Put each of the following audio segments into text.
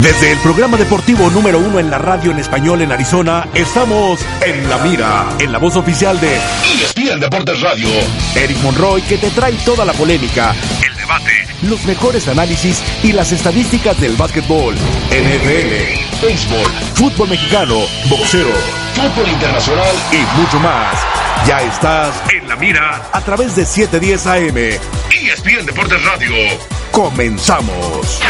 Desde el programa deportivo número uno en la radio en español en Arizona, estamos en la mira, en la voz oficial de ESPN Deportes Radio. Eric Monroy que te trae toda la polémica, el debate, los mejores análisis y las estadísticas del básquetbol, NFL, béisbol, fútbol mexicano, boxeo, fútbol internacional y mucho más. Ya estás en la mira a través de 710 AM. ESPN Deportes Radio. Comenzamos.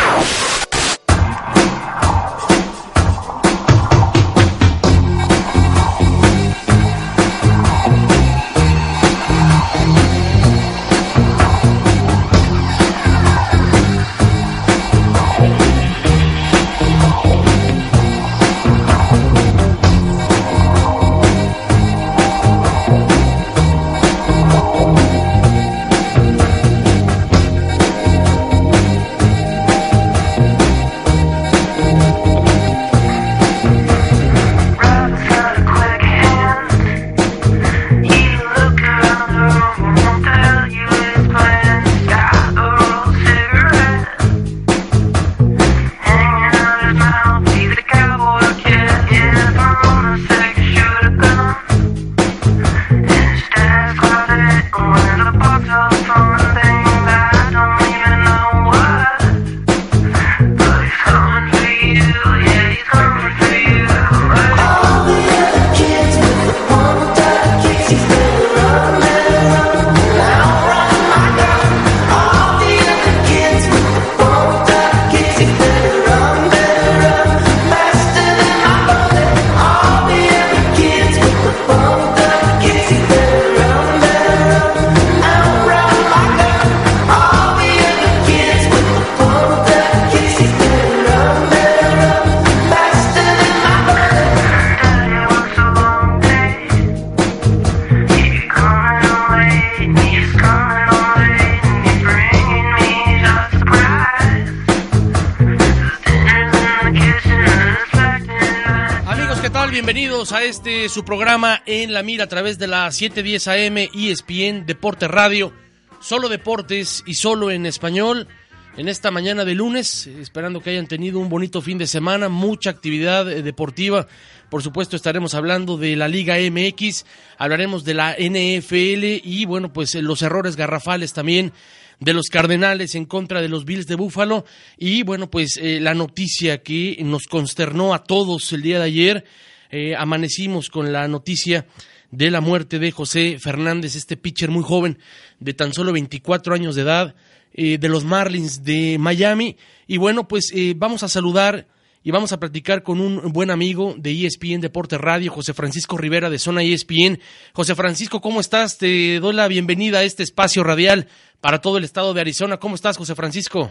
Su programa en la mira a través de la 710 AM ESPN Deporte Radio. Solo deportes y solo en español. En esta mañana de lunes, esperando que hayan tenido un bonito fin de semana, mucha actividad eh, deportiva. Por supuesto, estaremos hablando de la Liga MX, hablaremos de la NFL y, bueno, pues eh, los errores garrafales también de los Cardenales en contra de los Bills de Búfalo. Y, bueno, pues eh, la noticia que nos consternó a todos el día de ayer eh, amanecimos con la noticia de la muerte de José Fernández, este pitcher muy joven de tan solo 24 años de edad, eh, de los Marlins de Miami. Y bueno, pues eh, vamos a saludar y vamos a platicar con un buen amigo de ESPN Deporte Radio, José Francisco Rivera de Zona ESPN. José Francisco, ¿cómo estás? Te doy la bienvenida a este espacio radial para todo el estado de Arizona. ¿Cómo estás, José Francisco?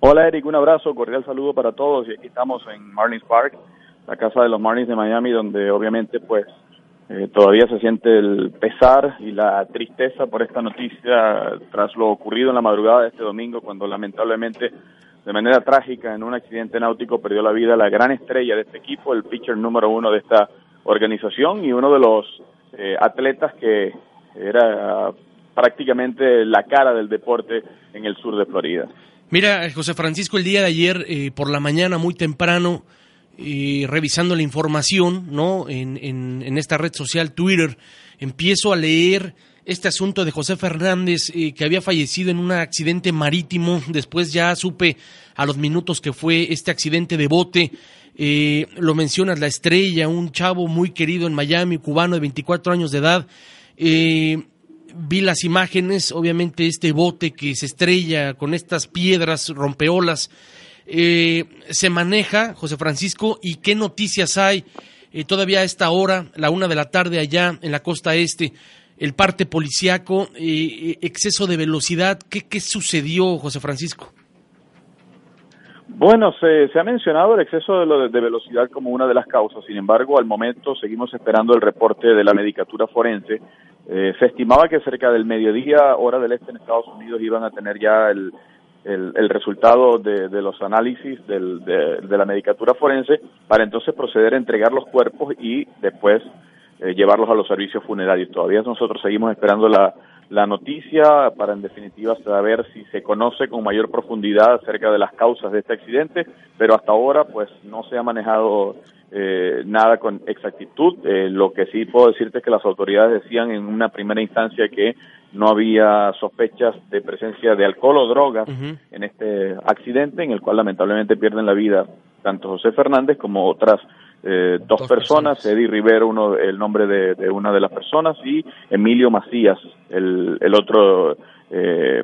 Hola, Eric, un abrazo, cordial saludo para todos. Aquí estamos en Marlins Park la casa de los Marlins de Miami, donde obviamente pues eh, todavía se siente el pesar y la tristeza por esta noticia tras lo ocurrido en la madrugada de este domingo, cuando lamentablemente de manera trágica en un accidente náutico perdió la vida la gran estrella de este equipo, el pitcher número uno de esta organización y uno de los eh, atletas que era prácticamente la cara del deporte en el sur de Florida. Mira, José Francisco, el día de ayer eh, por la mañana muy temprano y revisando la información, ¿no? En, en, esta red social Twitter, empiezo a leer este asunto de José Fernández eh, que había fallecido en un accidente marítimo. Después ya supe a los minutos que fue este accidente de bote. Eh, lo mencionas, la estrella, un chavo muy querido en Miami, cubano de 24 años de edad. Eh, vi las imágenes, obviamente este bote que se estrella con estas piedras rompeolas eh, se maneja, José Francisco, y qué noticias hay eh, todavía a esta hora, la una de la tarde allá en la costa este, el parte policiaco, eh, exceso de velocidad, ¿qué, ¿qué sucedió, José Francisco? Bueno, se, se, ha mencionado el exceso de, de, velocidad como una de las causas, sin embargo, al momento seguimos esperando el reporte de la medicatura forense. se estimaba que cerca del mediodía, hora del este en Estados Unidos, iban a tener ya el, el, resultado de, los análisis del, de, la medicatura forense para entonces proceder a entregar los cuerpos y después eh, llevarlos a los servicios funerarios. Todavía nosotros seguimos esperando la, la noticia para en definitiva saber si se conoce con mayor profundidad acerca de las causas de este accidente, pero hasta ahora pues no se ha manejado eh, nada con exactitud. Eh, lo que sí puedo decirte es que las autoridades decían en una primera instancia que no había sospechas de presencia de alcohol o drogas en este accidente en el cual lamentablemente pierden la vida tanto José Fernández como otras eh, dos, personas, Eddie Rivero, uno, el nombre de, una de las personas, y Emilio Macías, el, el otro eh,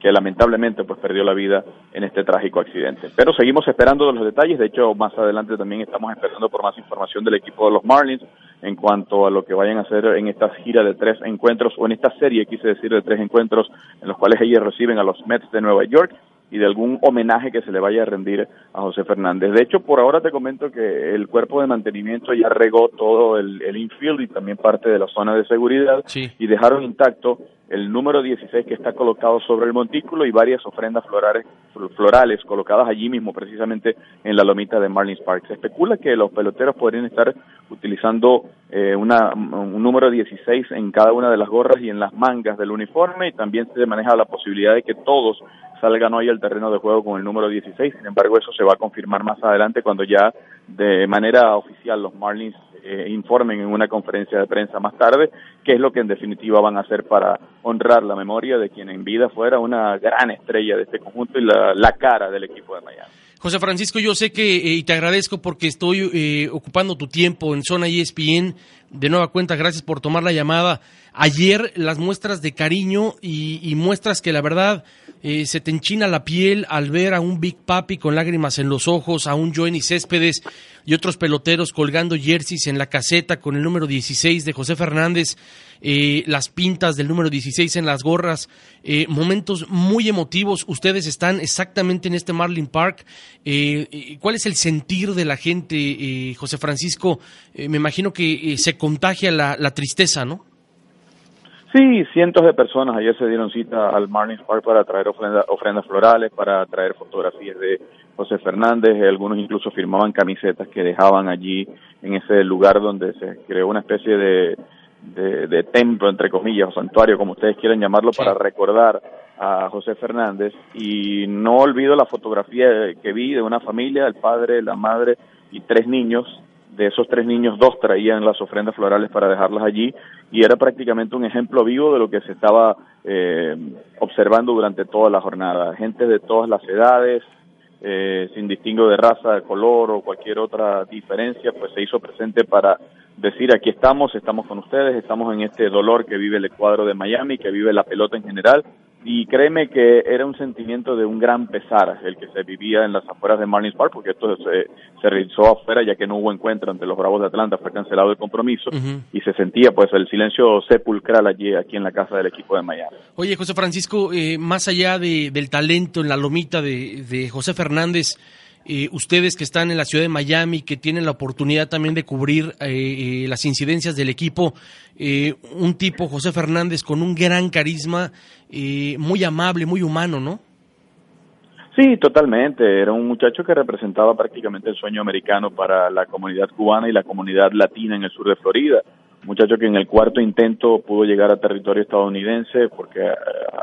que lamentablemente pues perdió la vida en este trágico accidente. Pero seguimos esperando los detalles, de hecho más adelante también estamos esperando por más información del equipo de los Marlins en cuanto a lo que vayan a hacer en esta gira de tres encuentros o en esta serie, quise decir, de tres encuentros en los cuales ellos reciben a los Mets de Nueva York y de algún homenaje que se le vaya a rendir a José Fernández. De hecho, por ahora te comento que el cuerpo de mantenimiento ya regó todo el, infield y también parte de la zona de seguridad y dejaron intacto el número 16 que está colocado sobre el montículo y varias ofrendas florales, florales colocadas allí mismo, precisamente en la lomita de Marlins Park. Se especula que los peloteros podrían estar utilizando eh, una, un número 16 en cada una de las gorras y en las mangas del uniforme y también se maneja la posibilidad de que todos salgan hoy al terreno de juego con el número 16. Sin embargo, eso se va a confirmar más adelante cuando ya de manera oficial los Marlins eh, informen en una conferencia de prensa más tarde qué es lo que en definitiva van a hacer para honrar la memoria de quien en vida fuera una gran estrella de este conjunto y la, cara del equipo de Miami. José Francisco, yo sé que, eh, y te agradezco porque estoy eh, ocupando tu tiempo en Zona ESPN. De nueva cuenta, gracias por tomar la llamada. Ayer las muestras de cariño y, muestras que la verdad eh, se te enchina la piel al ver a un Big Papi con lágrimas en los ojos, a un Joenny Céspedes y otros peloteros colgando jerseys en la caseta con el número 16 de José Fernández. Eh, las pintas del número 16 en las gorras, eh, momentos muy emotivos. Ustedes están exactamente en este Marlin Park. Eh, ¿Cuál es el sentir de la gente, José Francisco? me imagino que se contagia la, tristeza, ¿no? Sí, cientos de personas ayer se dieron cita al Marlins Park para traer ofrendas florales, para traer fotografías de José Fernández, algunos incluso firmaban camisetas que dejaban allí en ese lugar donde se creó una especie de, de, templo, entre comillas, o santuario, como ustedes quieran llamarlo, para recordar a José Fernández. Y no olvido la fotografía que vi de una familia, el padre, la madre y tres niños. De esos tres niños, dos traían las ofrendas florales para dejarlas allí y era prácticamente un ejemplo vivo de lo que se estaba eh, observando durante toda la jornada. Gente de todas las edades, eh, sin distingo de raza, de color o cualquier otra diferencia, pues se hizo presente para decir aquí estamos, estamos con ustedes, estamos en este dolor que vive el cuadro de Miami, que vive la pelota en general, y créeme que era un sentimiento de un gran pesar el que se vivía en las afueras de Marlins Park, porque esto se, se realizó afuera ya que no hubo encuentro entre los Bravos de Atlanta, fue cancelado el compromiso y se sentía pues el silencio sepulcral allí aquí en la casa del equipo de Miami. Oye José Francisco, eh, más allá de, del talento en la lomita de, de José Fernández, eh, ustedes que están en la ciudad de Miami, que tienen la oportunidad también de cubrir eh, eh, las incidencias del equipo, un tipo, José Fernández, con un gran carisma, muy amable, muy humano, ¿no? Sí, totalmente. Era un muchacho que representaba prácticamente el sueño americano para la comunidad cubana y la comunidad latina en el sur de Florida muchacho que en el cuarto intento pudo llegar a territorio estadounidense porque eh,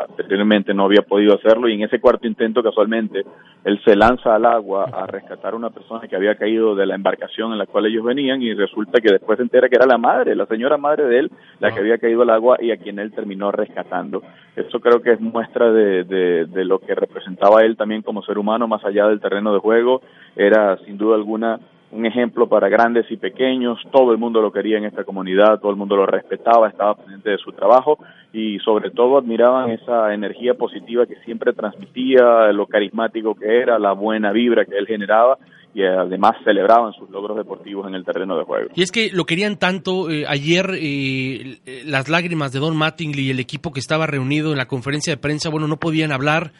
anteriormente no había podido hacerlo y en ese cuarto intento casualmente él se lanza al agua a rescatar a una persona que había caído de la embarcación en la cual ellos venían y resulta que después se entera que era la madre, la señora madre de él, la que había caído al agua y a quien él terminó rescatando. Eso creo que es muestra de, de, de lo que representaba él también como ser humano más allá del terreno de juego. Era sin duda alguna un ejemplo para grandes y pequeños, todo el mundo lo quería en esta comunidad, todo el mundo lo respetaba, estaba pendiente de su trabajo y sobre todo admiraban esa energía positiva que siempre transmitía, lo carismático que era, la buena vibra que él generaba y además celebraban sus logros deportivos en el terreno de juego. Y es que lo querían tanto, eh, ayer eh, las lágrimas de Don Mattingly y el equipo que estaba reunido en la conferencia de prensa, bueno, no podían hablar,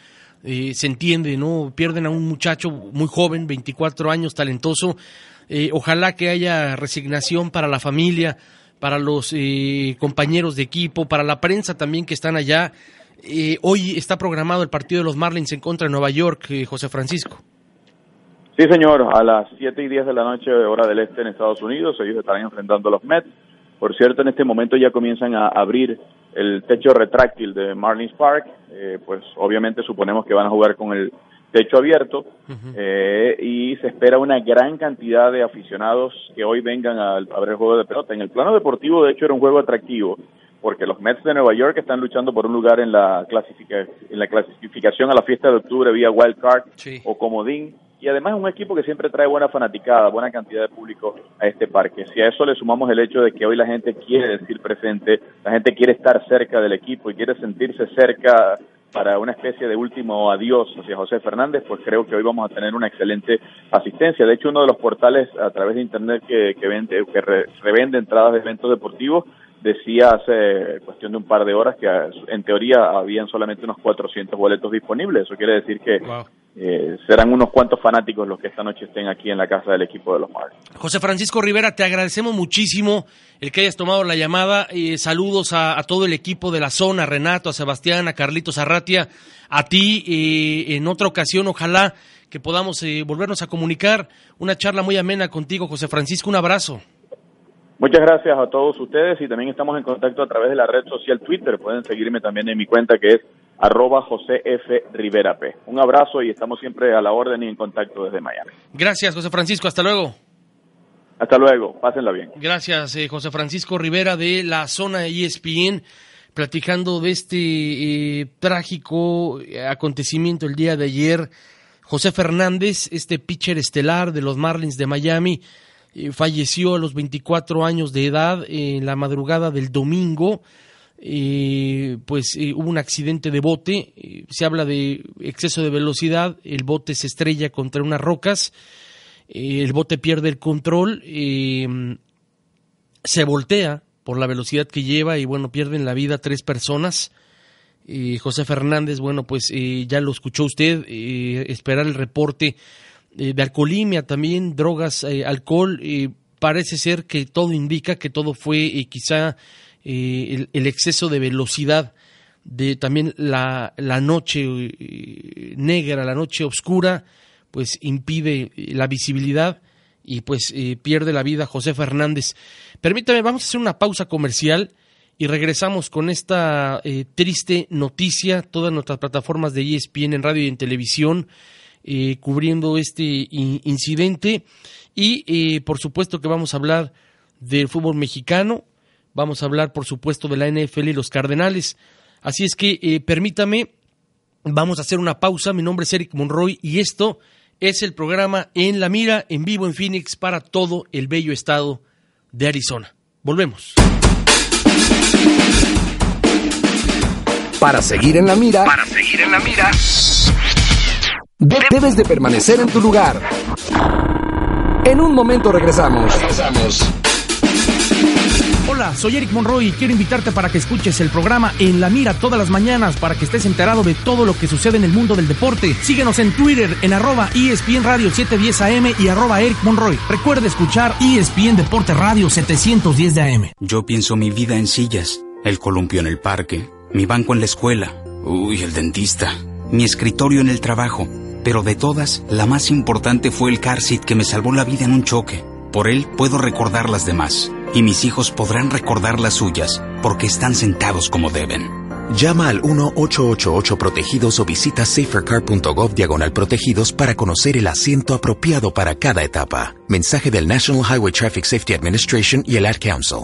eh, se entiende, ¿no? Pierden a un muchacho muy joven, 24 años, talentoso. Eh, ojalá que haya resignación para la familia, para los eh, compañeros de equipo, para la prensa también que están allá. hoy está programado el partido de los Marlins en contra de Nueva York, José Francisco. Sí, señor, a las 7 y 10 de la noche, hora del este en Estados Unidos, ellos estarán enfrentando a los Mets. Por cierto, en este momento ya comienzan a abrir el techo retráctil de Marlins Park, eh, pues obviamente suponemos que van a jugar con el techo abierto. Eh, y se espera una gran cantidad de aficionados que hoy vengan a, a, ver el juego de pelota. En el plano deportivo, de hecho, era un juego atractivo porque los Mets de Nueva York están luchando por un lugar en la, en la clasificación a la fiesta de octubre vía wild card o comodín y además es un equipo que siempre trae buena fanaticada, buena cantidad de público a este parque. Si a eso le sumamos el hecho de que hoy la gente quiere decir presente, la gente quiere estar cerca del equipo y quiere sentirse cerca para una especie de último adiós hacia José Fernández, pues creo que hoy vamos a tener una excelente asistencia. De hecho, uno de los portales a través de Internet que, que, vende, que revende entradas de eventos deportivos decía hace cuestión de un par de horas que en teoría habían solamente unos 400 boletos disponibles. Eso quiere decir que eh, serán unos cuantos fanáticos los que esta noche estén aquí en la casa del equipo de los Marlins. José Francisco Rivera, te agradecemos muchísimo el que hayas tomado la llamada. Eh, saludos a, todo el equipo de la zona, a Renato, a Sebastián, a Carlitos Arratia, a ti. Eh, en otra ocasión, ojalá que podamos volvernos a comunicar. Una charla muy amena contigo, José Francisco. Un abrazo. Muchas gracias a todos ustedes y también estamos en contacto a través de la red social Twitter. Pueden seguirme también en mi cuenta que es arroba José F. Rivera P. Un abrazo y estamos siempre a la orden y en contacto desde Miami. Gracias, José Francisco. Hasta luego. Hasta luego. Pásenla bien. Gracias, eh, José Francisco Rivera de la zona ESPN, platicando de este eh, trágico acontecimiento el día de ayer. José Fernández, este pitcher estelar de los Marlins de Miami, eh, falleció a los 24 años de edad en la madrugada del domingo. Eh, pues eh, hubo un accidente de bote, se habla de exceso de velocidad, el bote se estrella contra unas rocas, el bote pierde el control, se voltea por la velocidad que lleva y bueno, pierden la vida tres personas. José Fernández, bueno, pues ya lo escuchó usted, esperar el reporte eh, de alcoholimia también, drogas, eh, alcohol. parece ser que todo indica que todo fue eh, quizá el, exceso de velocidad de también la, la noche negra, la noche oscura, pues impide la visibilidad y pues pierde la vida José Fernández. Permítame, vamos a hacer una pausa comercial y regresamos con esta triste noticia, todas nuestras plataformas de ESPN en radio y en televisión eh, cubriendo este incidente y eh, por supuesto que vamos a hablar del fútbol mexicano, vamos a hablar por supuesto de la NFL y los Cardenales. Así es que eh, permítame, vamos a hacer una pausa. Mi nombre es Eric Monroy y esto es el programa En la Mira en vivo en Phoenix para todo el bello estado de Arizona. Volvemos. Para seguir en la mira. Para seguir en la mira Debes de permanecer en tu lugar. En un momento regresamos. Hola, soy Eric Monroy y quiero invitarte para que escuches el programa En la Mira todas las mañanas para que estés enterado de todo lo que sucede en el mundo del deporte. Síguenos en Twitter en arroba ESPN Radio 710 AM y arroba Eric Monroy. Recuerda escuchar ESPN Deporte Radio 710 de AM. Yo pienso mi vida en sillas, el columpio en el parque, mi banco en la escuela, uy, el dentista, mi escritorio en el trabajo pero de todas, la más importante fue el car seat que me salvó la vida en un choque. Por él puedo recordar las demás, y mis hijos podrán recordar las suyas, porque están sentados como deben. Llama al 1-888 Protegidos o visita safercar.gov diagonal protegidos para conocer el asiento apropiado para cada etapa. Mensaje del National Highway Traffic Safety Administration y el Ad Council.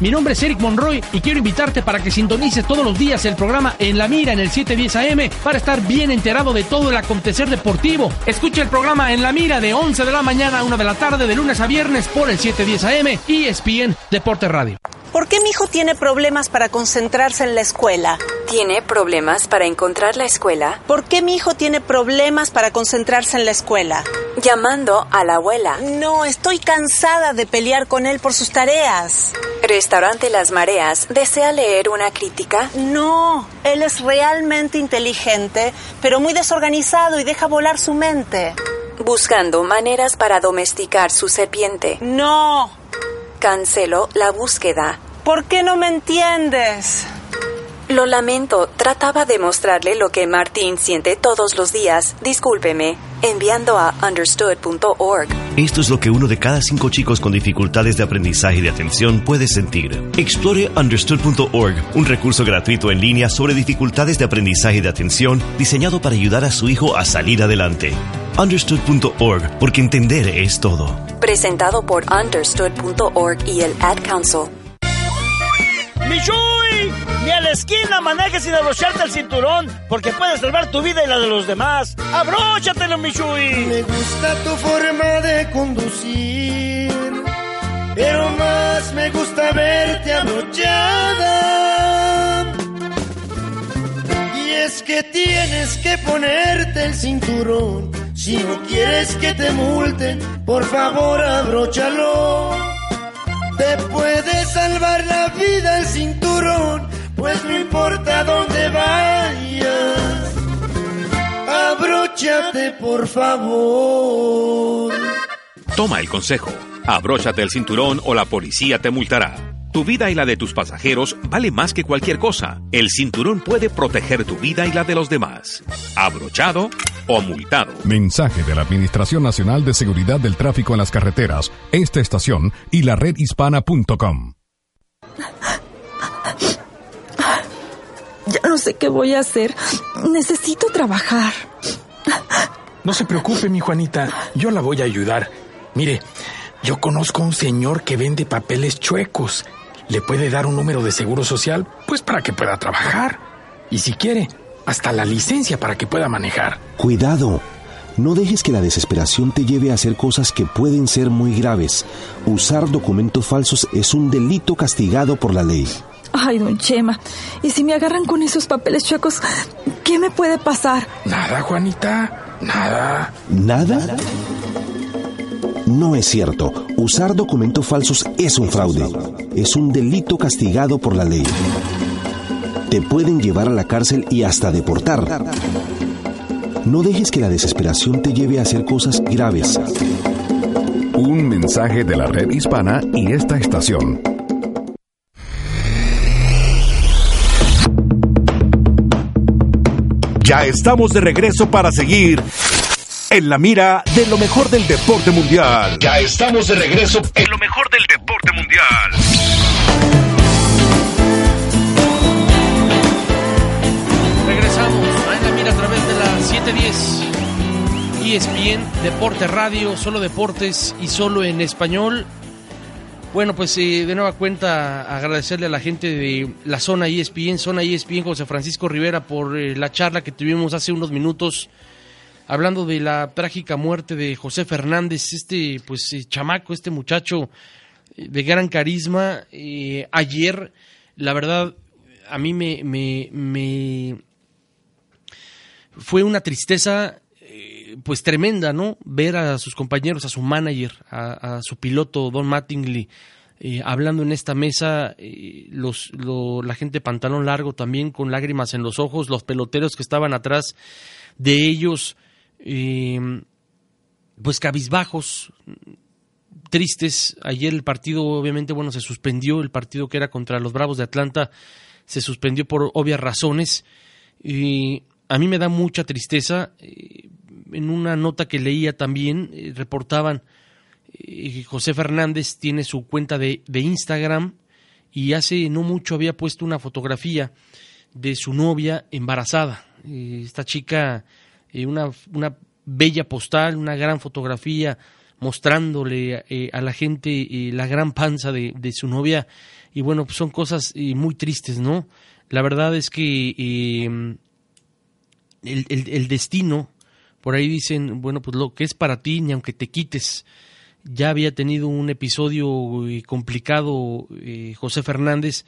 Mi nombre es Eric Monroy y quiero invitarte para que sintonices todos los días el programa En la Mira en el 710 AM para estar bien enterado de todo el acontecer deportivo. Escucha el programa En la Mira de 11 de la mañana a 1 de la tarde de lunes a viernes por el 710 AM y ESPN Deporte Radio. ¿Por qué mi hijo tiene problemas para concentrarse en la escuela? ¿Tiene problemas para encontrar la escuela? ¿Por qué mi hijo tiene problemas para concentrarse en la escuela? Llamando a la abuela. No, estoy cansada de pelear con él por sus tareas. Restaurante Las Mareas, ¿desea leer una crítica? No, él es realmente inteligente, pero muy desorganizado y deja volar su mente. Buscando maneras para domesticar su serpiente. No. Cancelo la búsqueda. ¿Por qué no me entiendes? Lo lamento, trataba de mostrarle lo que Martín siente todos los días. Discúlpeme. enviando a understood.org. Esto es lo que uno de cada cinco chicos con dificultades de aprendizaje y de atención puede sentir. Explore understood.org, un recurso gratuito en línea sobre dificultades de aprendizaje y de atención diseñado para ayudar a su hijo a salir adelante. Understood.org, porque entender es todo. Presentado por understood.org y el Ad Council. ¡Michuy! Ni a la esquina manejes sin abrocharte el cinturón, porque puedes salvar tu vida y la de los demás. ¡Abróchatelo, Michuy! Me gusta tu forma de conducir, pero más me gusta verte abrochada. Y es que tienes que ponerte el cinturón. Si no quieres que te multen, por favor abróchalo. Te puede salvar la vida el cinturón, pues no importa dónde vayas. Abróchate, por favor. Toma el consejo. Abróchate el cinturón o la policía te multará. Tu vida y la de tus pasajeros vale más que cualquier cosa. El cinturón puede proteger tu vida y la de los demás. Abrochado o multado. Mensaje de la Administración Nacional de Seguridad del Tráfico en las Carreteras, esta estación y la redhispana.com. Ya no sé qué voy a hacer. Necesito trabajar. No se preocupe, mi Juanita. Yo la voy a ayudar. Mire, yo conozco a un señor que vende papeles chuecos. Le puede dar un número de seguro social, pues para que pueda trabajar. Y si quiere, hasta la licencia para que pueda manejar. Cuidado. No dejes que la desesperación te lleve a hacer cosas que pueden ser muy graves. Usar documentos falsos es un delito castigado por la ley. Ay, don Chema, ¿y si me agarran con esos papeles chuecos, qué me puede pasar? Nada, Juanita, nada. ¿Nada? No es cierto. Usar documentos falsos es un fraude. Es un delito castigado por la ley. Te pueden llevar a la cárcel y hasta deportar. No dejes que la desesperación te lleve a hacer cosas graves. Un mensaje de la red hispana y esta estación. Ya estamos de regreso para seguir en la mira de lo mejor del deporte mundial. Ya estamos de regreso en lo mejor del deporte mundial. Regresamos a En la mira a través de la 710 ESPN Deporte Radio, solo deportes y solo en español. Bueno, pues eh, de nueva cuenta agradecerle a la gente de la zona ESPN, zona ESPN José Francisco Rivera por eh, la charla que tuvimos hace unos minutos hablando de la trágica muerte de José Fernández, este pues eh, chamaco, este muchacho eh, de gran carisma. Eh, ayer, la verdad, a mí me, me, me fue una tristeza pues tremenda, ¿no? Ver a sus compañeros, a su manager, a, su piloto Don Mattingly. hablando en esta mesa, los, la gente pantalón largo también con lágrimas en los ojos, los peloteros que estaban atrás de ellos, pues cabizbajos, tristes. Ayer el partido, obviamente, bueno, se suspendió, el partido que era contra los Bravos de Atlanta se suspendió por obvias razones. Y a mí me da mucha tristeza. Eh, en una nota que leía también, eh, reportaban eh, José Fernández tiene su cuenta de, de Instagram y hace no mucho había puesto una fotografía de su novia embarazada. esta chica una, una, bella postal, una gran fotografía mostrándole eh, a la gente eh, la gran panza de, de, su novia. Y bueno, pues son cosas eh, muy tristes, ¿no? La verdad es que el, el, el, destino, por ahí dicen, bueno, pues lo que es para ti, ni aunque te quites. Ya había tenido un episodio complicado José Fernández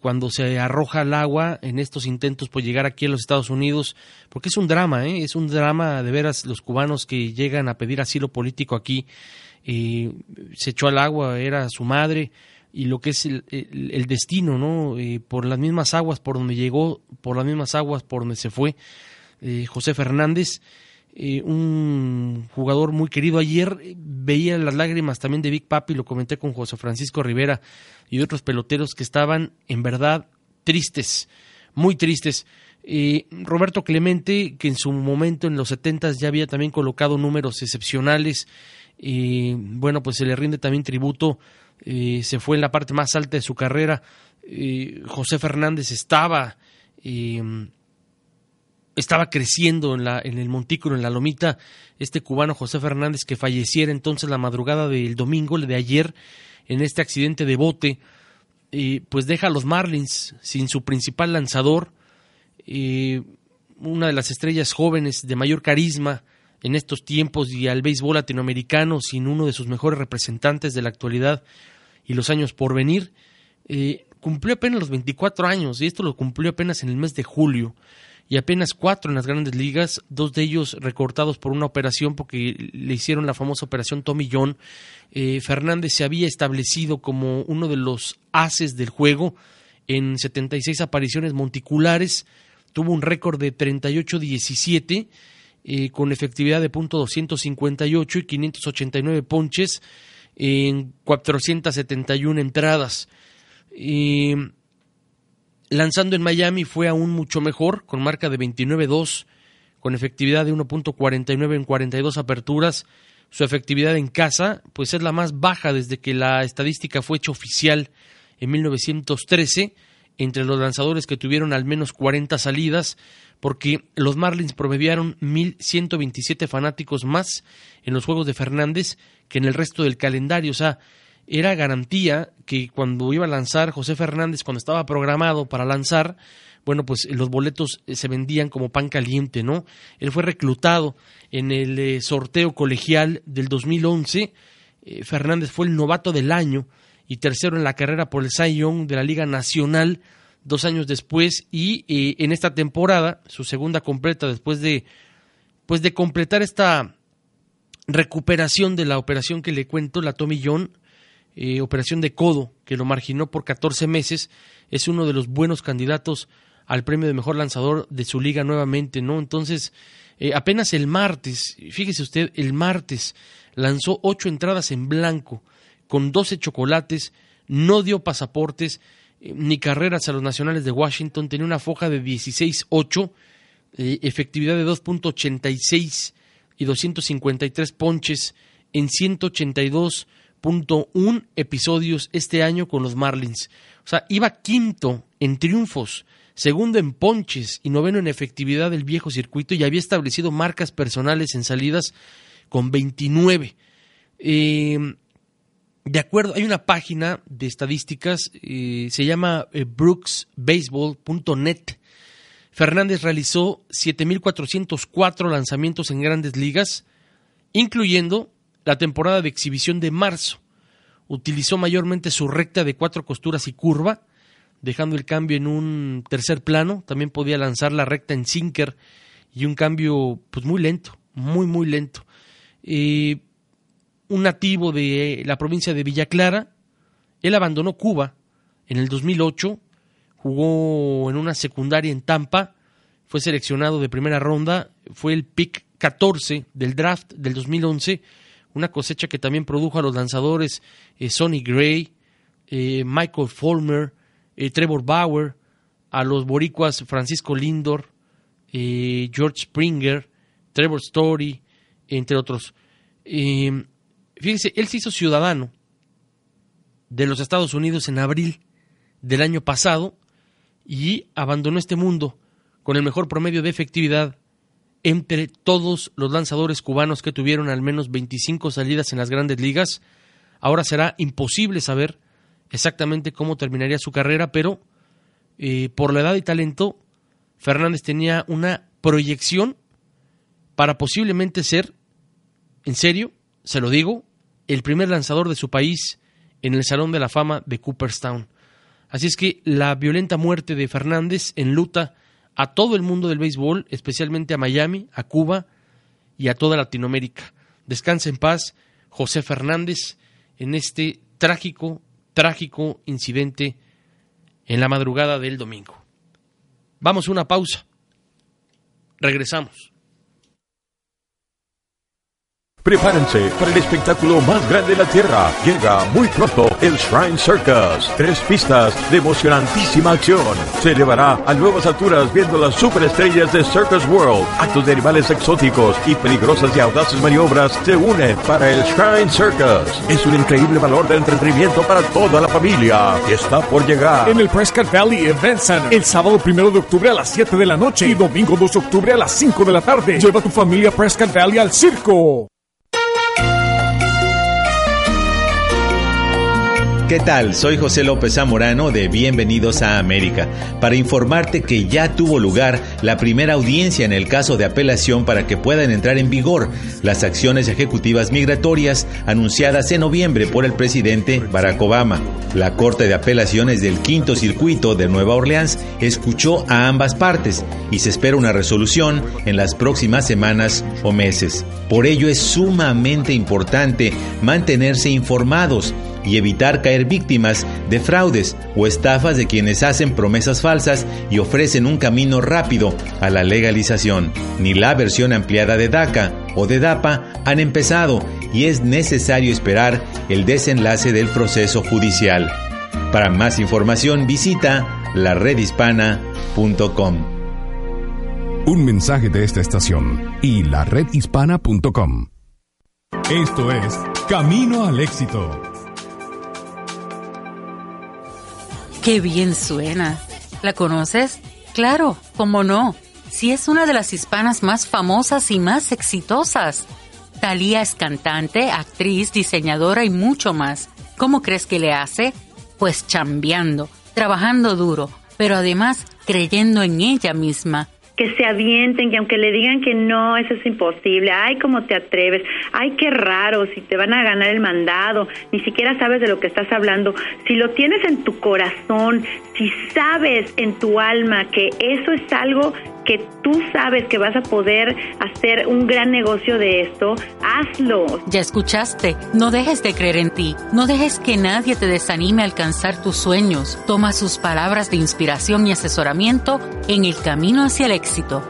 cuando se arroja al agua en estos intentos por llegar aquí a los Estados Unidos, porque es un drama, ¿eh? es un drama de veras los cubanos que llegan a pedir asilo político aquí, se echó al agua, era su madre, y lo que es el, el, destino, ¿no? por las mismas aguas por donde llegó, por las mismas aguas por donde se fue eh, José Fernández, eh, un jugador muy querido. Ayer veía las lágrimas también de Big Papi, lo comenté con José Francisco Rivera y otros peloteros que estaban en verdad tristes, muy tristes. Eh, Roberto Clemente, que en su momento en los 70 ya había también colocado números excepcionales, y bueno, pues se le rinde también tributo, eh, se fue en la parte más alta de su carrera. Eh, José Fernández estaba estaba creciendo en, la, en el montículo, en la lomita, este cubano José Fernández que falleciera entonces la madrugada del domingo, de ayer, en este accidente de bote, y pues deja a los Marlins sin su principal lanzador, una de las estrellas jóvenes de mayor carisma en estos tiempos y al béisbol latinoamericano sin uno de sus mejores representantes de la actualidad y los años por venir. Eh, cumplió apenas los 24 años y esto lo cumplió apenas en el mes de julio y apenas cuatro en las grandes ligas, dos de ellos recortados por una operación porque le hicieron la famosa operación Tommy John. Eh, Fernández se había establecido como uno de los haces del juego en 76 apariciones monticulares, tuvo un récord de 38-17 eh, con efectividad de punto .258 y 589 ponches en 471 entradas. Y lanzando en Miami fue aún mucho mejor, con marca de 29-2, con efectividad de 1.49 en 42 aperturas. Su efectividad en casa, pues es la más baja desde que la estadística fue hecha oficial en 1913 entre los lanzadores que tuvieron al menos 40 salidas, porque los Marlins promediaron 1.127 fanáticos más en los Juegos de Fernández que en el resto del calendario. O sea, era garantía que cuando iba a lanzar José Fernández, cuando estaba programado para lanzar, bueno, pues los boletos eh, se vendían como pan caliente, ¿no? Él fue reclutado en el eh, sorteo colegial del 2011. Eh, Fernández fue el novato del año y tercero en la carrera por el Cy Young de la Liga Nacional dos años después y en esta temporada, su segunda completa después de pues de completar esta recuperación de la operación que le cuento, la Tommy John, eh, operación de codo, que lo marginó por 14 meses, es uno de los buenos candidatos al premio de mejor lanzador de su liga nuevamente, ¿no? Entonces, eh, apenas el martes, fíjese usted, el martes lanzó ocho entradas en blanco, con 12 chocolates, no dio pasaportes eh, ni carreras a los nacionales de Washington, tenía una foja de 16-8, efectividad de 2.86 y 253 ponches en 182 un episodios este año con los Marlins. O sea, iba quinto en triunfos, segundo en ponches y noveno en efectividad del viejo circuito y había establecido marcas personales en salidas con 29. Em, de acuerdo, hay una página de estadísticas, eh, se llama eh, brooksbaseball.net. Fernández realizó 7.404 lanzamientos en grandes ligas, incluyendo la temporada de exhibición de marzo. Utilizó mayormente su recta de cuatro costuras y curva, dejando el cambio en un tercer plano. También podía lanzar la recta en sinker y un cambio pues muy lento, muy muy lento. Eh, un nativo de la provincia de Villa Clara, él abandonó Cuba en el 2008, jugó en una secundaria en Tampa, fue seleccionado de primera ronda, fue el pick 14 del draft del 2011 una cosecha que también produjo a los lanzadores eh, Sonny Gray, eh, Michael Fulmer, eh, Trevor Bauer, a los boricuas Francisco Lindor, George Springer, Trevor Story, entre otros. fíjense, él se hizo ciudadano de los Estados Unidos en abril del año pasado y abandonó este mundo con el mejor promedio de efectividad entre todos los lanzadores cubanos que tuvieron al menos 25 salidas en las grandes ligas. Ahora será imposible saber exactamente cómo terminaría su carrera, pero eh, por la edad y talento, Fernández tenía una proyección para posiblemente ser, en serio, se lo digo, el primer lanzador de su país en el Salón de la Fama de Cooperstown. Así es que la violenta muerte de Fernández en luta a todo el mundo del béisbol, especialmente a Miami, a Cuba y a toda Latinoamérica. Descansa en paz José Fernández en este trágico, trágico incidente en la madrugada del domingo. Vamos a una pausa. Regresamos. Prepárense para el espectáculo más grande de la Tierra. Llega muy pronto el Shrine Circus. Tres pistas de emocionantísima acción. Se elevará a nuevas alturas viendo las superestrellas de Circus World. Actos de animales exóticos y peligrosas y audaces maniobras se unen para el Shrine Circus. Es un increíble valor de entretenimiento para toda la familia. Y está por llegar. En el Prescott Valley Event Center. El sábado 1 de octubre a las 7 de la noche y domingo 2 de octubre a las 5 de la tarde. Lleva a tu familia Prescott Valley al circo. ¿Qué tal? Soy José López Zamorano de Bienvenidos a América para informarte que ya tuvo lugar la primera audiencia en el caso de apelación para que puedan entrar en vigor las acciones ejecutivas migratorias anunciadas en noviembre por el presidente Barack Obama. La Corte de Apelaciones del Quinto Circuito de Nueva Orleans escuchó a ambas partes y se espera una resolución en las próximas semanas o meses. Por ello es sumamente importante mantenerse informados y evitar caer víctimas de fraudes o estafas de quienes hacen promesas falsas y ofrecen un camino rápido a la legalización. Ni la versión ampliada de DACA o de DAPA han empezado y es necesario esperar el desenlace del proceso judicial. Para más información visita laredhispana.com. Un mensaje de esta estación y laredhispana.com. Esto es Camino al Éxito. Qué bien suena. ¿La conoces? Claro, cómo no. Si es una de las hispanas más famosas y más exitosas. Talía es cantante, actriz, diseñadora y mucho más. ¿Cómo crees que le hace? Pues chambeando, trabajando duro, pero además creyendo en ella misma que se avienten, que aunque le digan que no, eso es imposible, ay, cómo te atreves, ay, qué raro, si te van a ganar el mandado, ni siquiera sabes de lo que estás hablando, si lo tienes en tu corazón, si sabes en tu alma que eso es algo que tú sabes que vas a poder hacer un gran negocio de esto, hazlo. Ya escuchaste, no dejes de creer en ti, no dejes que nadie te desanime a alcanzar tus sueños. Toma sus palabras de inspiración y asesoramiento en el camino hacia el éxito.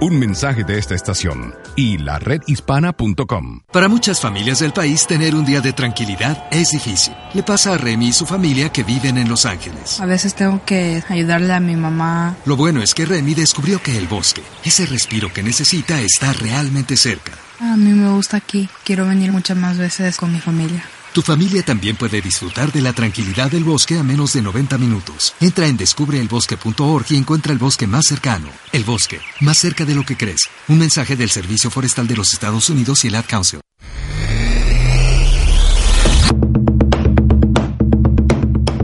Un mensaje de esta estación y la redhispana.com. Para muchas familias del país, tener un día de tranquilidad es difícil. Le pasa a Remy y su familia que viven en Los Ángeles. A veces tengo que ayudarle a mi mamá. Lo bueno es que Remy descubrió que el bosque, ese respiro que necesita, está realmente cerca. A mí me gusta aquí. Quiero venir muchas más veces con mi familia. Tu familia también puede disfrutar de la tranquilidad del bosque a menos de 90 minutos. Entra en descubreelbosque.org y encuentra el bosque más cercano. El bosque, más cerca de lo que crees. Un mensaje del Servicio Forestal de los Estados Unidos y el Ad Council.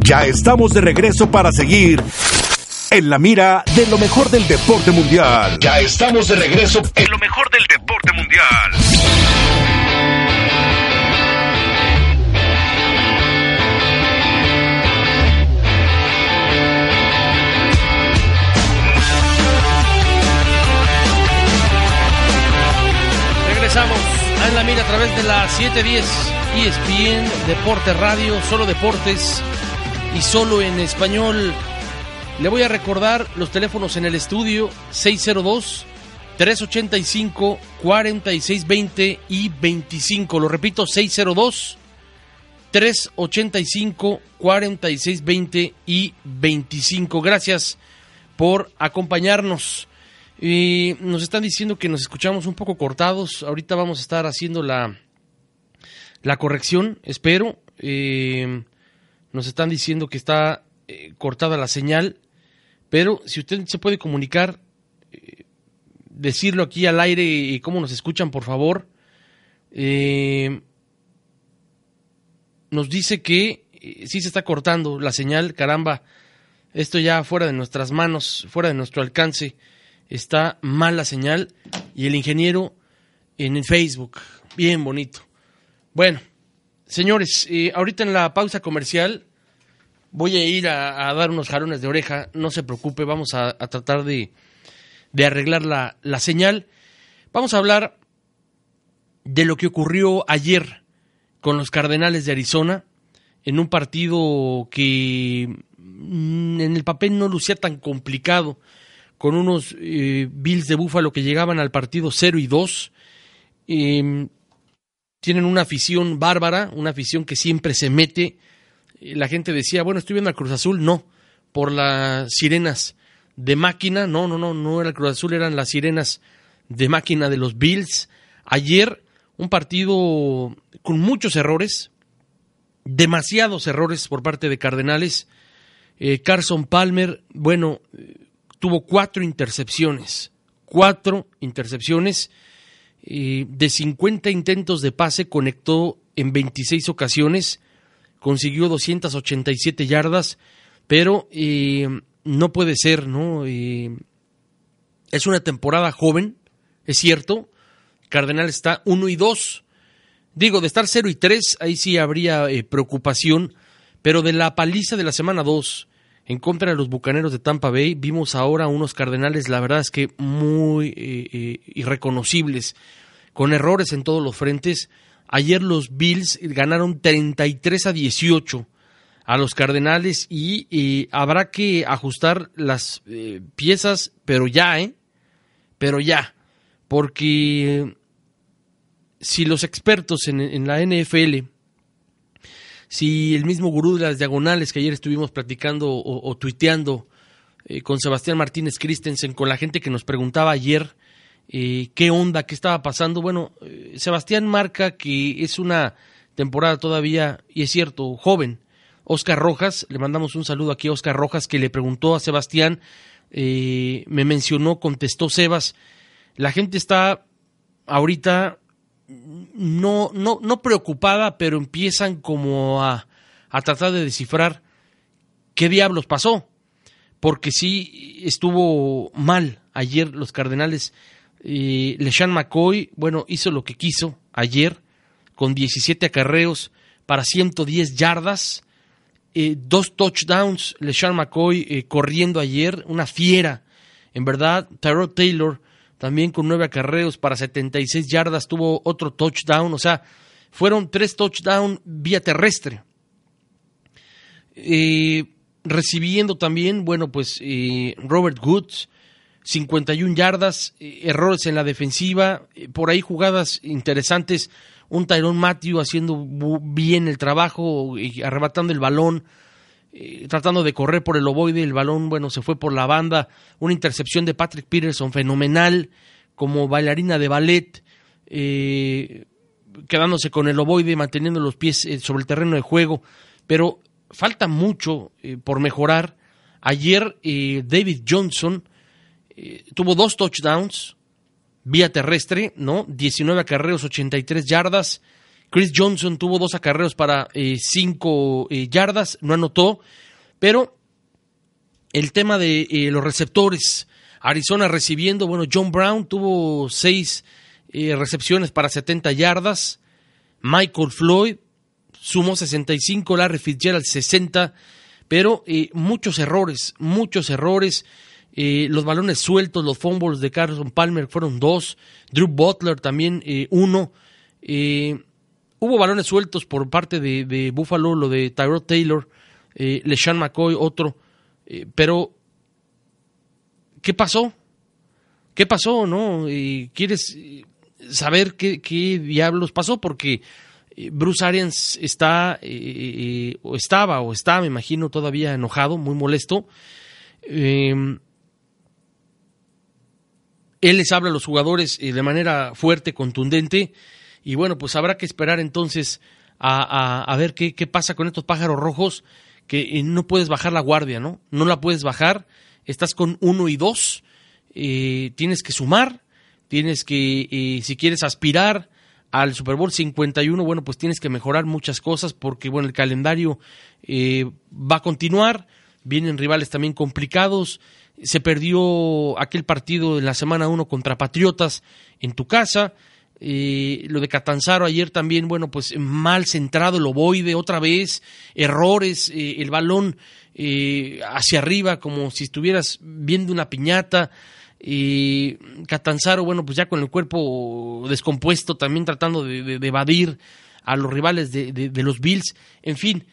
Ya estamos de regreso para seguir en la mira de lo mejor del deporte mundial. Ya estamos de regreso en lo mejor del deporte mundial. Regresamos a la Mira a través de la 710 ESPN Deporte Radio, solo deportes y solo en español. Le voy a recordar los teléfonos en el estudio 602 385 4620 y 25. Lo repito, 602 385 4620 y 25. Gracias por acompañarnos. Y nos están diciendo que nos escuchamos un poco cortados. Ahorita vamos a estar haciendo la, la corrección, espero. Eh, nos están diciendo que está eh, cortada la señal. Pero si usted se puede comunicar, eh, decirlo aquí al aire y cómo nos escuchan, por favor. Eh, nos dice que sí se está cortando la señal, caramba. Esto ya fuera de nuestras manos, fuera de nuestro alcance está mal la señal y el ingeniero en el Facebook, bien bonito. Bueno, señores, eh, ahorita en la pausa comercial voy a ir a, dar unos jalones de oreja, no se preocupe, vamos a, a tratar de, de arreglar la, la señal. Vamos a hablar de lo que ocurrió ayer con los Cardenales de Arizona en un partido que mm, en el papel no lucía tan complicado con unos eh, Bills de Búfalo que llegaban al partido 0 y 2. Eh, tienen una afición bárbara, una afición que siempre se mete. La gente decía, bueno, estoy viendo a Cruz Azul, no, por las sirenas de máquina, no, no, no, no era el Cruz Azul, eran las sirenas de máquina de los Bills. Ayer un partido con muchos errores, demasiados errores por parte de Cardenales. Eh, Carson Palmer, bueno, tuvo cuatro intercepciones, cuatro intercepciones. Eh, de 50 intentos de pase conectó en 26 ocasiones, consiguió 287 yardas, pero eh, no puede ser, ¿no? es una temporada joven, es cierto, Cardenal está 1 y 2. Digo, de estar 0 y 3, ahí sí habría eh, preocupación, pero de la paliza de la semana 2 en contra de los Bucaneros de Tampa Bay, vimos ahora unos Cardenales, la verdad es que muy eh, eh, irreconocibles, con errores en todos los frentes. Ayer los Bills ganaron 33 a 18 a los Cardenales y habrá que ajustar las piezas, pero ya, ¿eh? Pero ya, porque si los expertos en, la NFL, si el mismo gurú de las diagonales que ayer estuvimos platicando o, tuiteando eh, con Sebastián Martínez Christensen, con la gente que nos preguntaba ayer eh, qué onda, qué estaba pasando, bueno, eh, Sebastián marca que es una temporada todavía, y es cierto, joven. Oscar Rojas, le mandamos un saludo aquí a Oscar Rojas que le preguntó a Sebastián, me mencionó, contestó Sebas, la gente está ahorita no, no, no preocupada, pero empiezan como a, a tratar de descifrar qué diablos pasó. Porque sí estuvo mal ayer los Cardenales. Eh, LeSean McCoy, bueno, hizo lo que quiso ayer con 17 acarreos para 110 yardas, eh, dos touchdowns. LeSean McCoy eh, corriendo ayer, una fiera. En verdad, Tyrod Taylor también con nueve acarreos para 76 yardas, tuvo otro touchdown, o sea, fueron tres touchdowns vía terrestre. Eh, recibiendo también, bueno, pues eh, Robert Woods, 51 yardas, eh, errores en la defensiva, por ahí jugadas interesantes, un Tyrone Matthew haciendo bien el trabajo, arrebatando el balón, eh, tratando de correr por el ovoide, el balón, bueno, se fue por la banda, una intercepción de Patrick Peterson fenomenal, como bailarina de ballet, eh, quedándose con el ovoide, manteniendo los pies eh, sobre el terreno de juego, pero falta mucho por mejorar. Ayer David Johnson tuvo dos touchdowns vía terrestre, ¿no? 19 acarreos, 83 yardas, Chris Johnson tuvo dos acarreos para eh, cinco eh, yardas, no anotó, pero el tema de eh, los receptores, Arizona recibiendo, bueno, John Brown tuvo seis recepciones para 70 yardas, Michael Floyd sumó 65, Larry Fitzgerald 60, pero muchos errores, muchos errores. los balones sueltos, los fumbles de Carson Palmer fueron dos, Drew Butler también uno. Hubo balones sueltos por parte de, Buffalo, lo de Tyrod Taylor, eh, LeSean McCoy, otro. Eh, pero, ¿qué pasó? ¿Qué pasó, no? ¿Quieres saber qué, diablos pasó? Porque eh, Bruce Arians está, o estaba, o está, me imagino, todavía enojado, muy molesto. él les habla a los jugadores de manera fuerte, contundente y bueno, pues habrá que esperar entonces a, a, ver qué, qué, pasa con estos pájaros rojos, que eh, no puedes bajar la guardia, ¿no? No la puedes bajar, estás con uno y dos, eh, tienes que sumar, tienes que, eh, si quieres aspirar al Super Bowl 51, bueno, pues tienes que mejorar muchas cosas porque, bueno, el calendario va a continuar, vienen rivales también complicados, se perdió aquel partido en la semana 1 contra Patriotas en tu casa, eh, lo de Catanzaro ayer también, bueno, pues mal centrado el ovoide otra vez, errores, eh, el balón eh, hacia arriba como si estuvieras viendo una piñata. Catanzaro, bueno, pues ya con el cuerpo descompuesto, también tratando de, evadir a los rivales de, de los Bills. En fin,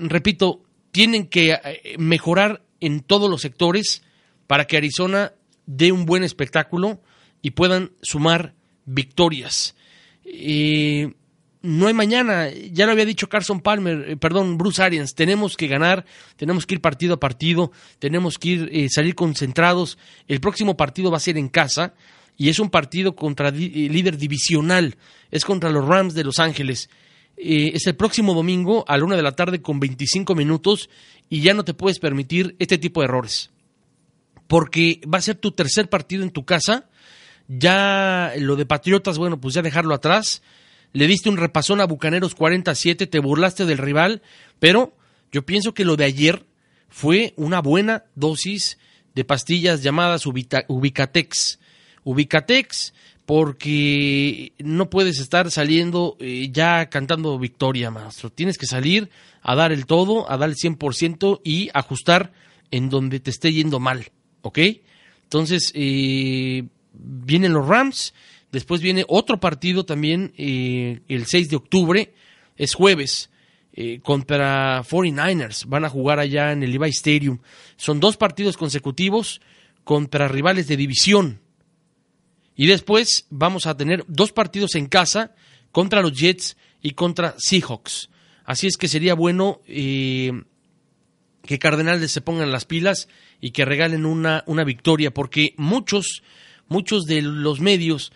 repito, tienen que mejorar en todos los sectores para que Arizona dé un buen espectáculo y puedan sumar victorias. no hay mañana. Ya lo había dicho Carson Palmer, eh, perdón, Bruce Arians. Tenemos que ganar, tenemos que ir partido a partido, tenemos que ir eh, salir concentrados. El próximo partido va a ser en casa y es un partido contra eh, líder divisional. Es contra los Rams de Los Ángeles. es el próximo domingo a la una de la tarde con 25 minutos y ya no te puedes permitir este tipo de errores. Porque va a ser tu tercer partido en tu casa. Ya lo de Patriotas, bueno, pues ya dejarlo atrás le diste un repasón a Bucaneros 47, te burlaste del rival, pero yo pienso que lo de ayer fue una buena dosis de pastillas llamadas Ubicatex. Ubicatex porque no puedes estar saliendo eh, ya cantando victoria, maestro. Tienes que salir a dar el todo, a dar el 100% y ajustar en donde te esté yendo mal, ¿ok? Entonces, eh, vienen los Rams, Después viene otro partido también eh, el 6 de octubre, es jueves, eh, contra 49ers. Van a jugar allá en el Levi Stadium. Son dos partidos consecutivos contra rivales de división. Y después vamos a tener dos partidos en casa contra los Jets y contra Seahawks. Así es que sería bueno eh, que Cardenales se pongan las pilas y que regalen una, una victoria, porque muchos, muchos de los medios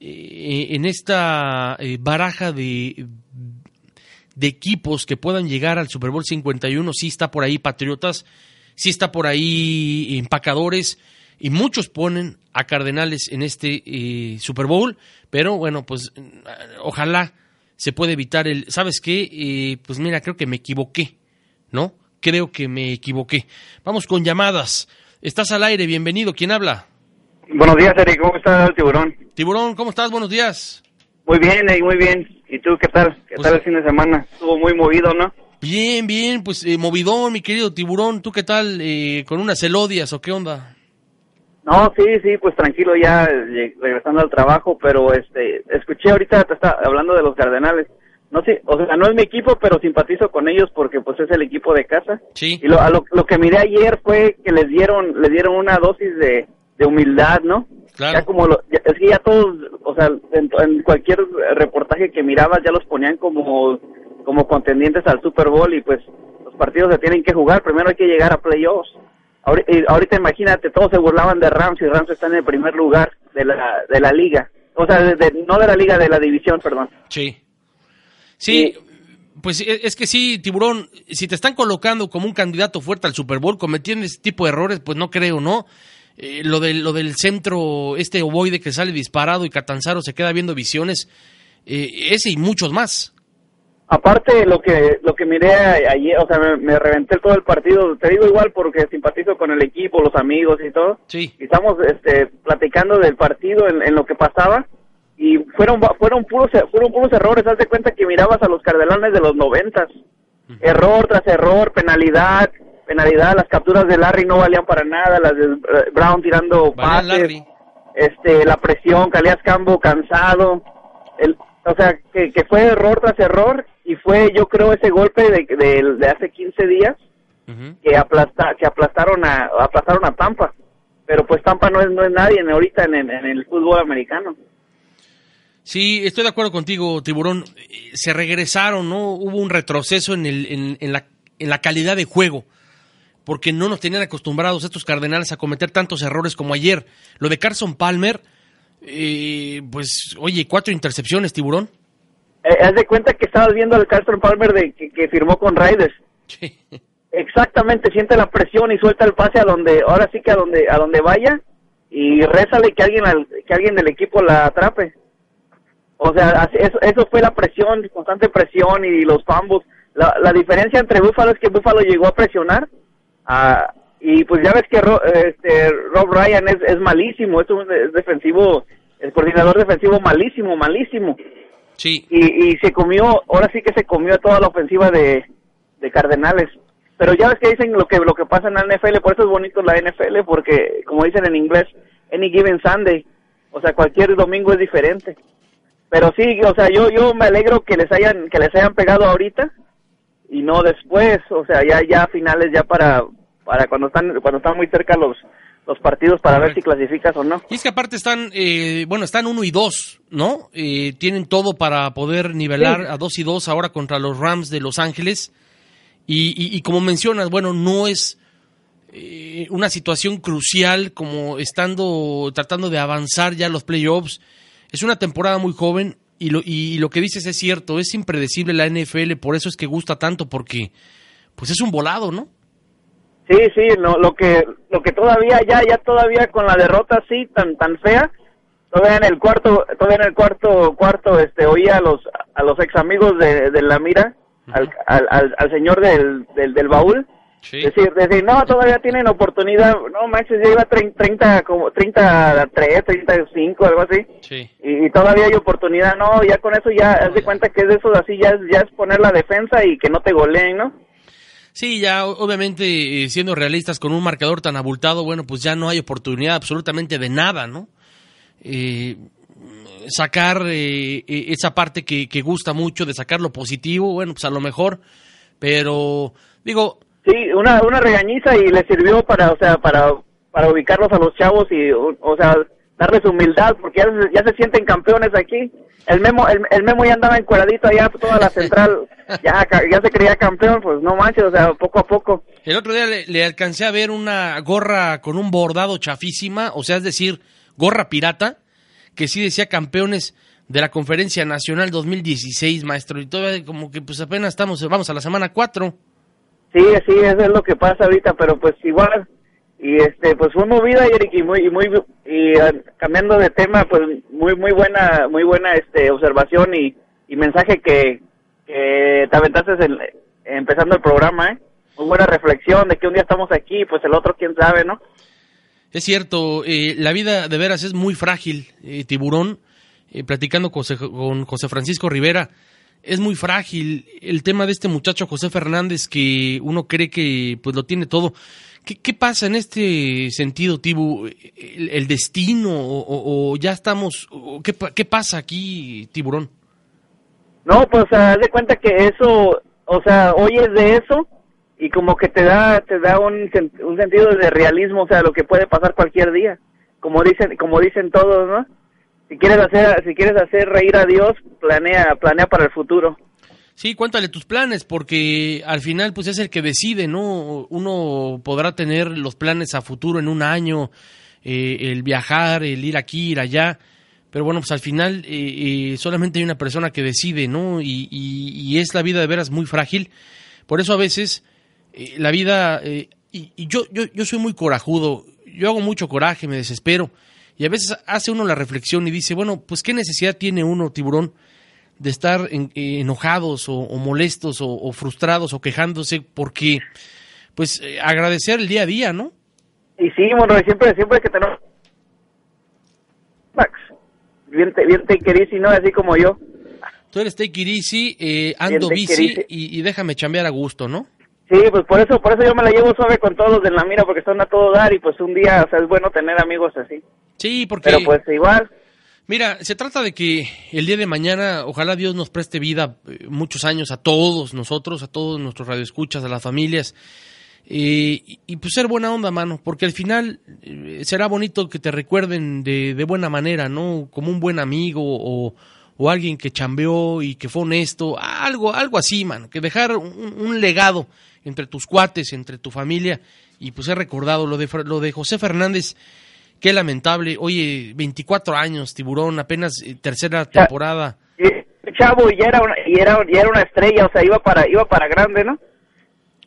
eh, en esta eh, baraja de, de equipos que puedan llegar al Super Bowl 51, sí está por ahí Patriotas, sí está por ahí Empacadores, y muchos ponen a Cardenales en este eh, Super Bowl, pero bueno, pues ojalá se pueda evitar el, ¿sabes qué? pues mira, creo que me equivoqué, ¿no? Creo que me equivoqué. Vamos con llamadas. Estás al aire, bienvenido. ¿Quién habla? Buenos días, Eric. ¿Cómo está el tiburón? Tiburón, ¿cómo estás? Buenos días. Muy bien, Eric, muy bien. ¿Y tú qué tal? ¿Qué pues tal el fin de semana? Estuvo muy movido, ¿no? Bien, bien, pues eh, movidón, mi querido tiburón. ¿Tú qué tal? Eh, ¿Con unas elodias o qué onda? No, sí, sí, pues tranquilo ya regresando al trabajo, pero este, escuché ahorita te está hablando de los Cardenales. No sé, o sea, no es mi equipo, pero simpatizo con ellos porque pues es el equipo de casa. Sí. Y lo, lo, lo que miré ayer fue que les dieron, les dieron una dosis de, de humildad, ¿no? Claro. Ya como lo, es que ya todos, o sea, en, cualquier reportaje que mirabas ya los ponían como, como contendientes al Super Bowl y pues los partidos se tienen que jugar, primero hay que llegar a playoffs. Ahorita, ahorita imagínate, todos se burlaban de Rams y Rams está en el primer lugar de la, de la liga. O sea, no de la liga, de la división, perdón. Sí. Sí, pues e, es que sí, Tiburón, si te están colocando como un candidato fuerte al Super Bowl cometiendo ese tipo de errores, pues no creo, ¿no? Eh, lo, del, lo del centro, este ovoide que sale disparado y Catanzaro se queda viendo visiones, eh, ese y muchos más. Aparte lo que lo que miré ayer, o sea, me, reventé todo el partido, te digo igual porque simpatizo con el equipo, los amigos y todo. Sí. Y estamos este, platicando del partido en, lo que pasaba y fueron fueron puros fueron puros errores, haz de cuenta que mirabas a los Cardenales de los noventas. Error tras error, penalidad, penalidad, las capturas de Larry no valían para nada, las de eh, Brown tirando pases, este, la presión, Calias Cambo cansado, el, o sea, que, que, fue error tras error y fue, yo creo, ese golpe de, de, hace 15 días que, aplasta, que aplastaron a aplastaron a Tampa, pero pues Tampa no es no es nadie ahorita en, en, el fútbol americano. Sí, estoy de acuerdo contigo, Tiburón. Se regresaron, ¿no? Hubo un retroceso en, el, en, en, la, en la calidad de juego porque no nos tenían acostumbrados estos Cardenales a cometer tantos errores como ayer. Lo de Carson Palmer, eh, pues, oye, cuatro intercepciones, tiburón. Eh, haz de cuenta que estabas viendo al Carson Palmer de, que, firmó con Raiders. Exactamente, siente la presión y suelta el pase a donde, ahora sí que a donde, a donde vaya y rézale que alguien, que alguien del equipo la atrape. O sea, eso, eso fue la presión, constante presión y los fumbles. La, la diferencia entre Buffalo es que Buffalo llegó a presionar Ah, y pues ya ves que este, Rob Ryan es, es malísimo, es un defensivo, el coordinador defensivo malísimo, malísimo. Sí. Y, y se comió, ahora sí que se comió toda la ofensiva de, de Cardenales. Pero ya ves que dicen lo que lo que pasa en la NFL, por eso es bonito la NFL, porque como dicen en inglés, any given Sunday, o sea, cualquier domingo es diferente. Pero sí, o sea, yo yo me alegro que les hayan que les hayan pegado ahorita y no después, o sea, ya ya finales ya para para cuando están cuando están muy cerca los los partidos para ver si clasificas o no. Y es que aparte están, eh, bueno, están uno y dos, ¿no? Eh, tienen todo para poder nivelar Sí. a dos y dos ahora contra los Rams de Los Ángeles. Y, y- y como mencionas, bueno, no es eh, una situación crucial como estando tratando de avanzar ya los playoffs. Es una temporada muy joven y lo, y lo que dices es cierto, es impredecible la NFL, por eso es que gusta tanto, porque pues es un volado, ¿no? Sí, sí, no, lo que lo que todavía ya ya todavía con la derrota así tan tan fea, todavía en el cuarto todavía en el cuarto cuarto este oía a los a los ex amigos de, de la mira al, al, al, al señor del, del, del baúl decir decir no todavía tienen oportunidad. No manches ya iba 30, 30 como 33 35 algo así. Sí. y, y todavía hay oportunidad no ya con eso ya haz de cuenta que es de eso así ya es, ya es poner la defensa y que no te goleen no Sí, ya obviamente siendo realistas con un marcador tan abultado, bueno, pues ya no hay oportunidad absolutamente de nada, ¿no? Eh, sacar eh, eh, esa parte que, que gusta mucho, de sacar lo positivo, bueno, pues a lo mejor, pero digo, Sí, una, una regañiza y le sirvió para, o sea, para, para ubicarlos a los chavos y, o, o sea, darles humildad porque ya, se- ya se sienten campeones aquí. El Memo, el, el Memo ya andaba encuadradito allá toda la central, ya, ya se creía campeón, pues no manches, o sea, poco a poco. el otro día le, le alcancé a ver una gorra con un bordado chafísima, o sea, es decir, gorra pirata, que sí decía campeones de la Conferencia Nacional 2016, maestro, y todavía como que pues apenas estamos, vamos a la semana 4. Sí, sí, eso es lo que pasa ahorita, pero pues igual, y este, pues fue movida, Eric, y muy, y muy, y cambiando de tema, pues muy, muy buena, muy buena, este, observación y, mensaje que, te aventaste en- empezando el programa, ¿eh? Muy buena reflexión de que un día estamos aquí, pues el otro quién sabe, ¿no? Es cierto, eh, la vida de veras es muy frágil, eh, tiburón, eh, platicando con José Francisco Rivera, es muy frágil el tema de este muchacho José Fernández que uno cree que pues lo tiene todo. ¿Qué, qué pasa en este sentido, Tibu? ¿El, destino o, ya estamos? o ¿qué, ¿Qué pasa aquí, tiburón? No, pues haz de cuenta que eso, o sea, oyes de eso y como que te da, te da un, un sentido de realismo, o sea, lo que puede pasar cualquier día, como dicen, como dicen todos, ¿no? Si quieres hacer, si quieres hacer reír a Dios, planea, planea para el futuro. Sí, cuéntale tus planes, porque al final pues es el que decide, ¿no? Uno podrá tener los planes a futuro en un año, eh, el viajar, el ir aquí, ir allá, pero bueno, pues al final eh, eh, solamente hay una persona que decide, ¿no? Y, y- es la vida de veras muy frágil. Por eso a veces eh, la vida, y, y yo, yo, yo soy muy corajudo, yo hago mucho coraje, me desespero, y a veces hace uno la reflexión y dice, bueno, pues qué necesidad tiene uno, tiburón, de estar en- eh, enojados o, o molestos o, o frustrados o quejándose porque pues eh, agradecer el día a día, ¿no? Y sí, Monroy, siempre, siempre que tenemos Max, bien, te- bien take it easy, ¿no? Así como yo. Tú eres take it easy, eh, ando it bici y déjame chambear a gusto, ¿no? Sí, pues por eso, por eso yo me la llevo suave con todos los de la mira, porque están a todo dar y pues un día, o sea, es bueno tener amigos así. Sí, porque... Pero pues igual, Mira, se trata de que el día de mañana, ojalá Dios nos preste vida eh, muchos años a todos nosotros, a todos nuestros radioescuchas, a las familias, eh, y, y, pues ser buena onda, mano, porque al final eh, será bonito que te recuerden de, de buena manera, ¿no? Como un buen amigo o, o alguien que chambeó y que fue honesto, algo, algo así, mano, que dejar un, un legado entre tus cuates, entre tu familia, y pues he recordado lo de, lo de José Fernández, Qué lamentable. Oye, 24 años, tiburón, apenas eh, tercera temporada. y- chavo y ya era una, y era, y era una estrella, o sea, iba para, iba para grande, ¿no?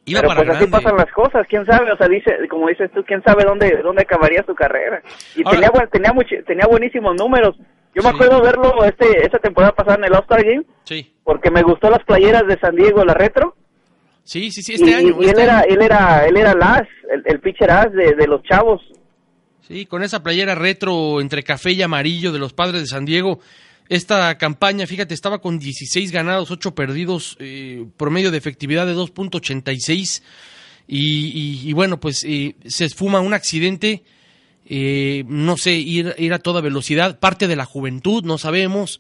Iba Pero para pues así grande. pasan las cosas, quién sabe, o sea, dice, como dices tú, quién sabe dónde, dónde acabaría su carrera. Y Ahora- tenía, tenía, muchi- tenía buenísimos números. Yo me acuerdo verlo este, esta temporada pasada en el All-Star Game, Sí, porque me gustó las playeras de San Diego, la retro. sí, sí, sí, este y, año. y él este era, año. él era, él era el as, el, el pitcher as de, de los chavos. Sí, con esa playera retro entre café y amarillo de los padres de San Diego. Esta campaña, fíjate, estaba con 16 ganados, 8 perdidos, eh, promedio de efectividad de 2.86. Y, y- y bueno, pues eh, se esfuma un accidente, eh, no sé, ir, ir a toda velocidad, parte de la juventud, no sabemos,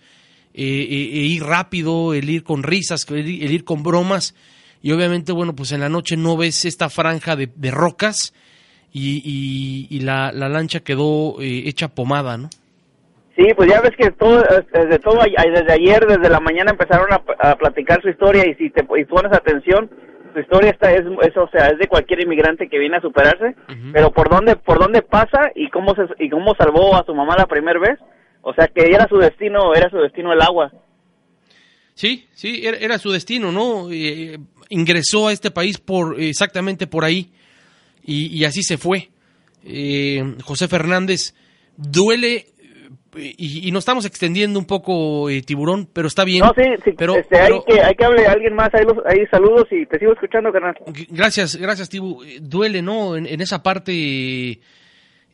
eh, eh, eh, ir rápido, el ir con risas, el, ir- con bromas. Y obviamente, bueno, pues en la noche no ves esta franja de rocas y, y, y la, la lancha quedó eh, hecha pomada, ¿no? Sí, pues ya ves que todo, eh, desde todo, desde ayer, desde la mañana empezaron a, a platicar su historia y si te y pones atención, su historia está es, es, o sea, es de cualquier inmigrante que viene a superarse, pero por dónde por dónde pasa y cómo se y cómo salvó a su mamá la primera vez, o sea, que era su destino, era su destino el agua. Sí, sí, era, era su destino, ¿no? Eh, ingresó a este país por exactamente por ahí y, y así se fue. Eh, José Fernández duele y, y, nos estamos extendiendo un poco, eh, tiburón, pero está bien. No, sí, sí pero, este, pero, hay, que, hay que hable alguien más, ahí, los, ahí saludos y te sigo escuchando, carnal. Gracias, gracias, Tibu. Duele, ¿no? En, en esa parte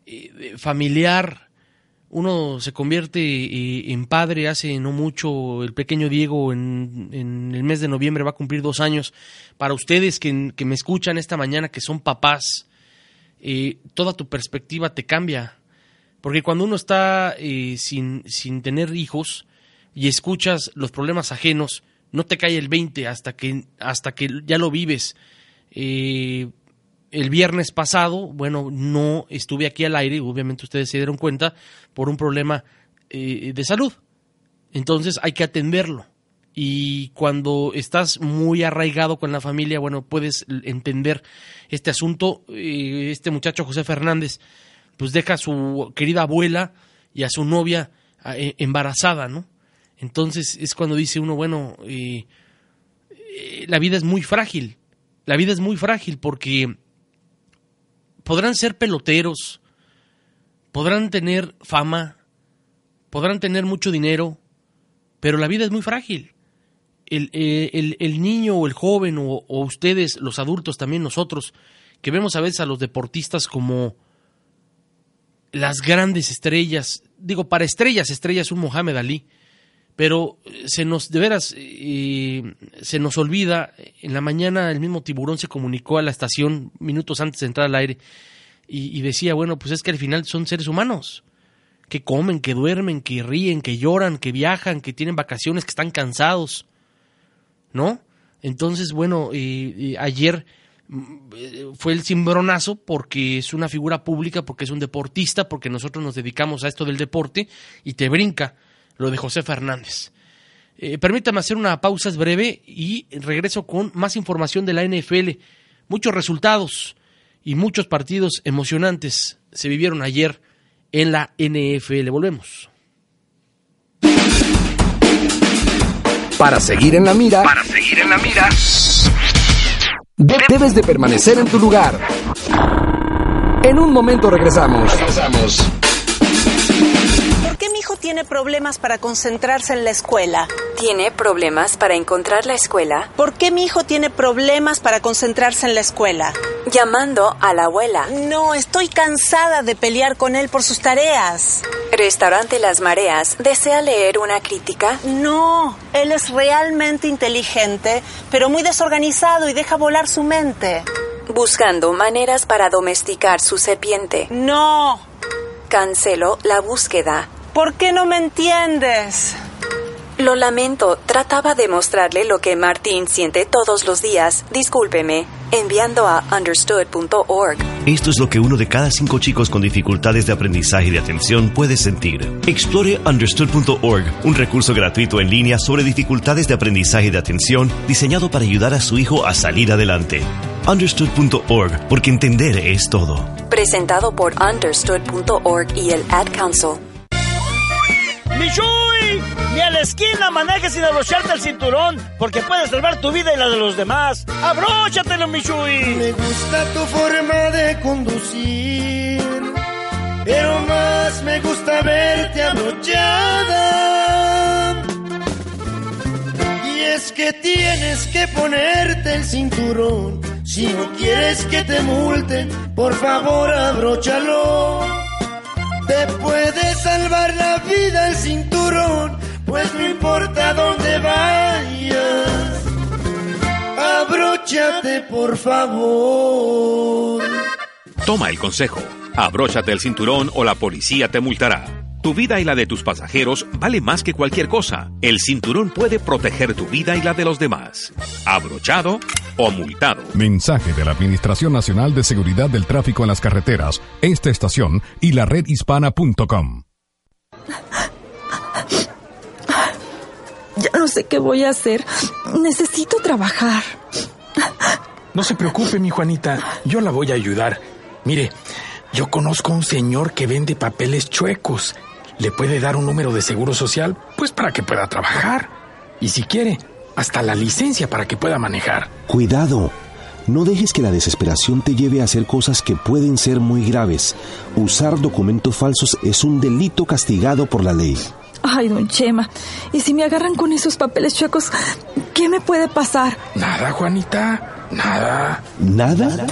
eh, familiar, uno se convierte en padre hace no mucho. El pequeño Diego en, en, el mes de noviembre va a cumplir dos años. Para ustedes que, que me escuchan esta mañana, que son papás, eh, toda tu perspectiva te cambia porque cuando uno está eh, sin, sin tener hijos y escuchas los problemas ajenos, no te cae el 20 hasta que, hasta que ya lo vives. Eh, el viernes pasado, bueno, no estuve aquí al aire, obviamente ustedes se dieron cuenta, por un problema eh, de salud. Entonces hay que atenderlo. Y cuando estás muy arraigado con la familia, bueno, puedes entender este asunto. Eh, este muchacho José Fernández pues deja a su querida abuela y a su novia embarazada, ¿no? Entonces es cuando dice uno, bueno, eh, la vida es muy frágil, la vida es muy frágil porque podrán ser peloteros, podrán tener fama, podrán tener mucho dinero, pero la vida es muy frágil. El, eh, el, el niño o el joven o, o ustedes, los adultos, también nosotros, que vemos a veces a los deportistas como las grandes estrellas, digo, para estrellas, estrellas un Mohamed Ali, pero se nos, de veras, eh, se nos olvida, en la mañana el mismo tiburón se comunicó a la estación minutos antes de entrar al aire y, decía, bueno, pues es que al final son seres humanos, que comen, que duermen, que ríen, que lloran, que viajan, que tienen vacaciones, que están cansados, ¿no? Entonces, bueno, eh, eh, ayer fue el cimbronazo porque es una figura pública, porque es un deportista, porque nosotros nos dedicamos a esto del deporte y te brinca lo de José Fernández. Eh, permítame hacer una pausa es breve y regreso con más información de la NFL. Muchos resultados y muchos partidos emocionantes se vivieron ayer en la NFL. Volvemos. Para seguir en la mira. Para seguir en la mira. Debes de permanecer en tu lugar. En un momento regresamos. Regresamos. Tiene problemas para concentrarse en la escuela? ¿Tiene problemas para encontrar la escuela? ¿Por qué mi hijo tiene problemas para concentrarse en la escuela? Llamando a la abuela. No, estoy cansada de pelear con él por sus tareas. Restaurante Las Mareas. ¿Desea leer una crítica? No, él es realmente inteligente, pero muy desorganizado y deja volar su mente. Buscando maneras para domesticar su serpiente. No. Cancelo la búsqueda. ¿Por qué no me entiendes? Lo lamento, trataba de mostrarle lo que Martín siente todos los días. Discúlpeme, enviando a understood.org. Esto es lo que uno de cada cinco chicos con dificultades de aprendizaje y de atención puede sentir. Explore understood.org, un recurso gratuito en línea sobre dificultades de aprendizaje y de atención diseñado para ayudar a su hijo a salir adelante. Understood.org, porque entender es todo. Presentado por understood.org y el Ad Council. ¡Michuy! Ni a la esquina manejes sin abrocharte el cinturón, porque puedes salvar tu vida y la de los demás. ¡Abróchatelo, Michuy! Me gusta tu forma de conducir, pero más me gusta verte abrochada. Y es que tienes que ponerte el cinturón, si no quieres que te multen, por favor abróchalo. Te puede salvar la vida el cinturón, pues no importa dónde vayas. Abróchate, por favor. Toma el consejo. Abróchate el cinturón o la policía te multará. Tu vida y la de tus pasajeros vale más que cualquier cosa. El cinturón puede proteger tu vida y la de los demás. Abrochado, o multado. Mensaje de la Administración Nacional de Seguridad del Tráfico en las Carreteras, esta estación y la redhispana.com. Ya no sé qué voy a hacer. Necesito trabajar. No se preocupe, mi Juanita. Yo la voy a ayudar. Mire, yo conozco a un señor que vende papeles chuecos. Le puede dar un número de seguro social, pues para que pueda trabajar. Y si quiere, hasta la licencia para que pueda manejar. Cuidado. No dejes que la desesperación te lleve a hacer cosas que pueden ser muy graves. Usar documentos falsos es un delito castigado por la ley. Ay, don Chema. ¿Y si me agarran con esos papeles chuecos, qué me puede pasar? Nada, Juanita. Nada. ¿Nada?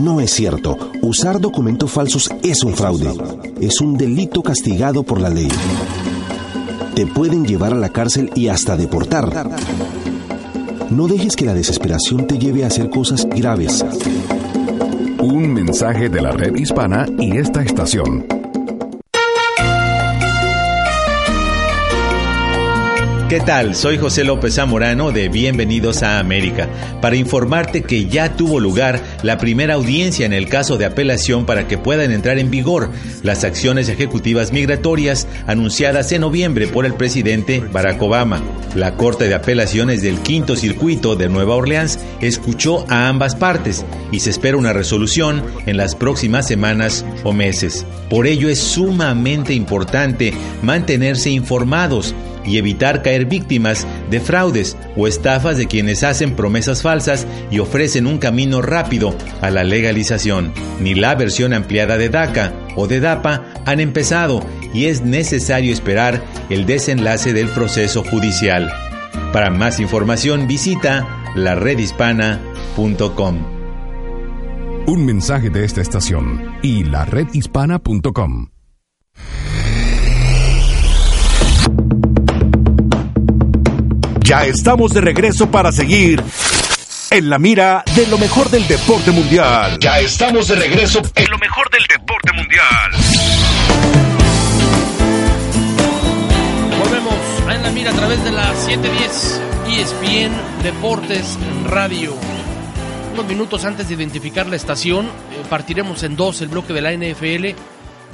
No es cierto. Usar documentos falsos es un fraude. Es un delito castigado por la ley. Te pueden llevar a la cárcel y hasta deportar. No dejes que la desesperación te lleve a hacer cosas graves. Un mensaje de la red hispana y esta estación. ¿Qué tal? Soy José López Zamorano de Bienvenidos a América para informarte que ya tuvo lugar la primera audiencia en el caso de apelación para que puedan entrar en vigor las acciones ejecutivas migratorias anunciadas en noviembre por el presidente Barack Obama. La Corte de Apelaciones del Quinto Circuito de Nueva Orleans escuchó a ambas partes y se espera una resolución en las próximas semanas o meses. Por ello es sumamente importante mantenerse informados y evitar caer víctimas de fraudes o estafas de quienes hacen promesas falsas y ofrecen un camino rápido a la legalización. Ni la versión ampliada de DACA o de DAPA han empezado y es necesario esperar el desenlace del proceso judicial. Para más información visita laredhispana.com. Un mensaje de esta estación y la redhispana.com. Ya estamos de regreso para seguir en la mira de lo mejor del deporte mundial. Ya estamos de regreso en lo mejor del deporte mundial. Volvemos a En la Mira a través de la 710 ESPN Deportes Radio. Unos minutos antes de identificar la estación, eh, partiremos en dos el bloque de la NFL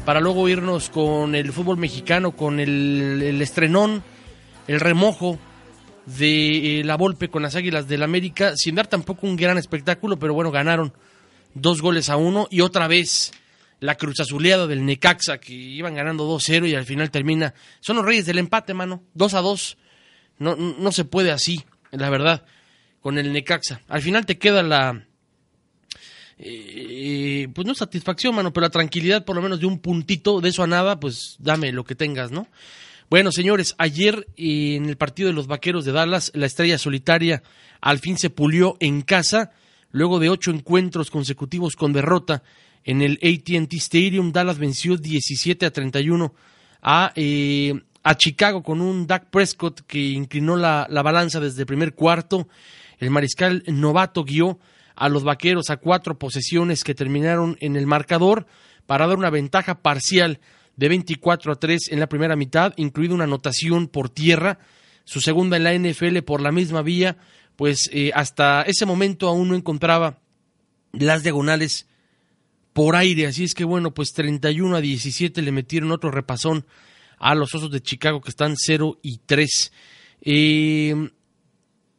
para luego irnos con el fútbol mexicano, con el estrenón, el remojo de eh, la Volpe con las Águilas del América, sin dar tampoco un gran espectáculo, pero bueno, ganaron dos goles a uno y otra vez la cruz azuleada del Necaxa, que iban ganando 2-0 y al final termina. Son los reyes del empate, mano. 2 a 2. No, no se puede así, la verdad, con el Necaxa. Al final te queda la. Eh, pues no satisfacción, mano, pero la tranquilidad por lo menos de un puntito, de eso a nada, pues dame lo que tengas, ¿no? Bueno, señores, ayer en el partido de los Vaqueros de Dallas, la estrella solitaria al fin se pulió en casa, luego de ocho encuentros consecutivos con derrota en el ATT Stadium. Dallas venció 17 a 31 a, eh, a Chicago con un Dak Prescott que inclinó la, la balanza desde el primer cuarto. El mariscal novato guió a los Vaqueros a cuatro posesiones que terminaron en el marcador para dar una ventaja parcial de 24 a 3 en la primera mitad, incluida una anotación por tierra, su segunda en la NFL por la misma vía, pues eh, hasta ese momento aún no encontraba las diagonales por aire, así es que bueno, pues 31 a 17 le metieron otro repasón a los Osos de Chicago que están 0 y 3. Eh,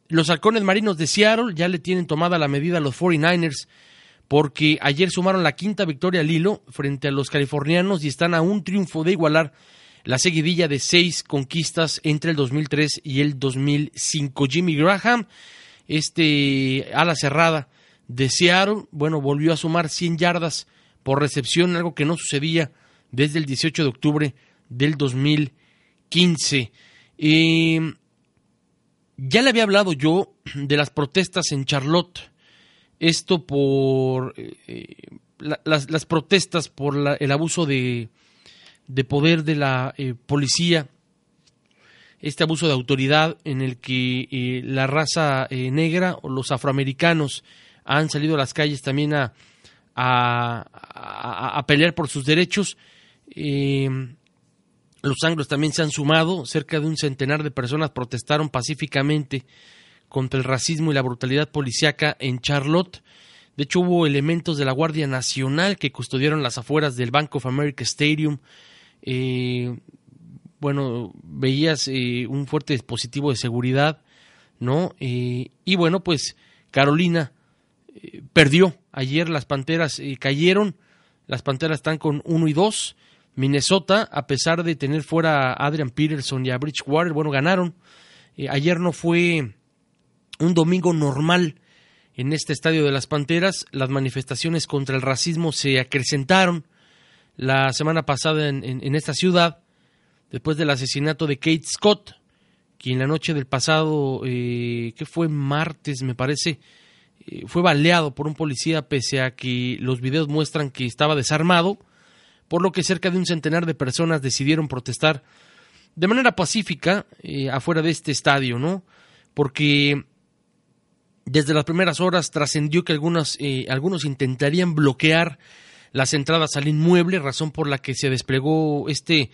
los halcones marinos de Seattle ya le tienen tomada la medida a los 49ers porque ayer sumaron la quinta victoria al hilo frente a los californianos y están a un triunfo de igualar la seguidilla de seis conquistas entre el 2003 y el 2005. Jimmy Graham, este ala cerrada de Seattle, bueno, volvió a sumar 100 yardas por recepción, algo que no sucedía desde el 18 de octubre del 2015. Eh, ya le había hablado yo de las protestas en Charlotte esto por eh, las, las, protestas por la, el abuso de, de, poder de la eh, policía, este abuso de autoridad en el que eh, la raza negra o los afroamericanos han salido a las calles también a pelear por sus derechos. los anglos también se han sumado, cerca de un centenar de personas protestaron pacíficamente contra el racismo y la brutalidad policiaca en Charlotte. De hecho, hubo elementos de la Guardia Nacional que custodiaron las afueras del Bank of America Stadium. Eh, bueno, veías eh, un fuerte dispositivo de seguridad, ¿no? Eh, y bueno, pues Carolina perdió. Ayer las Panteras cayeron. Las Panteras están con 1 y 2. Minnesota, a pesar de tener fuera a Adrian Peterson y a Bridgewater, bueno, ganaron. ayer no fue un domingo normal en este estadio de las Panteras. Las manifestaciones contra el racismo se acrecentaron la semana pasada en, esta ciudad, después del asesinato de Kate Scott, quien la noche del pasado, eh, que fue martes me parece, eh, fue baleado por un policía pese a que los videos muestran que estaba desarmado, por lo que cerca de un centenar de personas decidieron protestar de manera pacífica eh, afuera de este estadio, ¿no? Porque desde las primeras horas trascendió que algunos, eh, algunos intentarían bloquear las entradas al inmueble, razón por la que se desplegó este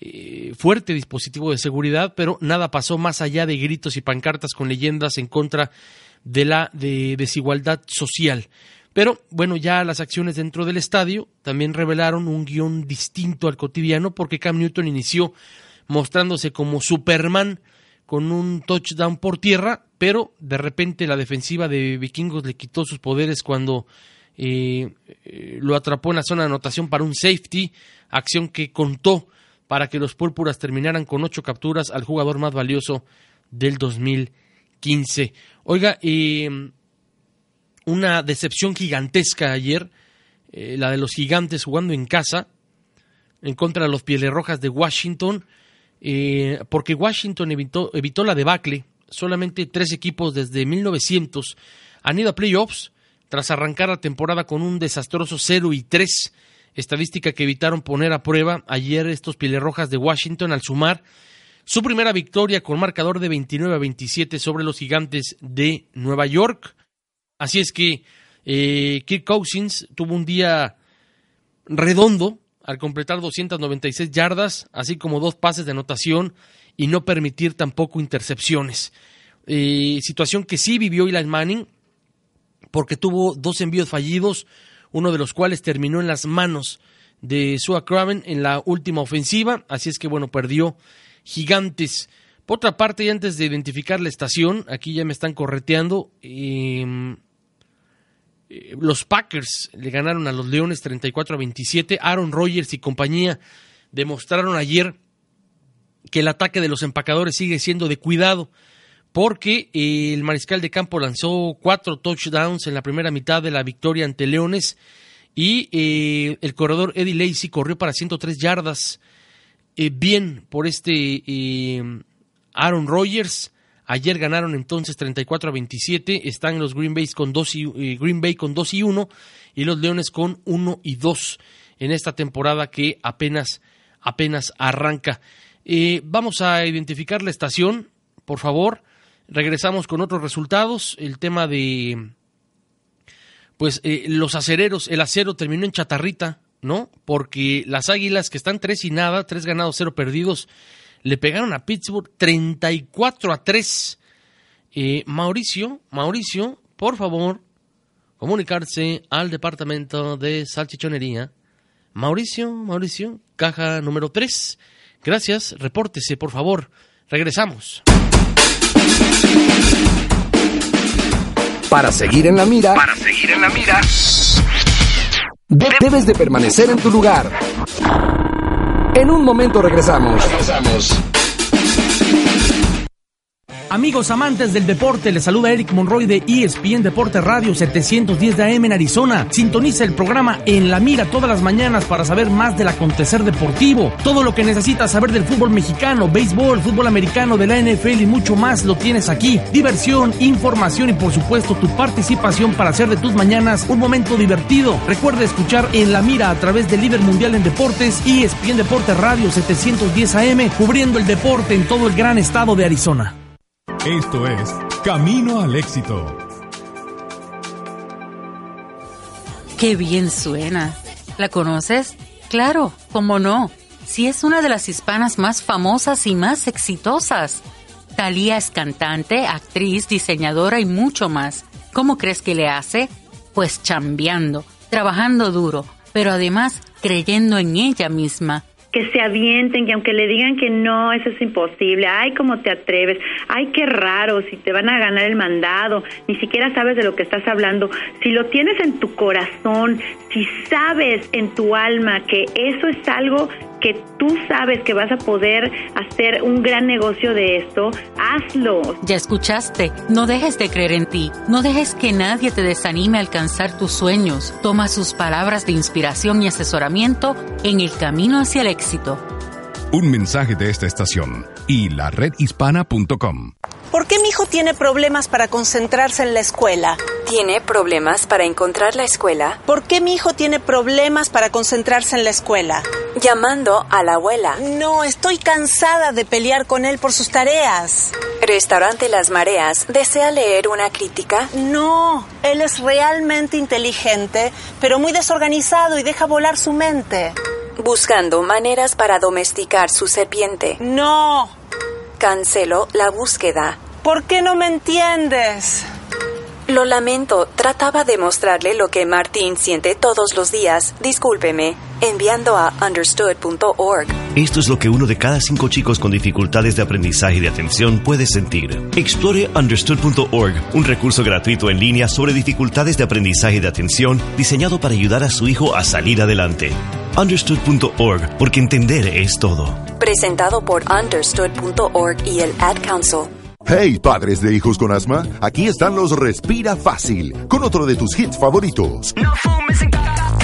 eh, fuerte dispositivo de seguridad, pero nada pasó más allá de gritos y pancartas con leyendas en contra de la de desigualdad social. Pero bueno, ya las acciones dentro del estadio también revelaron un guion distinto al cotidiano porque Cam Newton inició mostrándose como Superman con un touchdown por tierra, pero de repente la defensiva de Vikingos le quitó sus poderes cuando eh, eh, lo atrapó en la zona de anotación para un safety, acción que contó para que los púrpuras terminaran con ocho capturas al jugador más valioso del 2015. Oiga, eh, una decepción gigantesca ayer, la de los gigantes jugando en casa en contra de los Pieles Rojas de Washington. Eh, porque Washington evitó, evitó la debacle. Solamente tres equipos desde 1900 han ido a playoffs tras arrancar la temporada con un desastroso 0 y 3, estadística que evitaron poner a prueba ayer estos Rojas de Washington al sumar su primera victoria con marcador de 29 a 27 sobre los gigantes de Nueva York. Así es que eh, Kirk Cousins tuvo un día redondo, al completar 296 yardas, así como dos pases de anotación y no permitir tampoco intercepciones. Eh, situación que sí vivió Eli Manning, porque tuvo dos envíos fallidos, uno de los cuales terminó en las manos de Sua Craven en la última ofensiva, así es que bueno, perdió gigantes. Por otra parte, y antes de identificar la estación, aquí ya me están correteando, eh, eh, los Packers le ganaron a los Leones 34 a 27. Aaron Rodgers y compañía demostraron ayer que el ataque de los empacadores sigue siendo de cuidado porque eh, el mariscal de campo lanzó cuatro touchdowns en la primera mitad de la victoria ante Leones y eh, el corredor Eddie Lacy corrió para 103 yardas. bien por este Aaron Rodgers. Ayer ganaron entonces 34 a 27. Están los Green Bay con 2 y, eh, Green Bay con 2 y 1 y los Leones con 1 y 2 en esta temporada que apenas, apenas arranca. Eh, vamos a identificar la estación, por favor. Regresamos con otros resultados. El tema de, pues, eh, los acereros, el acero terminó en chatarrita, ¿no? Porque las águilas que están tres y nada, tres ganados, cero perdidos, le pegaron a Pittsburgh 34 a 3. Eh, Mauricio, Mauricio, por favor, comunicarse al departamento de salchichonería. Mauricio, Mauricio, caja número 3. Gracias, repórtese, por favor. Regresamos. Para seguir en la mira. Para seguir en la mira. Debes de permanecer en tu lugar. En un momento regresamos. Regresamos. Amigos amantes del deporte, les saluda Eric Monroy de ESPN Deporte Radio 710 de AM en Arizona. Sintoniza el programa En la Mira todas las mañanas para saber más del acontecer deportivo. Todo lo que necesitas saber del fútbol mexicano, béisbol, fútbol americano, de la NFL y mucho más lo tienes aquí. Diversión, información y por supuesto tu participación para hacer de tus mañanas un momento divertido. Recuerda escuchar En la Mira a través del líder mundial en deportes ESPN Deporte Radio 710 AM, cubriendo el deporte en todo el gran estado de Arizona. Esto es Camino al Éxito. Qué bien suena. ¿La conoces? Claro, cómo no. Si es una de las hispanas más famosas y más exitosas. Talía es cantante, actriz, diseñadora y mucho más. ¿Cómo crees que le hace? Pues chambeando, trabajando duro, pero además creyendo en ella misma que se avienten, que aunque le digan que no, eso es imposible, ay, cómo te atreves, ay, qué raro, si te van a ganar el mandado, ni siquiera sabes de lo que estás hablando, si lo tienes en tu corazón, si sabes en tu alma que eso es algo que tú sabes que vas a poder hacer un gran negocio de esto, hazlo. Ya escuchaste, no dejes de creer en ti, no dejes que nadie te desanime a alcanzar tus sueños. Toma sus palabras de inspiración y asesoramiento en el camino hacia el éxito. Un mensaje de esta estación y la redhispana.com. ¿Por qué mi hijo tiene problemas para concentrarse en la escuela? ¿Tiene problemas para encontrar la escuela? ¿Por qué mi hijo tiene problemas para concentrarse en la escuela? Llamando a la abuela. No, estoy cansada de pelear con él por sus tareas. Restaurante Las Mareas. ¿Desea leer una crítica? No, él es realmente inteligente, pero muy desorganizado y deja volar su mente. Buscando maneras para domesticar su serpiente. No. Cancelo la búsqueda. ¿Por qué no me entiendes? Lo lamento, trataba de mostrarle lo que Martín siente todos los días. Discúlpeme, enviando a understood.org. Esto es lo que uno de cada cinco chicos con dificultades de aprendizaje y de atención puede sentir. Explore understood.org, un recurso gratuito en línea sobre dificultades de aprendizaje y de atención diseñado para ayudar a su hijo a salir adelante. Understood.org, porque entender es todo. Presentado por understood.org y el Ad Council. Hey, padres de hijos con asma, aquí están los Respira Fácil, con otro de tus hits favoritos. No fumes en casa,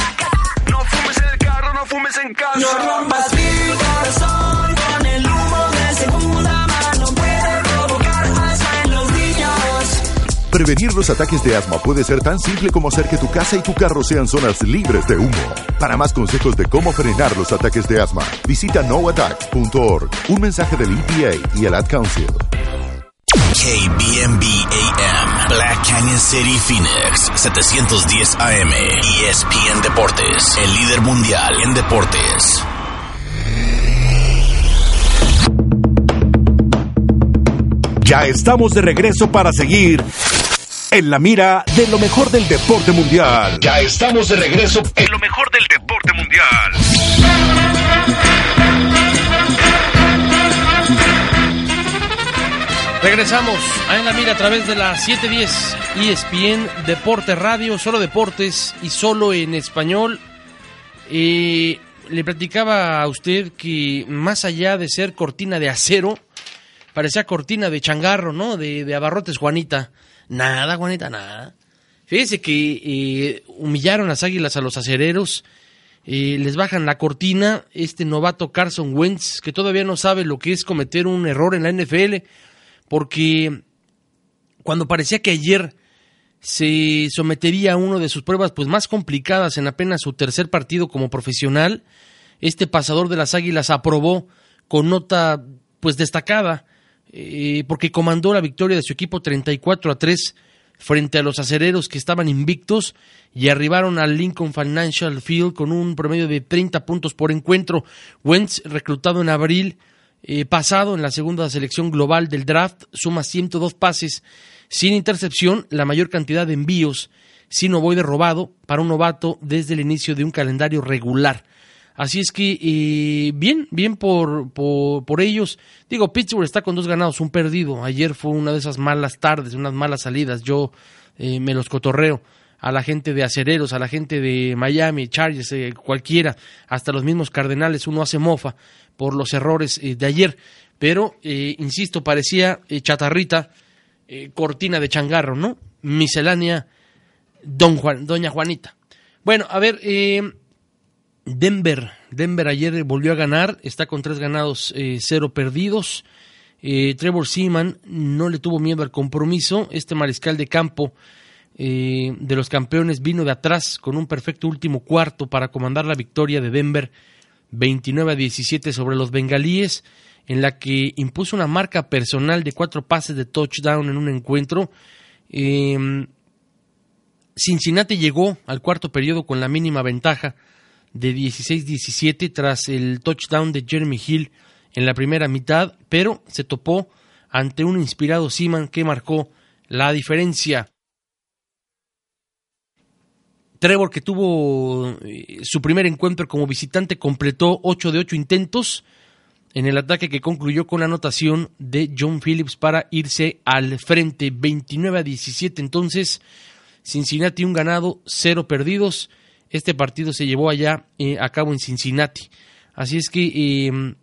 no fumes en el carro, no fumes en casa. No rompas mi corazón con el humo de segunda mano, puede provocar asma en los niños. Prevenir los ataques de asma puede ser tan simple como hacer que tu casa y tu carro sean zonas libres de humo. Para más consejos de cómo frenar los ataques de asma, visita noattack.org. Un mensaje del EPA y el Ad Council. KBMB AM, Black Canyon City, Phoenix, 710 AM, ESPN Deportes, el líder mundial en deportes. Ya estamos de regreso para seguir en la mira de lo mejor del deporte mundial. Ya estamos de regreso en lo mejor del deporte mundial. Regresamos a En la Mira a través de la 710 ESPN Deporte Radio, solo deportes y solo en español. Eh, le platicaba a usted que más allá de ser cortina de acero, parecía cortina de changarro, ¿no? De, de abarrotes, Juanita. Nada, Juanita, nada. Fíjese que eh, humillaron las águilas a los acereros. Eh, les bajan la cortina. Este novato Carson Wentz, que todavía no sabe lo que es cometer un error en la NFL porque cuando parecía que ayer se sometería a una de sus pruebas pues más complicadas en apenas su tercer partido como profesional, este pasador de las Águilas aprobó con nota pues destacada eh, porque comandó la victoria de su equipo 34 a 3 frente a los acereros que estaban invictos y arribaron al Lincoln Financial Field con un promedio de 30 puntos por encuentro. Wentz, reclutado en abril, eh, pasado en la segunda selección global del draft, suma 102 pases sin intercepción, la mayor cantidad de envíos sin ovoide robado para un novato desde el inicio de un calendario regular. Así es que, eh, bien, bien por, por, ellos. Digo, Pittsburgh está con dos ganados, un perdido. Ayer fue una de esas malas tardes, unas malas salidas. Yo eh, me los cotorreo a la gente de acereros, a la gente de Miami, Chargers, eh, cualquiera, hasta los mismos Cardenales, uno hace mofa por los errores eh, de ayer. Pero, eh, insisto, parecía chatarrita, cortina de changarro, ¿no? Miscelánea, don Juan, doña Juanita. Bueno, a ver, Denver, Denver ayer volvió a ganar, está con tres ganados, cero perdidos. Trevor Seaman no le tuvo miedo al compromiso, este mariscal de campo eh, de los campeones vino de atrás con un perfecto último cuarto para comandar la victoria de Denver 29 a 17 sobre los bengalíes, en la que impuso una marca personal de cuatro pases de touchdown en un encuentro. Eh, Cincinnati llegó al cuarto periodo con la mínima ventaja de 16-17 tras el touchdown de Jeremy Hill en la primera mitad, pero se topó ante un inspirado Seaman que marcó la diferencia. Trevor, que tuvo eh, su primer encuentro como visitante, completó 8 de 8 intentos en el ataque que concluyó con la anotación de John Phillips para irse al frente 29 a 17. Entonces, Cincinnati un ganado, cero perdidos. Este partido se llevó allá eh, a cabo en Cincinnati. Así es que eh,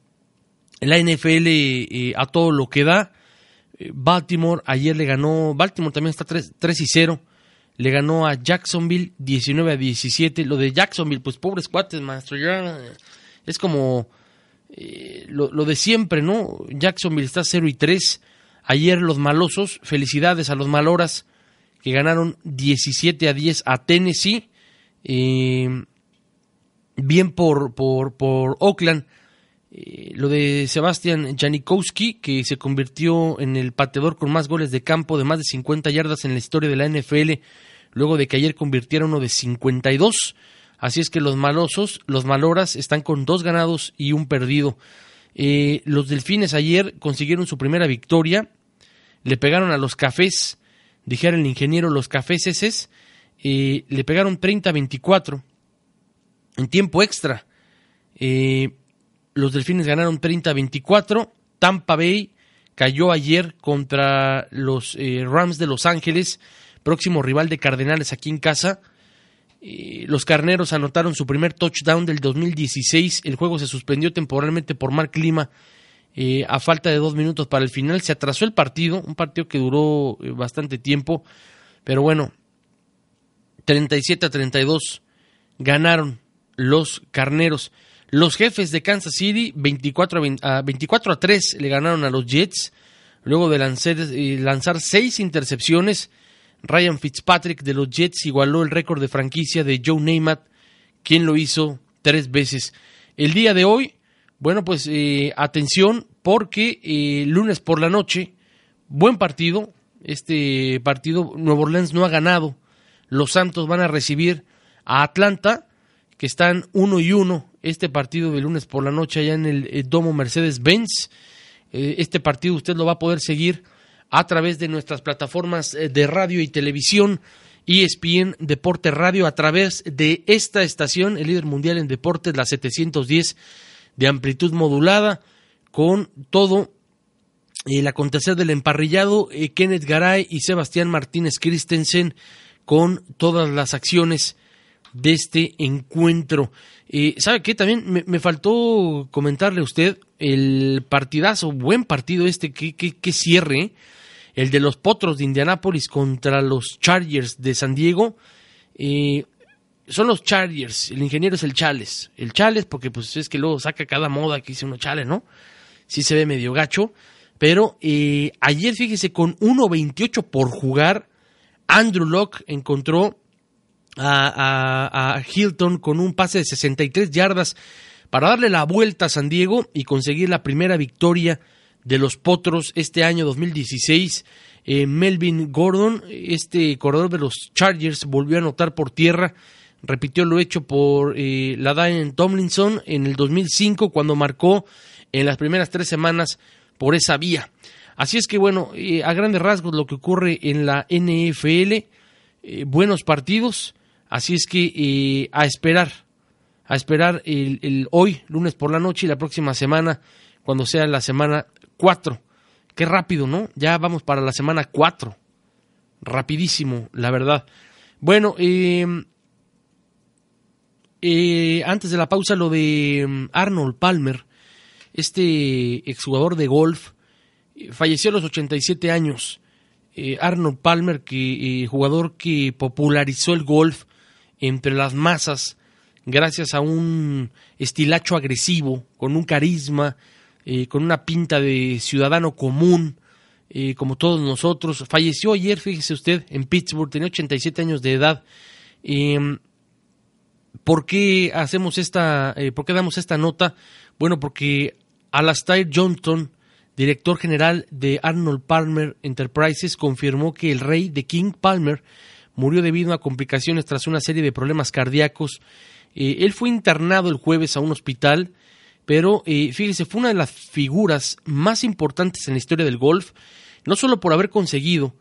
la NFL eh, a todo lo que da. Baltimore ayer le ganó, Baltimore también está 3, 3 y 0. Le ganó a Jacksonville 19 a 17. Lo de Jacksonville, pues pobres cuates, maestro. Ya es como eh, lo, lo de siempre, ¿no? Jacksonville está 0 y 3. Ayer los malosos, felicidades a los maloras que ganaron 17 a 10 a Tennessee. Eh, bien por, por, por Oakland. Eh, lo de Sebastian Janikowski, que se convirtió en el pateador con más goles de campo de más de 50 yardas en la historia de la NFL, luego de que ayer convirtiera uno de 52. Así es que los malosos, los maloras, están con dos ganados y un perdido. Eh, los delfines ayer consiguieron su primera victoria. Le pegaron a los cafés, dijera el ingeniero, los caféses. Eh, le pegaron 30-24 en tiempo extra. Eh, los Delfines ganaron 30-24. Tampa Bay cayó ayer contra los eh, Rams de Los Ángeles, próximo rival de Cardenales aquí en casa. Eh, los Carneros anotaron su primer touchdown del 2016. El juego se suspendió temporalmente por mal clima. eh, a falta de dos minutos para el final, se atrasó el partido, un partido que duró eh, bastante tiempo, pero bueno, 37 a 32 ganaron los carneros. Los jefes de Kansas City, 24 a, 20 a 24 a 3, le ganaron a los Jets. Luego de lanzar, eh, lanzar seis intercepciones, Ryan Fitzpatrick de los Jets igualó el récord de franquicia de Joe Namath, quien lo hizo tres veces. El día de hoy, bueno, pues eh, atención, porque eh, lunes por la noche, buen partido. Este partido, Nuevo Orleans no ha ganado. Los Santos van a recibir a Atlanta, que están uno y uno. Este partido de lunes por la noche allá en el eh, Domo Mercedes-Benz. Eh, este partido usted lo va a poder seguir a través de nuestras plataformas eh, de radio y televisión, E ESPN Deporte Radio, a través de esta estación, el líder mundial en deportes, la 710 de amplitud modulada, con todo el acontecer del emparrillado, eh, Kenneth Garay y Sebastián Martínez Christensen, con todas las acciones de este encuentro. Eh, ¿Sabe qué? También me, me, faltó comentarle a usted el partidazo, buen partido este, que, que, que cierre, ¿eh? El de los Potros de Indianápolis contra los Chargers de San Diego. Son los Chargers, el ingeniero es el Chales. El Chales, porque pues es que luego saca cada moda que dice uno Chales, ¿no? Sí se ve medio gacho. Pero eh, ayer, fíjese, con 1.28 por jugar, Andrew Locke encontró a, Hilton con un pase de 63 yardas para darle la vuelta a San Diego y conseguir la primera victoria de los Potros este año 2016. Eh, Melvin Gordon, este corredor de los Chargers, volvió a anotar por tierra. Repitió lo hecho por eh, la Diane Tomlinson en el 2005 cuando marcó en las primeras tres semanas por esa vía. Así es que bueno, eh, a grandes rasgos lo que ocurre en la NFL, buenos partidos, así es que a esperar, a esperar el, hoy, lunes por la noche y la próxima semana, cuando sea la semana 4. Qué rápido, ¿no? Ya vamos para la semana 4. Rapidísimo, la verdad. Bueno, eh, eh, antes de la pausa, lo de mm, Arnold Palmer, este exjugador de golf, eh, falleció a los 87 años. Eh, Arnold Palmer, que jugador que popularizó el golf entre las masas gracias a un estilacho agresivo, con un carisma, con una pinta de ciudadano común, como todos nosotros. Falleció ayer, fíjese usted, en Pittsburgh, tenía 87 años de edad. Eh, ¿Por qué hacemos esta, eh, por qué damos esta nota? Bueno, porque Alastair Johnston, director general de Arnold Palmer Enterprises, confirmó que el rey de King Palmer murió debido a complicaciones tras una serie de problemas cardíacos. Eh, él fue internado el jueves a un hospital, pero eh, fíjese, fue una de las figuras más importantes en la historia del golf, no solo por haber conseguido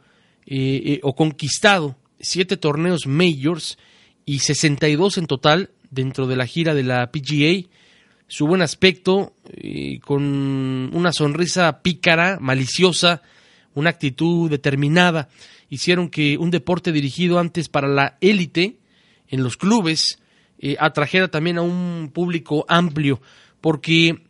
eh, eh, o conquistado siete torneos majors y 62 en total dentro de la gira de la PGA, su buen aspecto, eh, con una sonrisa pícara, maliciosa, una actitud determinada, hicieron que un deporte dirigido antes para la élite en los clubes atrajera también a un público amplio, porque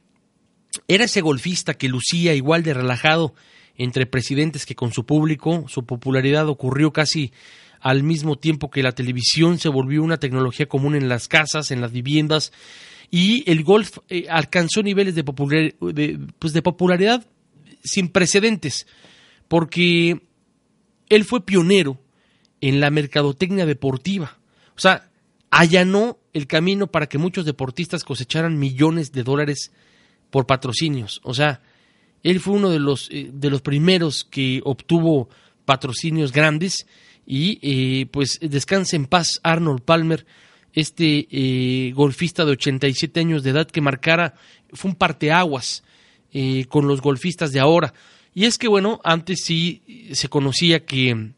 era ese golfista que lucía igual de relajado entre presidentes que con su público, su popularidad ocurrió casi al mismo tiempo que la televisión se volvió una tecnología común en las casas, en las viviendas, y el golf eh, alcanzó niveles de, pues de popularidad sin precedentes, porque él fue pionero en la mercadotecnia deportiva. O sea, allanó el camino para que muchos deportistas cosecharan millones de dólares por patrocinios. O sea, él fue uno de los, eh, de los primeros que obtuvo patrocinios grandes y eh, pues descanse en paz Arnold Palmer, este eh, golfista de 87 años de edad que marcara, fue un parteaguas con los golfistas de ahora. Y es que bueno, antes sí se conocía que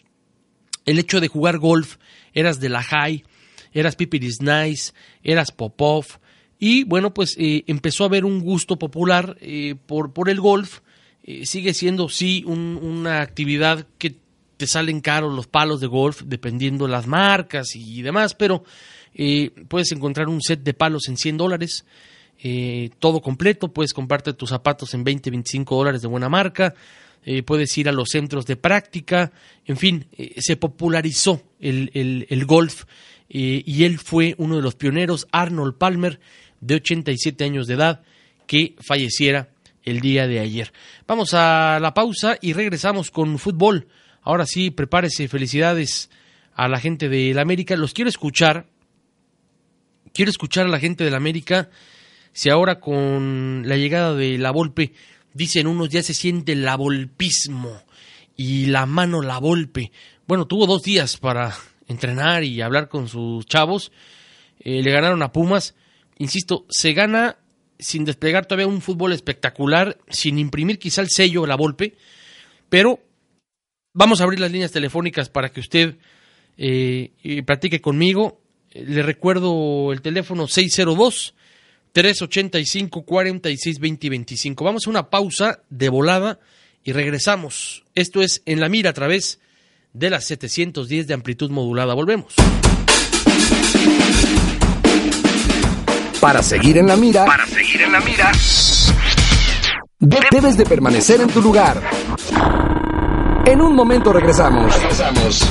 el hecho de jugar golf eras de la high, eras Pipiris Nice, eras Popov, y bueno, pues eh, empezó a haber un gusto popular eh, por, por el golf. Eh, sigue siendo, sí, un- una actividad que te salen caros los palos de golf, dependiendo las marcas y demás, pero eh, puedes encontrar un set de palos en 100 dólares, eh, todo completo, puedes comprarte tus zapatos en 20, 25 dólares de buena marca, puedes ir a los centros de práctica, en fin, se popularizó el- el golf y él fue uno de los pioneros, Arnold Palmer, de 87 años de edad, que falleciera el día de ayer. Vamos a la pausa y regresamos con fútbol. Ahora sí, prepárese, felicidades a la gente de la América. Los quiero escuchar. Quiero escuchar a la gente de la América. Si ahora con la llegada de la Volpe, dicen unos, ya se siente la volpismo y la mano la Volpe. Bueno, tuvo dos días para entrenar y hablar con sus chavos. Eh, le ganaron a Pumas. Insisto, se gana sin desplegar todavía un fútbol espectacular, sin imprimir quizá el sello la Volpe, pero vamos a abrir las líneas telefónicas para que usted eh, eh, platique conmigo. Eh, Le recuerdo el teléfono 602 385 46 20 y 25. Vamos a una pausa de volada y regresamos. Esto es En la Mira a través de las 710 de amplitud modulada. Volvemos. Para seguir en la mira, Para seguir en la mira, de- debes de permanecer en tu lugar. En un momento regresamos. Regresamos.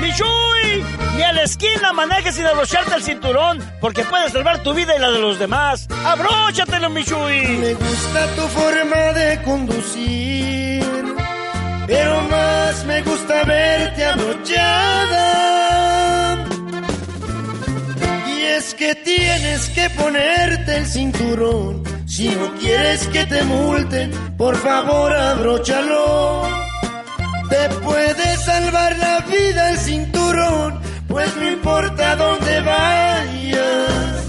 ¡Michuy! Ni a la esquina manejes sin abrocharte el cinturón, porque puedes salvar tu vida y la de los demás. ¡Abróchatelo, Michuy! Me gusta tu forma de conducir, pero más me gusta verte abrochada. Y es que tienes que ponerte el cinturón. Si no quieres que te multen, por favor abróchalo. Te puede salvar la vida el cinturón, pues no importa dónde vayas.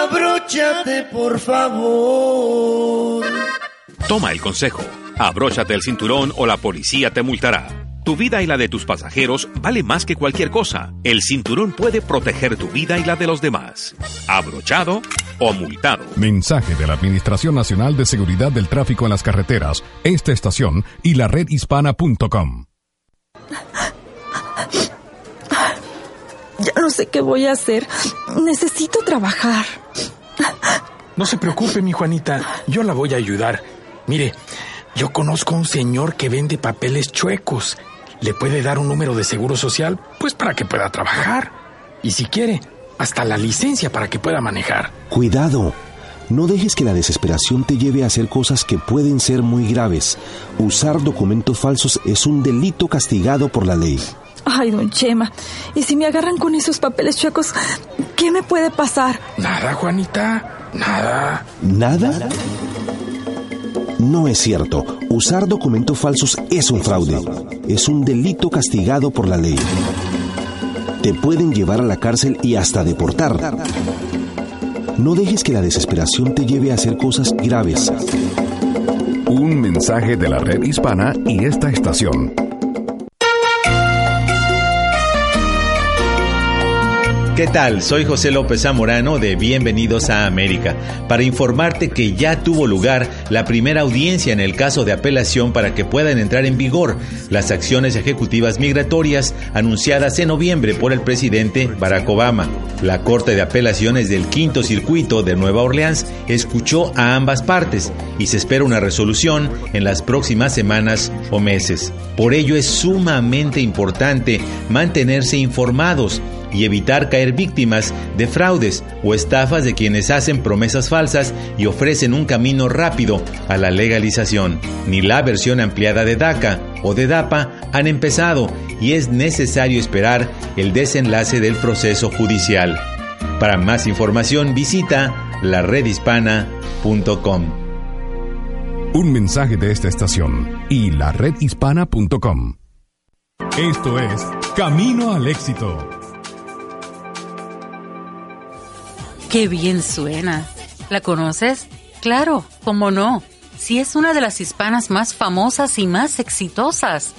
Abróchate, por favor. Toma el consejo. Abróchate el cinturón o la policía te multará. Tu vida y la de tus pasajeros vale más que cualquier cosa. El cinturón puede proteger tu vida y la de los demás. Abrochado o multado. Mensaje de la Administración Nacional de Seguridad del Tráfico en las Carreteras, esta estación y la redhispana.com. Ya no sé qué voy a hacer. Necesito trabajar. No se preocupe, mi Juanita, yo la voy a ayudar. Mire, yo conozco a un señor que vende papeles chuecos. Le puede dar un número de seguro social, pues para que pueda trabajar. Y si quiere, hasta la licencia para que pueda manejar. Cuidado. No dejes que la desesperación te lleve a hacer cosas que pueden ser muy graves. Usar documentos falsos es un delito castigado por la ley. Ay, don Chema. ¿Y si me agarran con esos papeles chuecos, qué me puede pasar? Nada, Juanita, nada. ¿Nada? No es cierto. Usar documentos falsos es un fraude. Es un delito castigado por la ley. Te pueden llevar a la cárcel y hasta deportar. No dejes que la desesperación te lleve a hacer cosas graves. Un mensaje de la red hispana y esta estación. ¿Qué tal? Soy José López Zamorano de Bienvenidos a América para informarte que ya tuvo lugar la primera audiencia en el caso de apelación para que puedan entrar en vigor las acciones ejecutivas migratorias anunciadas en noviembre por el presidente Barack Obama. La Corte de Apelaciones del Quinto Circuito de Nueva Orleans escuchó a ambas partes y se espera una resolución en las próximas semanas o meses. Por ello es sumamente importante mantenerse informados y evitar caer víctimas de fraudes o estafas de quienes hacen promesas falsas y ofrecen un camino rápido a la legalización. Ni la versión ampliada de DACA o de DAPA han empezado y es necesario esperar el desenlace del proceso judicial. Para más información visita laredhispana.com. Un mensaje de esta estación y laredhispana.com. Esto es Camino al Éxito. Qué bien suena. ¿La conoces? Claro, cómo no. Si es una de las hispanas más famosas y más exitosas.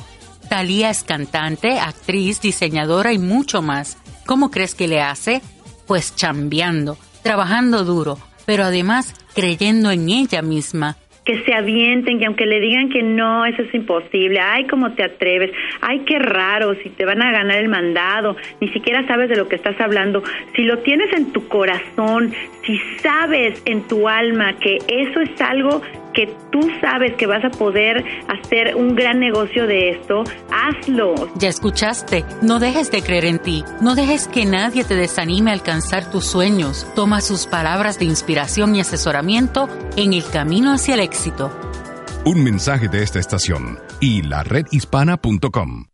Talía es cantante, actriz, diseñadora y mucho más. ¿Cómo crees que le hace? Pues chambeando, trabajando duro, pero además creyendo en ella misma que se avienten, que aunque le digan que no, eso es imposible, ay, cómo te atreves, ay, qué raro, si te van a ganar el mandado, ni siquiera sabes de lo que estás hablando, si lo tienes en tu corazón, si sabes en tu alma que eso es algo que tú sabes que vas a poder hacer un gran negocio de esto, hazlo. Ya escuchaste, no dejes de creer en ti, no dejes que nadie te desanime a alcanzar tus sueños. Toma sus palabras de inspiración y asesoramiento en el camino hacia el éxito. Un mensaje de esta estación y la redhispana.com.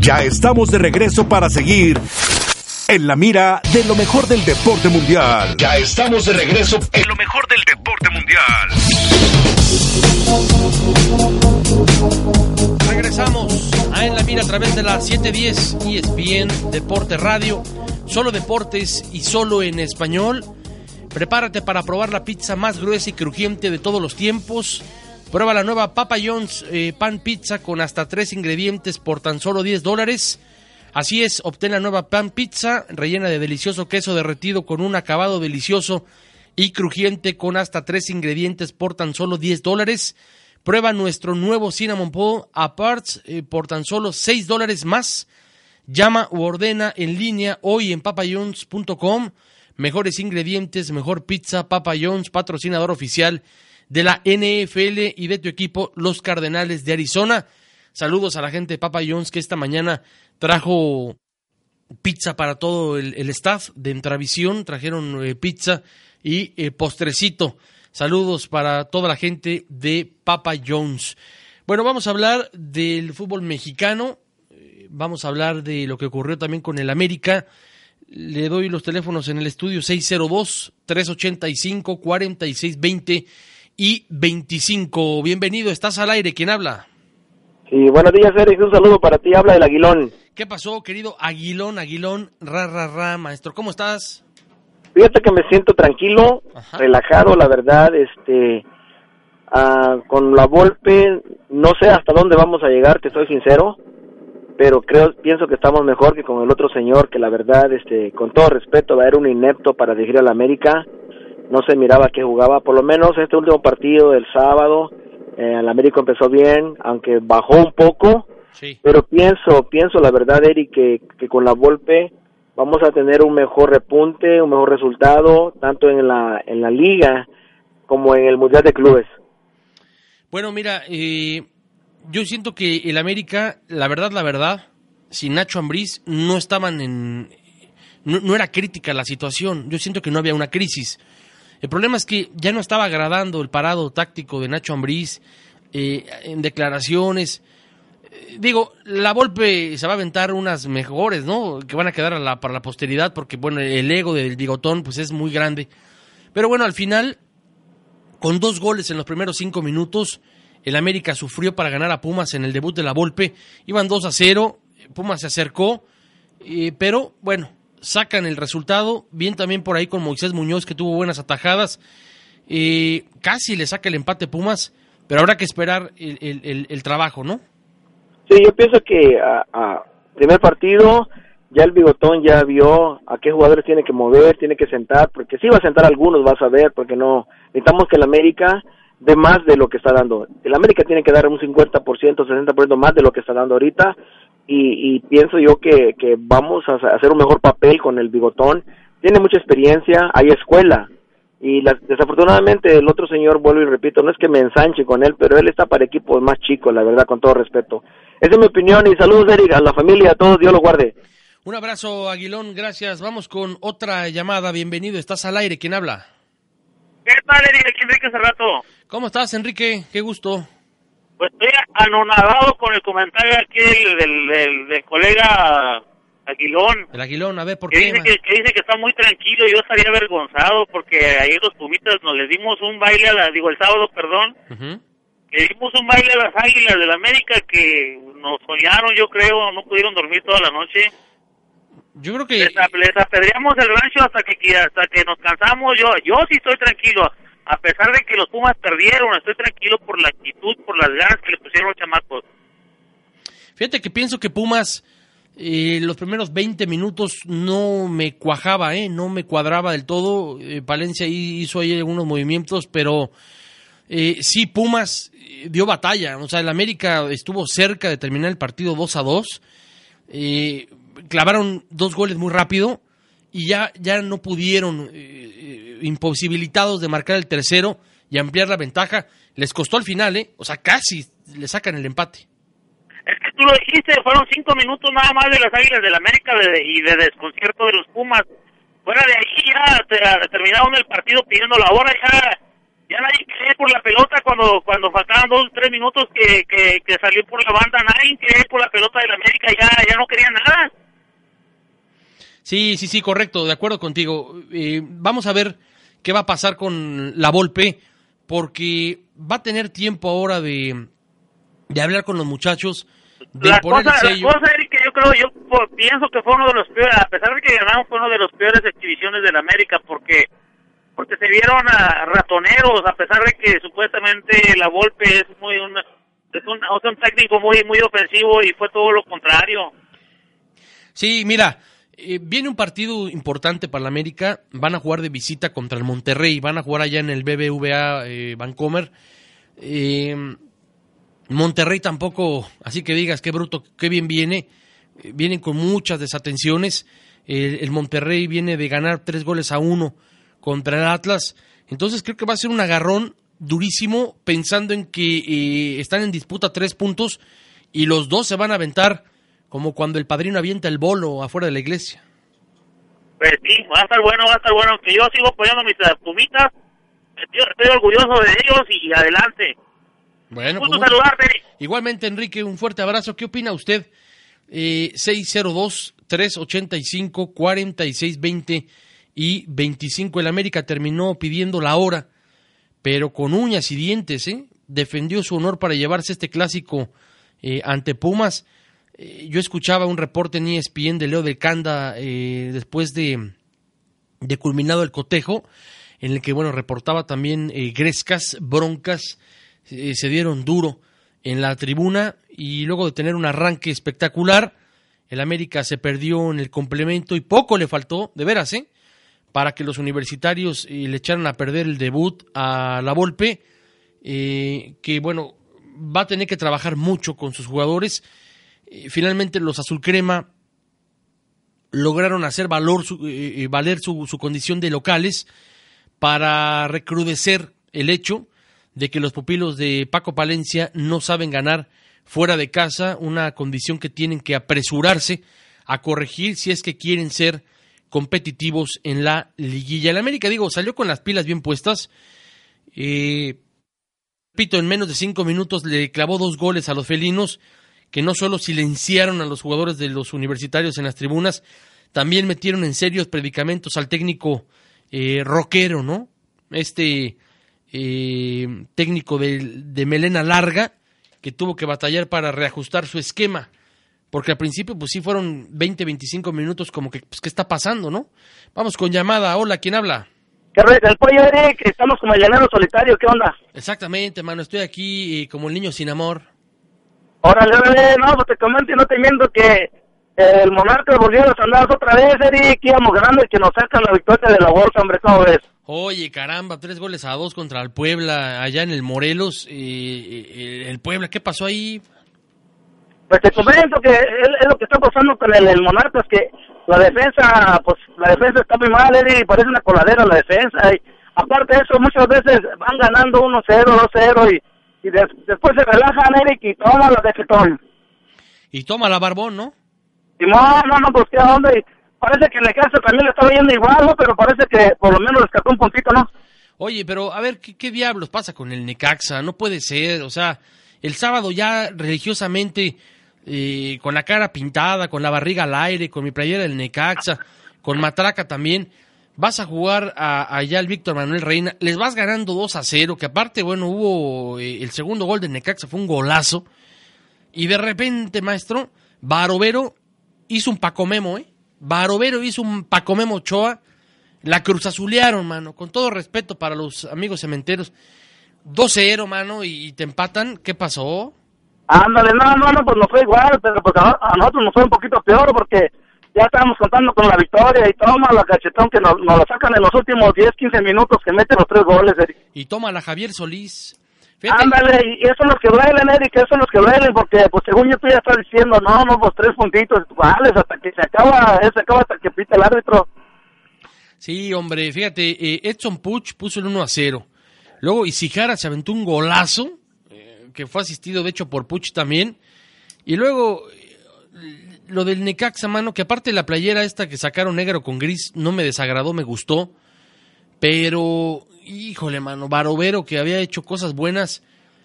Ya estamos de regreso para seguir en la mira de lo mejor del deporte mundial. Ya estamos de regreso en lo mejor del deporte mundial. Regresamos a En la Mira a través de la 710 ESPN Deporte Radio. Solo deportes y solo en español. Prepárate para probar la pizza más gruesa y crujiente de todos los tiempos. Prueba la nueva Papa John's eh, Pan Pizza con hasta tres ingredientes por tan solo 10 dólares. Así es, obtén la nueva Pan Pizza rellena de delicioso queso derretido con un acabado delicioso y crujiente con hasta tres ingredientes por tan solo 10 dólares. Prueba nuestro nuevo Cinnamon Pool Aparts eh, por tan solo 6 dólares más. Llama o ordena en línea hoy en papajones.com. Mejores ingredientes, mejor pizza, Papa John's, patrocinador oficial de la NFL y de tu equipo, los Cardenales de Arizona. Saludos a la gente de Papa John's que esta mañana trajo pizza para todo el, el staff de Entravisión. Trajeron eh, pizza y eh, postrecito. Saludos para toda la gente de Papa John's. Bueno, vamos a hablar del fútbol mexicano. Eh, Vamos a hablar de lo que ocurrió también con el América. Le doy los teléfonos en el estudio 602-385-4620 y 25. Bienvenido, estás al aire. ¿Quién habla? Sí, buenos días, Eric. Un saludo para ti. Habla el Aguilón. ¿Qué pasó, querido Aguilón, Aguilón, ra, ra, ra, maestro? ¿Cómo estás? Fíjate que me siento tranquilo, relajado, la verdad, este, ah, con la Volpe, no sé hasta dónde vamos a llegar, te soy sincero, pero creo, pienso que estamos mejor que con el otro señor, que la verdad, este, con todo respeto, era un inepto para dirigir a la América, no se miraba que jugaba, por lo menos este último partido del sábado, eh, el América empezó bien, aunque bajó un poco, pero pienso, pienso la verdad, Eric, que, que con la Volpe vamos a tener un mejor repunte, un mejor resultado, tanto en la, en la liga como en el Mundial de Clubes. Bueno, mira, eh, yo siento que el América, la verdad, la verdad, sin Nacho Ambriz no estaban en... No, no era crítica la situación, yo siento que no había una crisis. El problema es que ya no estaba agradando el parado táctico de Nacho Ambriz eh, en declaraciones. Eh, Digo, la Volpe se va a aventar unas mejores, ¿no? Que van a quedar para la posteridad porque, bueno, el ego del bigotón pues es muy grande. Pero bueno, al final, con dos goles en los primeros cinco minutos, El América sufrió para ganar a Pumas en el debut de la Volpe. Iban 2 a 0. Pumas se acercó. eh, pero bueno, sacan el resultado. Bien también por ahí con Moisés Muñoz, que tuvo buenas atajadas. Eh, casi le saca el empate Pumas. Pero habrá que esperar el, el- el- trabajo, ¿no? Sí, yo pienso que a, a primer partido ya el bigotón ya vio a qué jugadores tiene que mover, tiene que sentar, porque sí va a sentar algunos, vas a ver, porque no necesitamos que el América dé más de lo que está dando. El América tiene que dar un 50%, 60% más de lo que está dando ahorita y, y pienso yo que, que vamos a hacer un mejor papel con el bigotón. Tiene mucha experiencia, hay escuela, y la- desafortunadamente el otro señor, vuelvo y repito, no es que me ensanche con él, pero él está para equipos más chicos, la verdad, con todo respeto. Esa es mi opinión y saludos, Eric, a la familia, a todos, Dios lo guarde. Un abrazo, Aguilón, gracias. Vamos con otra llamada. Bienvenido, estás al aire. ¿Quién habla? ¿Qué tal, Eric? Enrique Cerrato. ¿Cómo estás, Enrique? Qué gusto. Pues estoy anonadado con el comentario aquí del, del, del- del colega Aguilón. El Aguilón, a ver, ¿por Que qué? dice que, que dice que está muy tranquilo. Yo estaría avergonzado porque ayer los Pumitas nos les dimos un baile, a la, digo el sábado, perdón. Ujú. Le dimos un baile a las águilas del América que nos soñaron, yo creo, no pudieron dormir toda la noche. Yo creo que... Les, les apedreamos el rancho hasta que hasta que nos cansamos. Yo yo sí estoy tranquilo. A pesar de que los Pumas perdieron, estoy tranquilo por la actitud, por las ganas que le pusieron los chamacos. Fíjate que pienso que Pumas eh, los primeros 20 minutos no me cuajaba, ¿eh? no me cuadraba del todo. Eh, Palencia hizo ahí algunos movimientos, pero eh, sí, Pumas eh, dio batalla. O sea, el América estuvo cerca de terminar el partido 2 a 2. Eh, clavaron dos goles muy rápido y ya, ya no pudieron, eh, eh, imposibilitados de marcar el tercero y ampliar la ventaja. Les costó al final, ¿eh? O sea, casi le sacan el empate. Es que tú lo dijiste, fueron cinco minutos nada más de las Águilas del América de- y de desconcierto de los Pumas. Fuera de ahí ya te- terminaron el partido pidiendo la hora, ya, ya nadie cree por la pelota cuando cuando faltaban dos tres minutos que, que, que salió por la banda, nadie cree por la pelota del América, ya, ya no quería nada. Sí, sí, sí, correcto, de acuerdo contigo. Eh, vamos a ver qué va a pasar con la Volpe, porque va a tener tiempo ahora de, de hablar con los muchachos, de La poner cosa, el la cosa, Eric, que yo creo, yo pienso que fue uno de los peores, a pesar de que ganamos, fue uno de los peores exhibiciones del América, porque porque se vieron a ratoneros, a pesar de que supuestamente la Volpe es muy un, es un, sea, un técnico muy muy ofensivo y fue todo lo contrario. Sí, mira, eh, viene un partido importante para la América. Van a jugar de visita contra el Monterrey. Van a jugar allá en el BBVA eh, Vancomer. Eh, Monterrey tampoco, así que digas qué bruto, qué bien viene. Eh, vienen con muchas desatenciones. El, Monterrey viene de ganar tres goles a uno contra el Atlas. Entonces creo que va a ser un agarrón durísimo pensando en que eh, están en disputa tres puntos y los dos se van a aventar como cuando el padrino avienta el bolo afuera de la iglesia. Pues sí, va a estar bueno, va a estar bueno, que yo sigo apoyando a mis eh, pumitas, estoy, estoy orgulloso de ellos y adelante. Bueno, Gusto pues, saludarte, igualmente Enrique, un fuerte abrazo. ¿Qué opina usted? Eh, 602-385-4620 y 25. El América terminó pidiendo la hora, pero con uñas y dientes, ¿eh? Defendió su honor para llevarse este clásico eh, ante Pumas. Eh, yo escuchaba un reporte en ESPN de Leo del Canda eh, después de, de culminado el cotejo, en el que, bueno, reportaba también eh, grescas, broncas, eh, se dieron duro en la tribuna y luego de tener un arranque espectacular, el América se perdió en el complemento y poco le faltó, de veras, ¿eh? Para que los universitarios le echaran a perder el debut a la Volpe, que bueno, va a tener que trabajar mucho con sus jugadores. Eh, finalmente los azul crema lograron hacer valor su- eh, eh, valer su, condición de locales para recrudecer el hecho de que los pupilos de Paco Palencia no saben ganar fuera de casa, una condición que tienen que apresurarse a corregir si es que quieren ser competitivos en la liguilla. El América, digo, salió con las pilas bien puestas. Eh, repito, en menos de cinco minutos le clavó dos goles a los felinos, que no solo silenciaron a los jugadores de los universitarios en las tribunas, también metieron en serios predicamentos al técnico eh, rockero, ¿no? Este eh, técnico de, de melena larga, que tuvo que batallar para reajustar su esquema. Porque al principio, pues sí, fueron 20, 25 minutos como que, pues, ¿qué está pasando, no? Vamos con llamada. Hola, ¿quién habla? ¿Qué re- El pollo Eric, estamos como el llanero solitario, ¿qué onda? Exactamente, mano. Estoy aquí eh, como el niño sin amor. Órale, órale, no, pues te comento y no te miento que el Monarca volvió a las andadas otra vez, Eric, íbamos ganando y que nos sacan la victoria de la bolsa, hombre, ¿cómo ves? Oye, caramba, tres goles a dos contra el Puebla, allá en el Morelos. eh, el Puebla, ¿qué pasó ahí? Pues te comento que es, es lo que está pasando con el, el Monarcas, que la defensa, pues la defensa está muy mal, Eric, parece una coladera la defensa. Y aparte de eso, muchas veces van ganando 1-0, 2-0 y, y des- después se relajan, Eric, y toman la defetón. Y toma la barbón, ¿no? Y no, no, no, pues qué onda. Y parece que el Necaxa también le estaba yendo igual, ¿no? Pero parece que por lo menos rescató un puntito, ¿no? Oye, pero a ver, ¿qué, qué diablos pasa con el Necaxa? No puede ser, o sea, el sábado ya religiosamente, eh, con la cara pintada, con la barriga al aire, con mi playera del Necaxa, con Matraca también, vas a jugar allá al Víctor Manuel Reina, les vas ganando 2 a 0, que aparte, bueno, hubo eh, el segundo gol del Necaxa, fue un golazo, y de repente, maestro, Barovero hizo un Paco Memo, ¿eh? Barovero hizo un Paco Memo Ochoa, la cruzazulearon, mano, con todo respeto para los amigos cementeros. 2-0, mano, y te empatan. ¿Qué pasó? Ándale, no, no, no, pues no fue igual, pero pues a nosotros nos fue un poquito peor porque ya estábamos contando con la victoria y toma la cachetón que nos, nos la sacan en los últimos 10, 15 minutos que mete los tres goles, Eric. Y toma la Javier Solís. Fíjate, Ándale, y esos son los que duelen, Eric, esos son los que duelen porque pues según yo tú ya estás diciendo, no, no, pues tres puntitos, vales, hasta que se acaba, eh, se acaba hasta que pita el árbitro. Sí, hombre, fíjate, eh, Edson Puch puso el 1 a 0. Luego Isijara se aventó un golazo, eh, que fue asistido de hecho por Puch también. Y luego eh, lo del Necaxa, mano, que aparte la playera esta que sacaron negro con gris no me desagradó, me gustó. Pero, híjole, mano, Barovero que había hecho cosas buenas,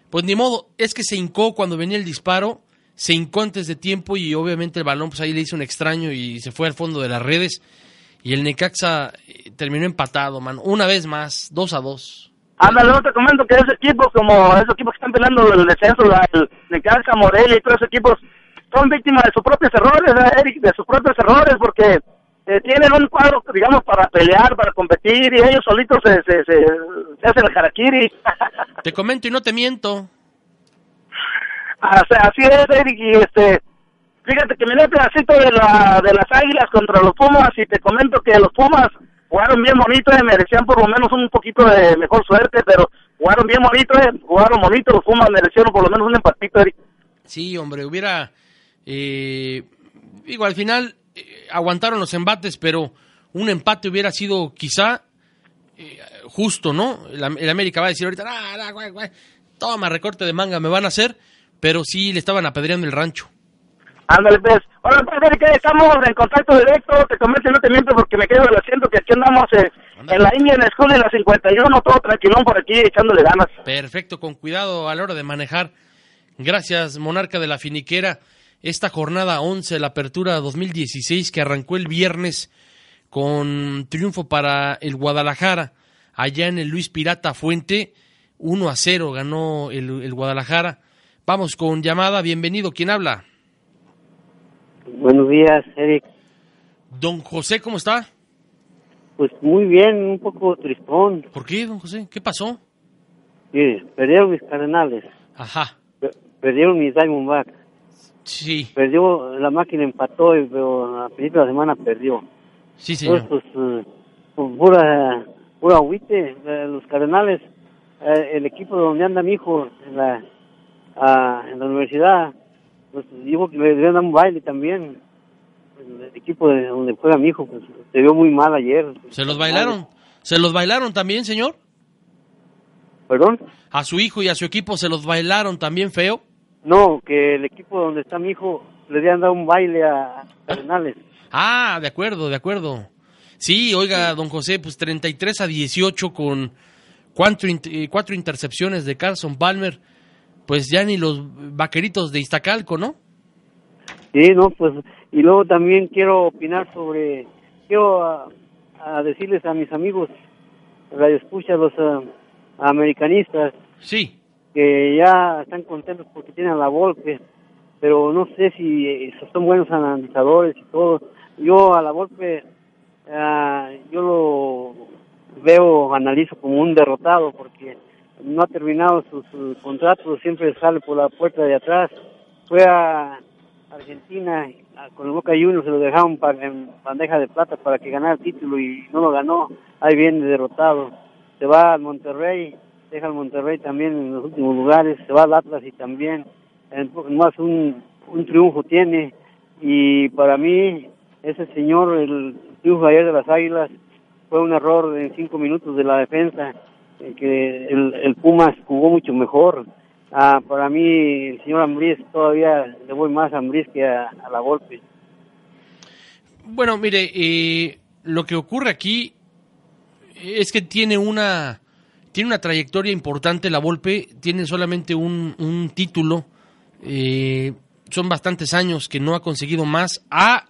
pues ni modo, es que se hincó cuando venía el disparo, se hincó antes de tiempo y obviamente el balón pues ahí le hizo un extraño y se fue al fondo de las redes. Y el Necaxa eh, terminó empatado, mano, una vez más, 2 a 2. Ándale, no te comento que ese equipo, como esos equipos que están peleando el descenso, el Necaxa, Morelia y todos esos equipos, son víctimas de sus propios errores, ¿verdad, Eric, de sus propios errores, porque eh, tienen un cuadro, digamos, para pelear, para competir, y ellos solitos se, se, se, se hacen el harakiri. Te comento y no te miento. Así, así es, Eric, y este, fíjate que dio un pedacito de, la, de las águilas contra los Pumas, y te comento que los Pumas jugaron bien bonito, eh, merecían por lo menos un poquito de mejor suerte, pero jugaron bien bonito, eh, jugaron bonito, los Pumas merecieron por lo menos un empatito, Eric. Sí, hombre, hubiera. Eh, digo, al final eh, aguantaron los embates, pero un empate hubiera sido quizá eh, justo, ¿no? El, Am- el América va a decir ahorita, "Ah, ah, toma, recorte de manga, me van a hacer, pero sí le estaban apedreando el rancho. Ándale, pues. Hola, pues, Eric, estamos en contacto directo, te comento no te miento porque me quedo del asiento que aquí andamos eh, en la Indian School en la 51, todo tranquilón por aquí, echándole ganas. Perfecto, con cuidado a la hora de manejar. Gracias, Monarca de la Finiquera. Esta jornada 11, la apertura 2016, que arrancó el viernes con triunfo para el Guadalajara, allá en el Luis Pirata Fuente. 1 a 0 ganó el, el Guadalajara. Vamos con llamada. Bienvenido. ¿Quién habla? Buenos días, Eric. Don José, ¿cómo está? Pues muy bien, un poco tristón. ¿Por qué, don José? ¿Qué pasó? Sí, perdieron mis cardenales. Ajá. Per- Perdieron mis Diamondbacks. Sí. Perdió, la máquina empató, y- pero a principio de la semana perdió. Sí, señor. Entonces, pues, pues, pura, pura agüite, eh, los cardenales, eh, el equipo donde anda mi hijo en la, ah, en la universidad, pues dijo que le dar un baile también. El equipo de donde juega mi hijo, pues se vio muy mal ayer. ¿Se los bailaron? ¿Se los bailaron también, señor? ¿Perdón? ¿A su hijo y a su equipo se los bailaron también feo? No, que el equipo donde está mi hijo le debían dar un baile a Cardenales. Ah, de acuerdo, de acuerdo. Sí, oiga, don José, pues 33 a 18 con cuatro, eh, cuatro intercepciones de Carson Palmer. Pues ya ni los vaqueritos de Iztacalco, ¿no? Sí, no, pues, y luego también quiero opinar sobre, quiero ah, a decirles a mis amigos, radio escucha, los, ah, americanistas Sí. Que ya están contentos porque tienen a la Volpe, pero no sé si eh, son buenos analizadores y todo. Yo a la Volpe, ah, yo lo veo, analizo como un derrotado porque no ha terminado su, contrato, siempre sale por la puerta de atrás. Fue a Argentina con el Boca Juniors, se lo dejaron pa- en bandeja de plata para que ganara el título y no lo ganó. Ahí viene derrotado. Se va al Monterrey, deja al Monterrey también en los últimos lugares, se va al Atlas y también más un, un triunfo tiene. Y para mí, ese señor, el triunfo ayer de las Águilas, fue un error en cinco minutos de la defensa, eh, que el, el Pumas jugó mucho mejor. Ah, para mí, el señor Ambriz todavía le voy más a Ambriz que a, a la golpe. Bueno, mire, eh, lo que ocurre aquí es que tiene una tiene una trayectoria importante la Volpe, tiene solamente un, un título, eh, son bastantes años que no ha conseguido más, ha,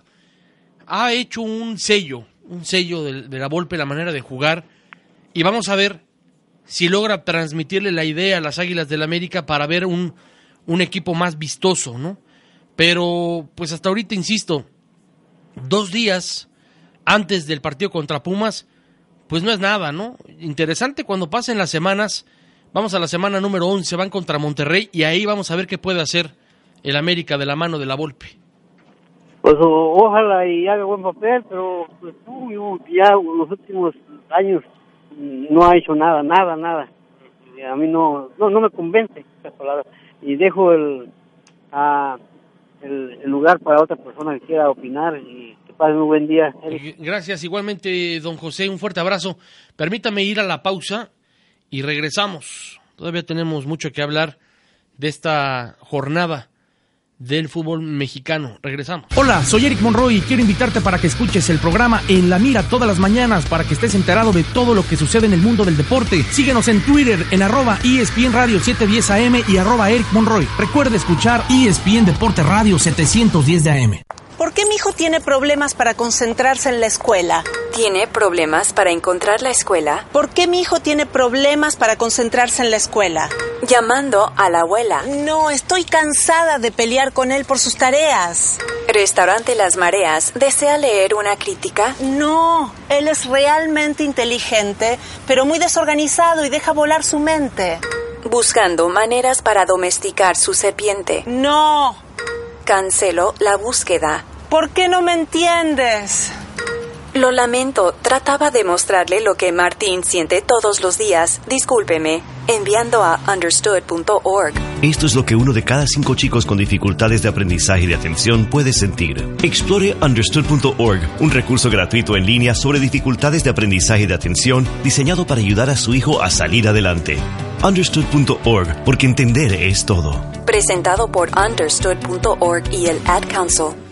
ha hecho un sello, un sello de, la Volpe, la manera de jugar, y vamos a ver si logra transmitirle la idea a las Águilas del América para ver un, un equipo más vistoso, ¿no? Pero, pues hasta ahorita, insisto, dos días antes del partido contra Pumas, pues no es nada, ¿no? Interesante cuando pasen las semanas, vamos a la semana número 11, van contra Monterrey y ahí vamos a ver qué puede hacer el América de la mano de la Volpe. Pues ojalá y haga buen papel, pero pues yo ya los últimos años no ha hecho nada, nada, nada. Y A mí no, no, me convence esa palabra. Y dejo el, el, el lugar para otra persona que quiera opinar y que pasen un buen día. Eric. Gracias, igualmente, don José, un fuerte abrazo. Permítame ir a la pausa y regresamos. Todavía tenemos mucho que hablar de esta jornada del fútbol mexicano. Regresamos. Hola, soy Eric Monroy y quiero invitarte para que escuches el programa En la Mira todas las mañanas para que estés enterado de todo lo que sucede en el mundo del deporte. Síguenos en Twitter en arroba ESPN Radio 710 AM y arroba Eric Monroy. Recuerda escuchar ESPN Deporte Radio 710 de AM. ¿Por qué mi hijo tiene problemas para concentrarse en la escuela? ¿Tiene problemas para encontrar la escuela? ¿Por qué mi hijo tiene problemas para concentrarse en la escuela? Llamando a la abuela. No, estoy cansada de pelear con él por sus tareas. Restaurante Las Mareas. ¿Desea leer una crítica? No, él es realmente inteligente, pero muy desorganizado y deja volar su mente. Buscando maneras para domesticar su serpiente. No. Cancelo la búsqueda. ¿Por qué no me entiendes? Lo lamento, trataba de mostrarle lo que Martín siente todos los días. Discúlpeme, enviando a understood.org. Esto es lo que uno de cada cinco chicos con dificultades de aprendizaje y de atención puede sentir. Explore understood.org, un recurso gratuito en línea sobre dificultades de aprendizaje y de atención diseñado para ayudar a su hijo a salir adelante. Understood.org, porque entender es todo. Presentado por understood.org y el Ad Council.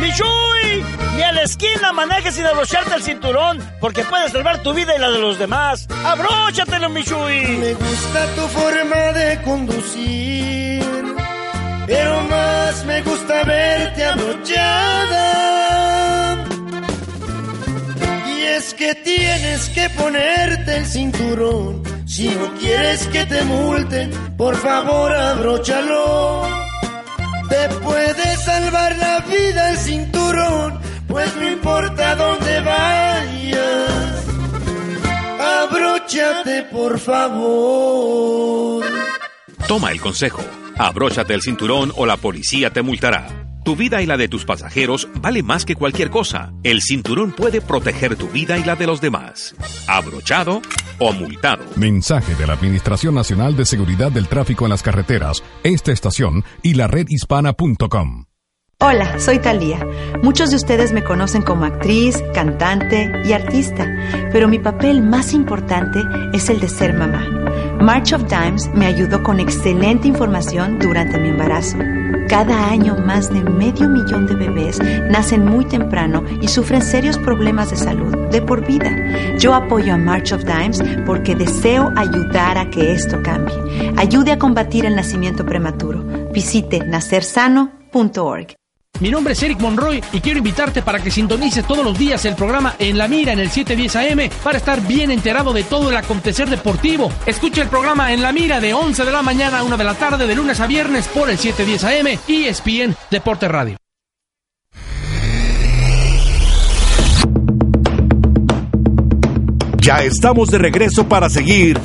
¡Michuy! Ni a la esquina manejes sin abrocharte el cinturón, porque puedes salvar tu vida y la de los demás. ¡Abróchatelo, Michuy! Me gusta tu forma de conducir, pero más me gusta verte abrochada. Y es que tienes que ponerte el cinturón, si no quieres que te multen, por favor abróchalo. Te puede salvar la vida el cinturón, pues no importa dónde vayas. Abróchate, por favor. Toma el consejo. Abróchate el cinturón o la policía te multará. Tu vida y la de tus pasajeros vale más que cualquier cosa. El cinturón puede proteger tu vida y la de los demás. Abrochado o multado. Mensaje de la Administración Nacional de Seguridad del Tráfico en las Carreteras, esta estación y la redhispana.com. Hola, soy Talía. Muchos de ustedes me conocen como actriz, cantante y artista, pero mi papel más importante es el de ser mamá. March of Dimes me ayudó con excelente información durante mi embarazo. Cada año más de medio millón de bebés nacen muy temprano y sufren serios problemas de salud de por vida. Yo apoyo a March of Dimes porque deseo ayudar a que esto cambie. Ayude a combatir el nacimiento prematuro. Visite nacersano.org. Mi nombre es Eric Monroy y quiero invitarte para que sintonices todos los días el programa En la Mira en el 710 AM para estar bien enterado de todo el acontecer deportivo. Escucha el programa En la Mira de 11 de la mañana a 1 de la tarde de lunes a viernes por el 710 AM y ESPN Deporte Radio. Ya estamos de regreso para seguir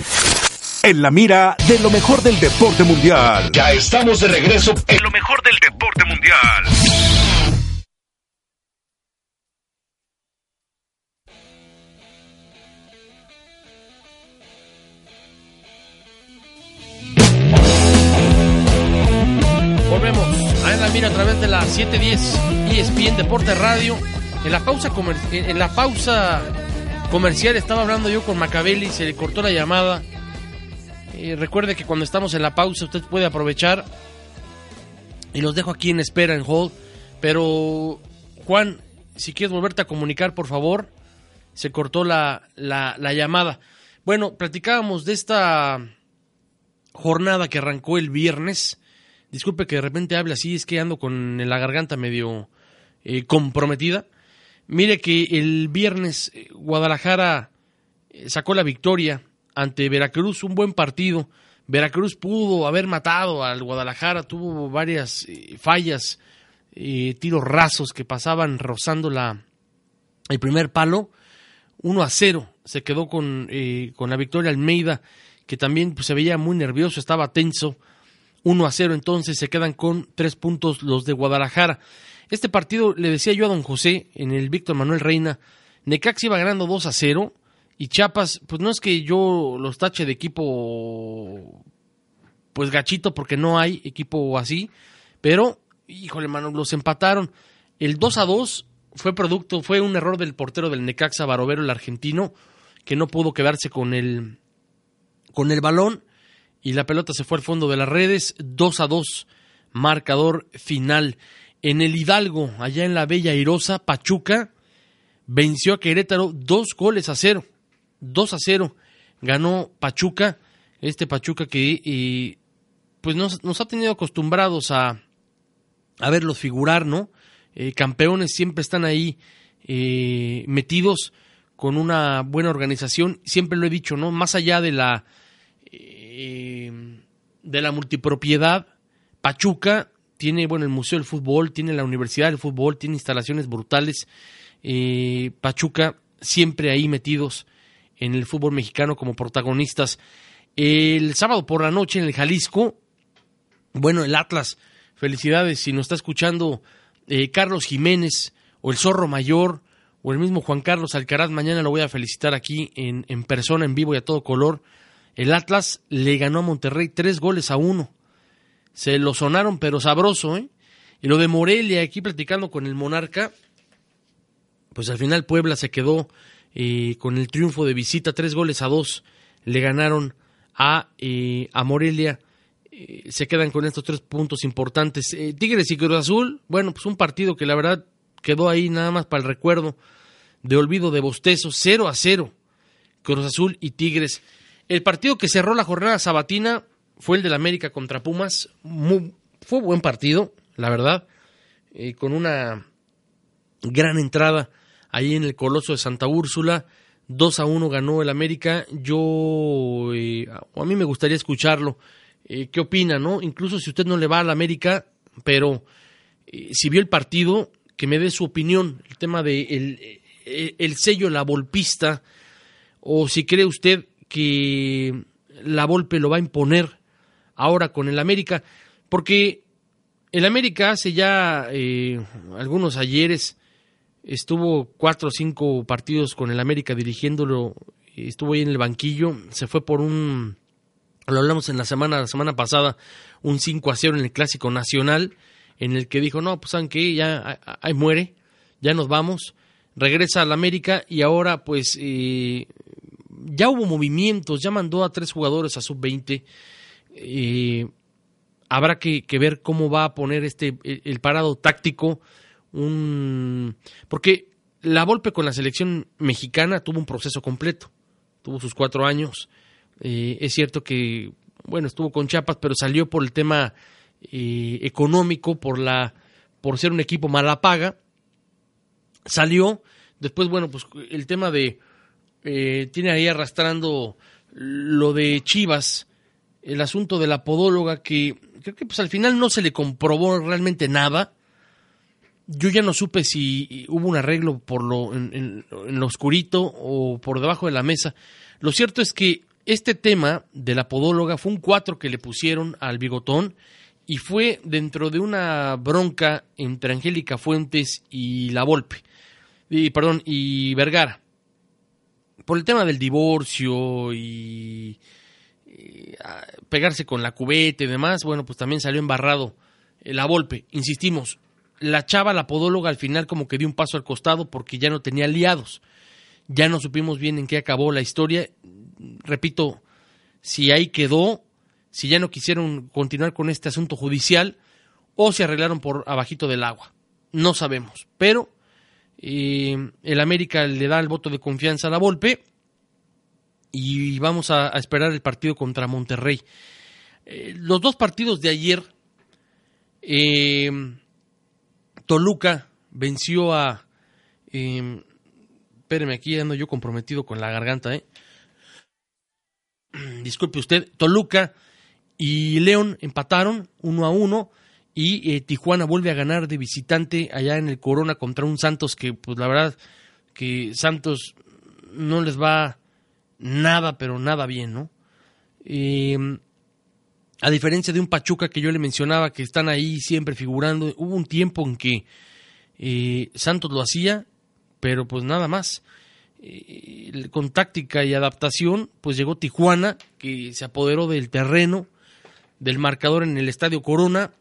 en la mira de lo mejor del deporte mundial. Ya estamos de regreso en lo mejor del deporte mundial. Volvemos a la Mira a través de la 710 ESPN Deporte Radio. En la pausa en la pausa comercial estaba hablando yo con Macabelli, se le cortó la llamada. Eh, recuerde que cuando estamos en la pausa usted puede aprovechar y los dejo aquí en espera en hold. Pero Juan, si quieres volverte a comunicar, por favor, se cortó la, la, la llamada. Bueno, platicábamos de esta jornada que arrancó el viernes. Disculpe que de repente hable así, es que ando con la garganta medio eh, comprometida. Mire que el viernes eh, Guadalajara eh, sacó la victoria ante Veracruz, un buen partido. Veracruz pudo haber matado al Guadalajara, tuvo varias fallas, tiros rasos que pasaban rozando la, el primer palo. 1 a 0 se quedó con, eh, con la victoria Almeida, que también pues, se veía muy nervioso, estaba tenso. 1 a 0 entonces se quedan con tres puntos los de Guadalajara. Este partido le decía yo a don José en el Víctor Manuel Reina, Necaxa iba ganando 2 a 0 y Chiapas, pues no es que yo los tache de equipo pues gachito porque no hay equipo así, pero híjole mano, los empataron. El 2 a 2 fue producto, fue un error del portero del Necaxa Barovero, el argentino, que no pudo quedarse con el con el balón y la pelota se fue al fondo de las redes, 2 a 2, marcador final. En el Hidalgo, allá en la Bella Irosa, Pachuca venció a Querétaro dos goles a cero. 2 a 0 ganó Pachuca, este Pachuca que eh, pues nos, nos, ha tenido acostumbrados a, a verlos figurar, ¿no? Eh, campeones siempre están ahí eh, metidos con una buena organización, siempre lo he dicho, ¿no? Más allá de la eh, de la multipropiedad, Pachuca tiene, bueno, el Museo del Fútbol, tiene la Universidad del Fútbol, tiene instalaciones brutales. Eh, Pachuca siempre ahí metidos en el fútbol mexicano como protagonistas. El sábado por la noche en el Jalisco, bueno, el Atlas, felicidades si nos está escuchando eh, Carlos Jiménez o el Zorro Mayor o el mismo Juan Carlos Alcaraz, mañana lo voy a felicitar aquí en, en persona, en vivo y a todo color. El Atlas le ganó a Monterrey tres goles a uno. Se lo sonaron, pero sabroso, ¿eh? Y lo de Morelia, aquí platicando con el Monarca, pues al final Puebla se quedó eh, con el triunfo de visita, tres goles a dos. Le ganaron a, eh, a Morelia. Eh, se quedan con estos tres puntos importantes. Tigres y Cruz Azul, bueno, pues un partido que la verdad quedó ahí nada más para el recuerdo de olvido de bostezo, 0 a 0. Cruz Azul y Tigres. El partido que cerró la jornada sabatina fue el del América contra Pumas. Muy, fue buen partido, la verdad, eh, con una gran entrada ahí en el Coloso de Santa Úrsula. 2 a 1 ganó el América. Yo, eh, a mí me gustaría escucharlo. Eh, ¿Qué opina, no? Incluso si usted no le va al América, pero eh, si vio el partido, que me dé su opinión. El tema de el, el, el sello, la volpista, o si cree usted que la Volpe lo va a imponer ahora con el América, porque el América hace ya eh, algunos ayeres estuvo cuatro o cinco partidos con el América dirigiéndolo, estuvo ahí en el banquillo, se fue por un, lo hablamos en la semana, la semana pasada, un 5 a 0 en el Clásico Nacional, en el que dijo, no, pues saben que ya ahí muere, ya nos vamos, regresa al América y ahora pues eh, ya hubo movimientos, ya mandó a tres jugadores a sub-20. Eh, habrá que, ver cómo va a poner este el, el, parado táctico. Un, porque la Volpe con la selección mexicana tuvo un proceso completo. Tuvo sus cuatro años. Eh, es cierto que, bueno, estuvo con Chiapas, pero salió por el tema eh, económico, por la por ser un equipo mala paga. Salió, después, bueno, pues el tema de, eh, tiene ahí arrastrando lo de Chivas, el asunto de la podóloga, que creo que pues al final no se le comprobó realmente nada. Yo ya no supe si hubo un arreglo por lo en, lo oscurito o por debajo de la mesa. Lo cierto es que este tema de la podóloga fue un cuatro que le pusieron al bigotón y fue dentro de una bronca entre Angélica Fuentes y La Volpe, y, perdón, y Vergara, por el tema del divorcio y, ah, pegarse con la cubeta y demás, bueno, pues también salió embarrado La Volpe, insistimos, la chava, la podóloga, al final como que dio un paso al costado porque ya no tenía aliados, ya no supimos bien en qué acabó la historia, repito, si ahí quedó si ya no quisieron continuar con este asunto judicial o se arreglaron por abajito del agua. No sabemos, pero eh, el América le da el voto de confianza a la Volpe y vamos a, esperar el partido contra Monterrey. Eh, los dos partidos de ayer, eh, Toluca venció a... Eh, espéreme, aquí ando yo comprometido con la garganta, ¿eh? Disculpe usted, Toluca y León empataron uno a uno y eh, Tijuana vuelve a ganar de visitante allá en el Corona contra un Santos que pues la verdad que Santos no les va nada pero nada bien, ¿no? Em, a diferencia de un Pachuca que yo le mencionaba que están ahí siempre figurando, hubo un tiempo en que eh, Santos lo hacía, pero pues nada más. Eh, con táctica y adaptación, pues llegó Tijuana, que se apoderó del terreno, del marcador en el Estadio Corona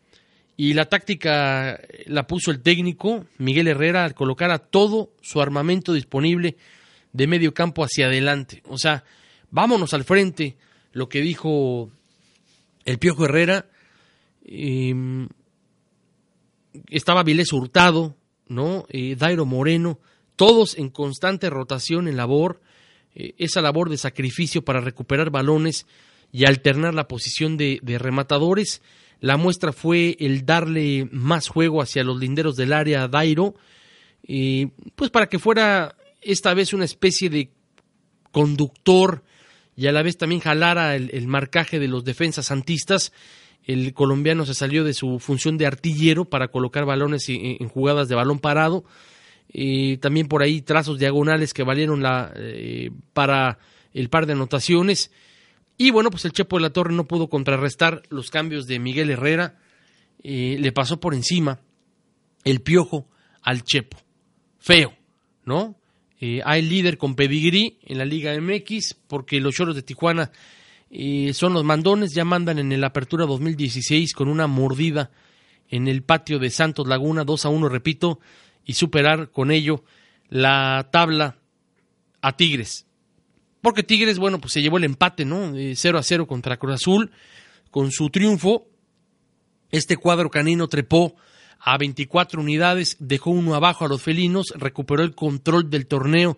y la táctica la puso el técnico Miguel Herrera al colocar a todo su armamento disponible de medio campo hacia adelante. O sea, vámonos al frente, lo que dijo el Piojo Herrera. Em, estaba Vilés Hurtado, ¿no? Eh, Dairo Moreno, todos en constante rotación en labor, eh, esa labor de sacrificio para recuperar balones y alternar la posición de, rematadores. La muestra fue el darle más juego hacia los linderos del área Dairo, pues para que fuera esta vez una especie de conductor y a la vez también jalara el, marcaje de los defensas santistas. El colombiano se salió de su función de artillero para colocar balones en, jugadas de balón parado. también por ahí trazos diagonales que valieron la, eh, para el par de anotaciones. Y bueno, pues el Chepo de la Torre no pudo contrarrestar los cambios de Miguel Herrera. Eh, le pasó por encima el piojo al Chepo. Feo, ¿no? Eh, hay líder con pedigrí en la Liga MX porque los choros de Tijuana eh, son los mandones. Ya mandan en el Apertura 2016 con una mordida en el patio de Santos Laguna, 2 a 1, repito, y superar con ello la tabla a Tigres. Porque Tigres, bueno, pues se llevó el empate, ¿no? 0 a 0 contra Cruz Azul. Con su triunfo, este cuadro canino trepó a 24 unidades, dejó uno abajo a los felinos, recuperó el control del torneo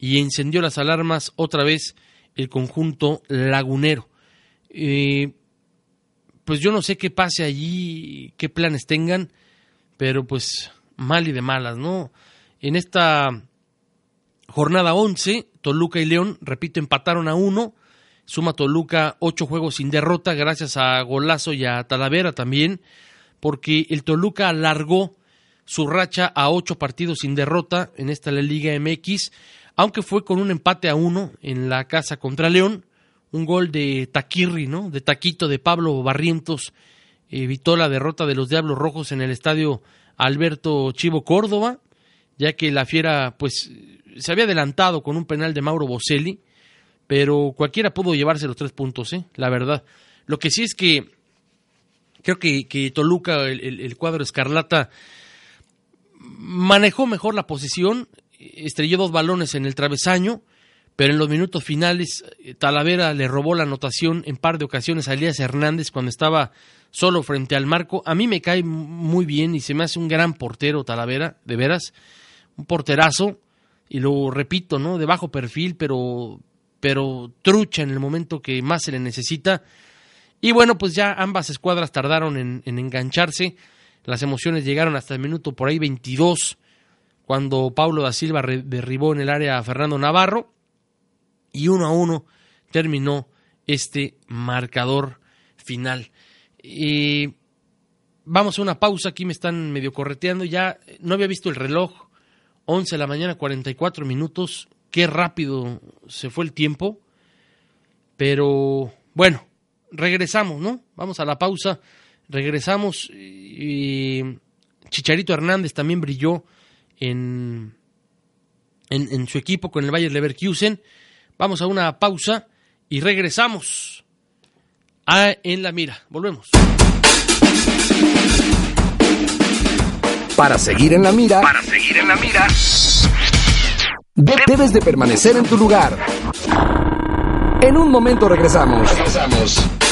y encendió las alarmas otra vez el conjunto lagunero. Eh, pues yo no sé qué pase allí, qué planes tengan, pero pues mal y de malas, ¿no? En esta jornada 11, Toluca y León, repito, empataron a uno. Suma Toluca ocho juegos sin derrota, gracias a Golazo y a Talavera también, porque el Toluca alargó su racha a ocho partidos sin derrota en esta Liga MX, aunque fue con un empate a uno en la casa contra León, un gol de Taquirri, ¿no? De Taquito de Pablo Barrientos evitó la derrota de los Diablos Rojos en el estadio Alberto Chivo Córdoba, ya que la Fiera pues se había adelantado con un penal de Mauro Boselli, pero cualquiera pudo llevarse los tres puntos, ¿eh? la verdad. Lo que sí es que creo que, que Toluca, el, cuadro escarlata, manejó mejor la posición, estrelló dos balones en el travesaño, pero en los minutos finales eh, Talavera le robó la anotación en par de ocasiones a Elías Hernández cuando estaba solo frente al marco. A mí me cae muy bien y se me hace un gran portero Talavera, de veras, un porterazo y lo repito, ¿no? De bajo perfil, pero, pero trucha en el momento que más se le necesita. Y bueno, pues ya ambas escuadras tardaron en, engancharse. Las emociones llegaron hasta el minuto por ahí 22, cuando Paulo da Silva derribó en el área a Fernando Navarro. Y uno a uno terminó este marcador final. Y vamos a una pausa, aquí me están medio correteando, ya no había visto el reloj, 11 de la mañana, 44 minutos, qué rápido se fue el tiempo, pero bueno, regresamos, ¿no? Vamos a la pausa, regresamos y Chicharito Hernández también brilló en, en, en su equipo con el Bayer Leverkusen. Vamos a una pausa y regresamos a En la Mira. Volvemos. Para seguir en la mira. Para seguir en la mira. Debes de permanecer en tu lugar. En un momento regresamos. Regresamos.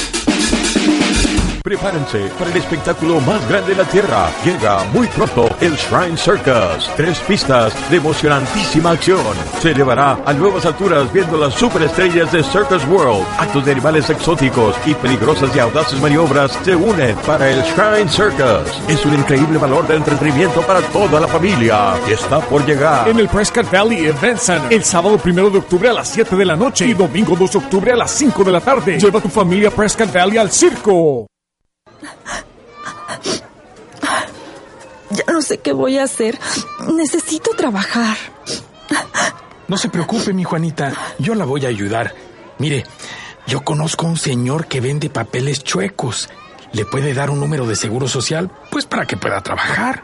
Prepárense para el espectáculo más grande de la Tierra. Llega muy pronto el Shrine Circus. Tres pistas de emocionantísima acción. Se elevará a nuevas alturas viendo las superestrellas de Circus World. Actos de animales exóticos y peligrosas y audaces maniobras se unen para el Shrine Circus. Es un increíble valor de entretenimiento para toda la familia. Está por llegar. En el Prescott Valley Event Center. El sábado 1 de octubre a las 7 de la noche y domingo 2 de octubre a las 5 de la tarde. Lleva a tu familia Prescott Valley al circo. Ya no sé qué voy a hacer. Necesito trabajar. No se preocupe, mi Juanita. Yo la voy a ayudar. Mire, yo conozco a un señor que vende papeles chuecos. Le puede dar un número de seguro social, pues para que pueda trabajar.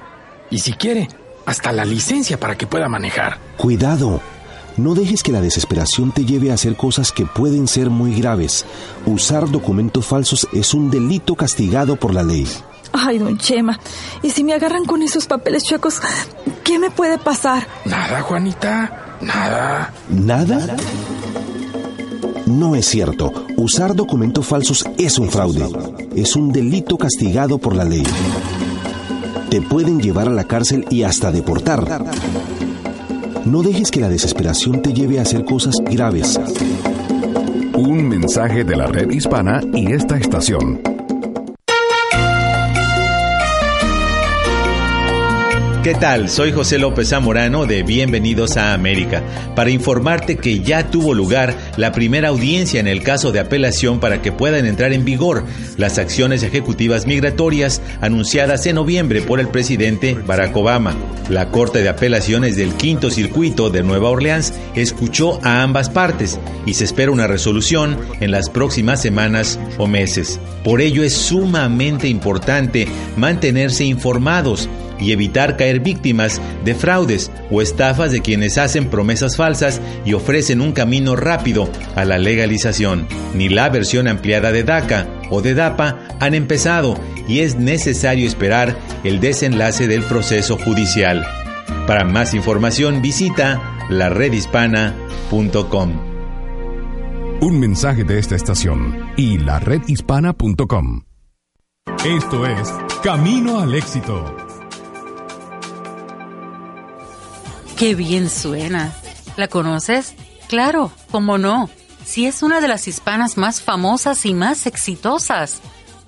Y si quiere, hasta la licencia para que pueda manejar. Cuidado. No dejes que la desesperación te lleve a hacer cosas que pueden ser muy graves. Usar documentos falsos es un delito castigado por la ley. Ay, don Chema, ¿y si me agarran con esos papeles chuecos, qué me puede pasar? Nada, Juanita, nada. ¿Nada? No es cierto. Usar documentos falsos es un fraude. Es un delito castigado por la ley. Te pueden llevar a la cárcel y hasta deportar. No dejes que la desesperación te lleve a hacer cosas graves. Un mensaje de la red hispana y esta estación. ¿Qué tal? Soy José López Zamorano de Bienvenidos a América para informarte que ya tuvo lugar la primera audiencia en el caso de apelación para que puedan entrar en vigor las acciones ejecutivas migratorias anunciadas en noviembre por el presidente Barack Obama. La Corte de Apelaciones del Quinto Circuito de Nueva Orleans escuchó a ambas partes y se espera una resolución en las próximas semanas o meses. Por ello es sumamente importante mantenerse informados y evitar caer víctimas de fraudes o estafas de quienes hacen promesas falsas y ofrecen un camino rápido a la legalización. Ni la versión ampliada de DACA o de DAPA han empezado y es necesario esperar el desenlace del proceso judicial. Para más información visita laredhispana.com. Un mensaje de esta estación y laredhispana.com. Esto es Camino al Éxito. Qué bien suena. ¿La conoces? Claro, cómo no. Si es una de las hispanas más famosas y más exitosas.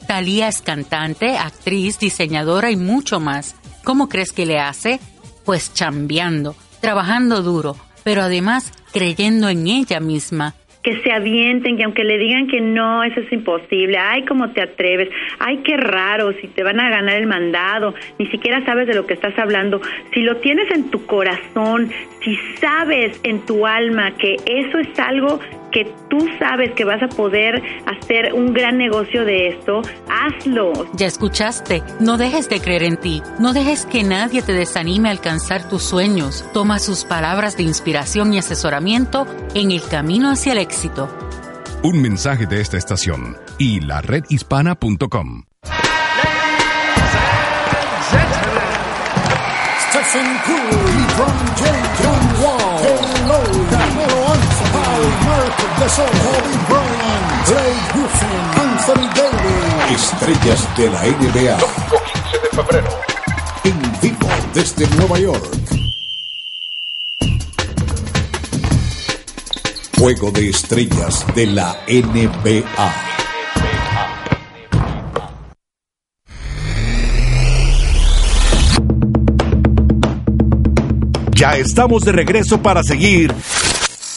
Talía es cantante, actriz, diseñadora y mucho más. ¿Cómo crees que le hace? Pues chambeando, trabajando duro, pero además creyendo en ella misma que se avienten, que aunque le digan que no, eso es imposible, ay, cómo te atreves, ay, qué raro, si te van a ganar el mandado, ni siquiera sabes de lo que estás hablando, si lo tienes en tu corazón, si sabes en tu alma que eso es algo que tú sabes que vas a poder hacer un gran negocio de esto, hazlo. Ya escuchaste, no dejes de creer en ti, no dejes que nadie te desanime a alcanzar tus sueños. Toma sus palabras de inspiración y asesoramiento en el camino hacia el éxito. Un mensaje de esta estación y la redhispana.com. Stephen Curry Estrellas de la NBA. Domingo 15 de febrero. En vivo desde Nueva York. Juego de estrellas de la NBA. Ya estamos de regreso para seguir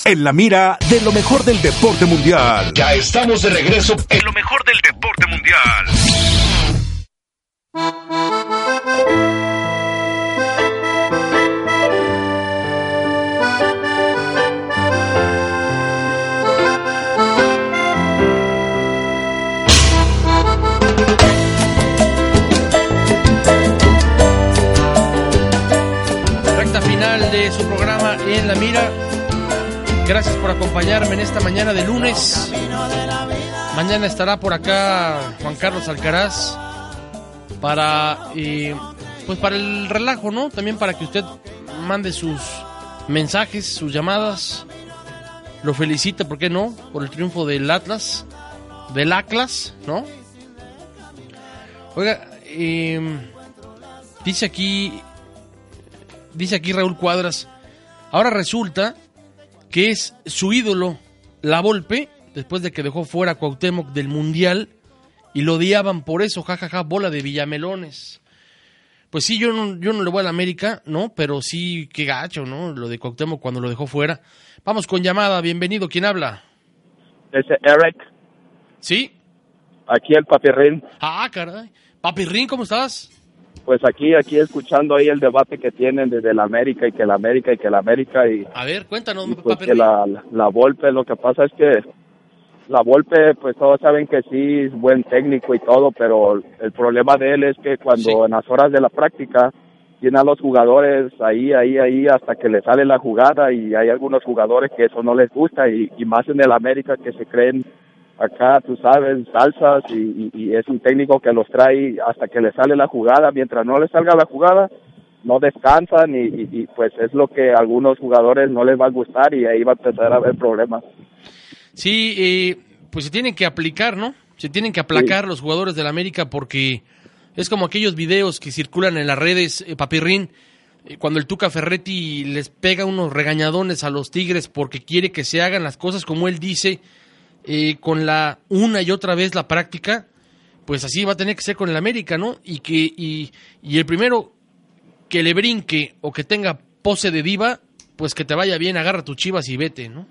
en la mira de lo mejor del deporte mundial. Ya estamos de regreso en lo mejor del deporte mundial. Final de su programa En la Mira. Gracias por acompañarme en esta mañana de lunes. Mañana estará por acá Juan Carlos Alcaraz para pues para el relajo, ¿no? También para que usted mande sus mensajes, sus llamadas. Lo felicite, ¿por qué no? Por el triunfo del Atlas, del Atlas, ¿no? Oiga, dice aquí dice aquí Raúl Cuadras, ahora resulta que es su ídolo, la Volpe, después de que dejó fuera a Cuauhtémoc del Mundial y lo odiaban por eso, jajaja, bola de Villamelones. Pues sí, yo no, yo no le voy a la América, ¿no? Pero sí, qué gacho, ¿no? Lo de Cuauhtémoc cuando lo dejó fuera. Vamos con llamada, bienvenido, ¿quién habla? Es Eric. ¿Sí? Aquí el papirrín. Ah, caray. Papirrín, ¿cómo estás? Pues aquí, aquí escuchando ahí el debate que tienen desde la América y que la América y que la América y, A ver, cuéntanos, y pues que Papirrín. la, la, la Volpe, lo que pasa es que la Volpe, pues todos saben que sí es buen técnico y todo, pero el problema de él es que cuando en las horas de la práctica tiene a los jugadores ahí, ahí, ahí hasta que le sale la jugada y hay algunos jugadores que eso no les gusta y, y más en el América que se creen acá, tú sabes, salsas y, y- y es un técnico que los trae hasta que le sale la jugada. Mientras no le salga la jugada, no descansan y, y- y, pues es lo que a algunos jugadores no les va a gustar y ahí va a empezar a haber problemas. Sí, eh, pues se tienen que aplicar, ¿no? Se tienen que aplacar los jugadores del América porque es como aquellos videos que circulan en las redes, eh, Papirrín, eh, cuando el Tuca Ferretti les pega unos regañadones a los Tigres porque quiere que se hagan las cosas como él dice, eh, con la una y otra vez la práctica, pues así va a tener que ser con el América, ¿no? Y que y, el primero que le brinque o que tenga pose de diva, pues que te vaya bien, agarra tus chivas y vete, ¿no?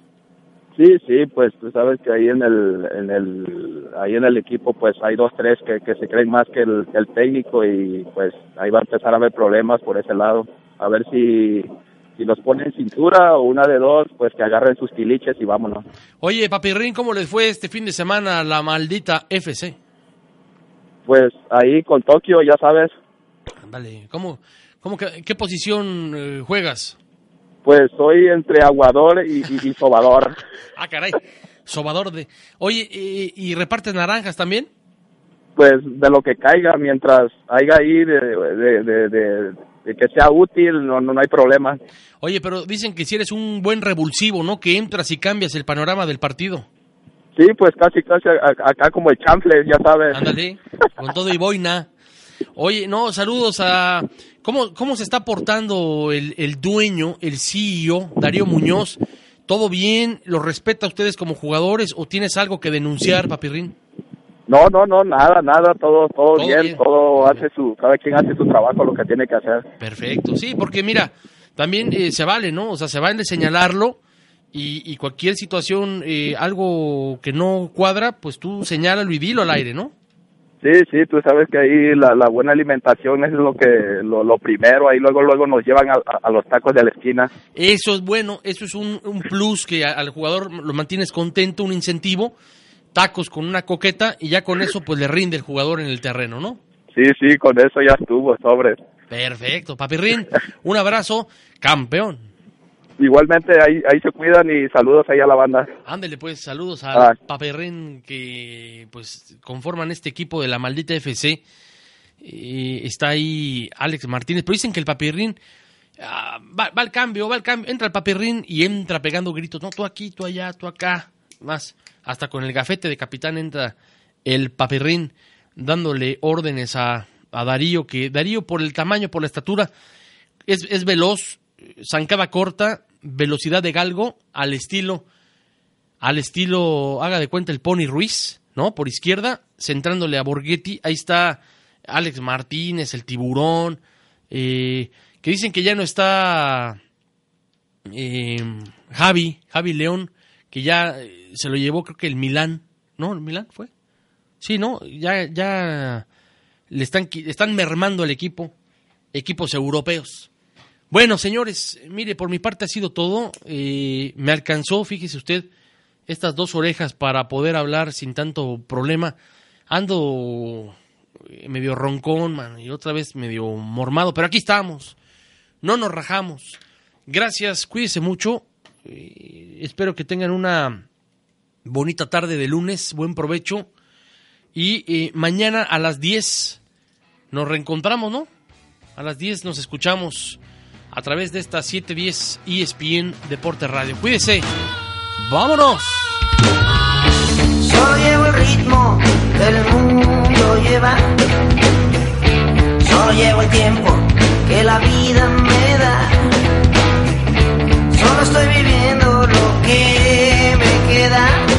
Sí, sí, pues tú sabes que ahí en el, en el, ahí en el equipo pues hay dos, tres que, que se creen más que el, que el técnico y pues ahí va a empezar a haber problemas por ese lado. A ver si, si los ponen en cintura o una de dos, pues que agarren sus tiliches y vámonos. Oye, Papirrín, ¿cómo les fue este fin de semana a la maldita FC? Pues ahí con Tokio, ya sabes, Ándale, ¿cómo, cómo que- qué posición eh, juegas? pues soy entre aguador y, y, y sobador. Ah, caray, sobador de... Oye, eh, ¿y repartes naranjas también? Pues de lo que caiga, mientras haya ahí de, de, de, de- de que sea útil, no, no, no hay problema. Oye, pero dicen que si eres un buen revulsivo, ¿no? Que entras y cambias el panorama del partido. Sí, pues casi, casi acá como el chanfle, ya sabes. Ándale, con todo y boina. Oye, no, saludos a... ¿Cómo, cómo se está portando el, el dueño, el CEO, Darío Muñoz? ¿Todo bien? ¿Lo respeta a ustedes como jugadores o tienes algo que denunciar, Papirrín? No, no, no, nada, nada, todo, todo, Todo bien, bien. todo hace su, cada quien hace su trabajo, lo que tiene que hacer. Perfecto, sí, porque mira, también eh, se vale, ¿no? O sea, se vale señalarlo y, y cualquier situación, eh, algo que no cuadra, pues tú señálalo y dilo al aire, ¿no? Sí, sí, tú sabes que ahí la, la buena alimentación es lo que, lo, lo primero, ahí luego, luego nos llevan a, los tacos de la esquina. Eso es bueno, eso es un, un plus que al jugador lo mantienes contento, un incentivo, tacos con una coqueta y ya con eso pues le rinde el jugador en el terreno, ¿no? Sí, sí, con eso ya estuvo, sobre. Perfecto, Papirrín, un abrazo, campeón. Igualmente ahí, ahí se cuidan y saludos ahí a la banda. Ándele pues, saludos Ah. al Papirrín que pues conforman este equipo de la maldita FC. Eh, está ahí Alex Martínez, pero dicen que el Papirrín ah, va, va al cambio, va al cambio, entra el Papirrín y entra pegando gritos, no, tú aquí, tú allá, tú acá, más, hasta con el gafete de capitán entra el Papirrín dándole órdenes a, a Darío, que Darío por el tamaño, por la estatura, es, es veloz, zancada corta, velocidad de galgo, al estilo, al estilo, haga de cuenta el Pony Ruiz, ¿no? Por izquierda, centrándole a Borghetti, ahí está Alex Martínez, el tiburón, eh, que dicen que ya no está eh, Javi, Javi León, que ya eh, se lo llevó creo que el Milán, ¿no? ¿El Milán fue? Sí, ¿no? Ya, ya le están, están mermando al equipo, equipos europeos. Bueno, señores, mire, por mi parte ha sido todo. Eh, me alcanzó, fíjese usted, estas dos orejas para poder hablar sin tanto problema. Ando eh, medio roncón, man, y otra vez medio mormado, pero aquí estamos. No nos rajamos. Gracias, cuídese mucho. Eh, espero que tengan una bonita tarde de lunes, buen provecho. Y eh, mañana a las 10 nos reencontramos, ¿no? A las 10 nos escuchamos a través de esta 710 ESPN Deporte Radio. Cuídese. ¡Vámonos! Yo llevo el ritmo del mundo lleva. Yo llevo el tiempo que la vida Solo estoy viviendo lo que me queda.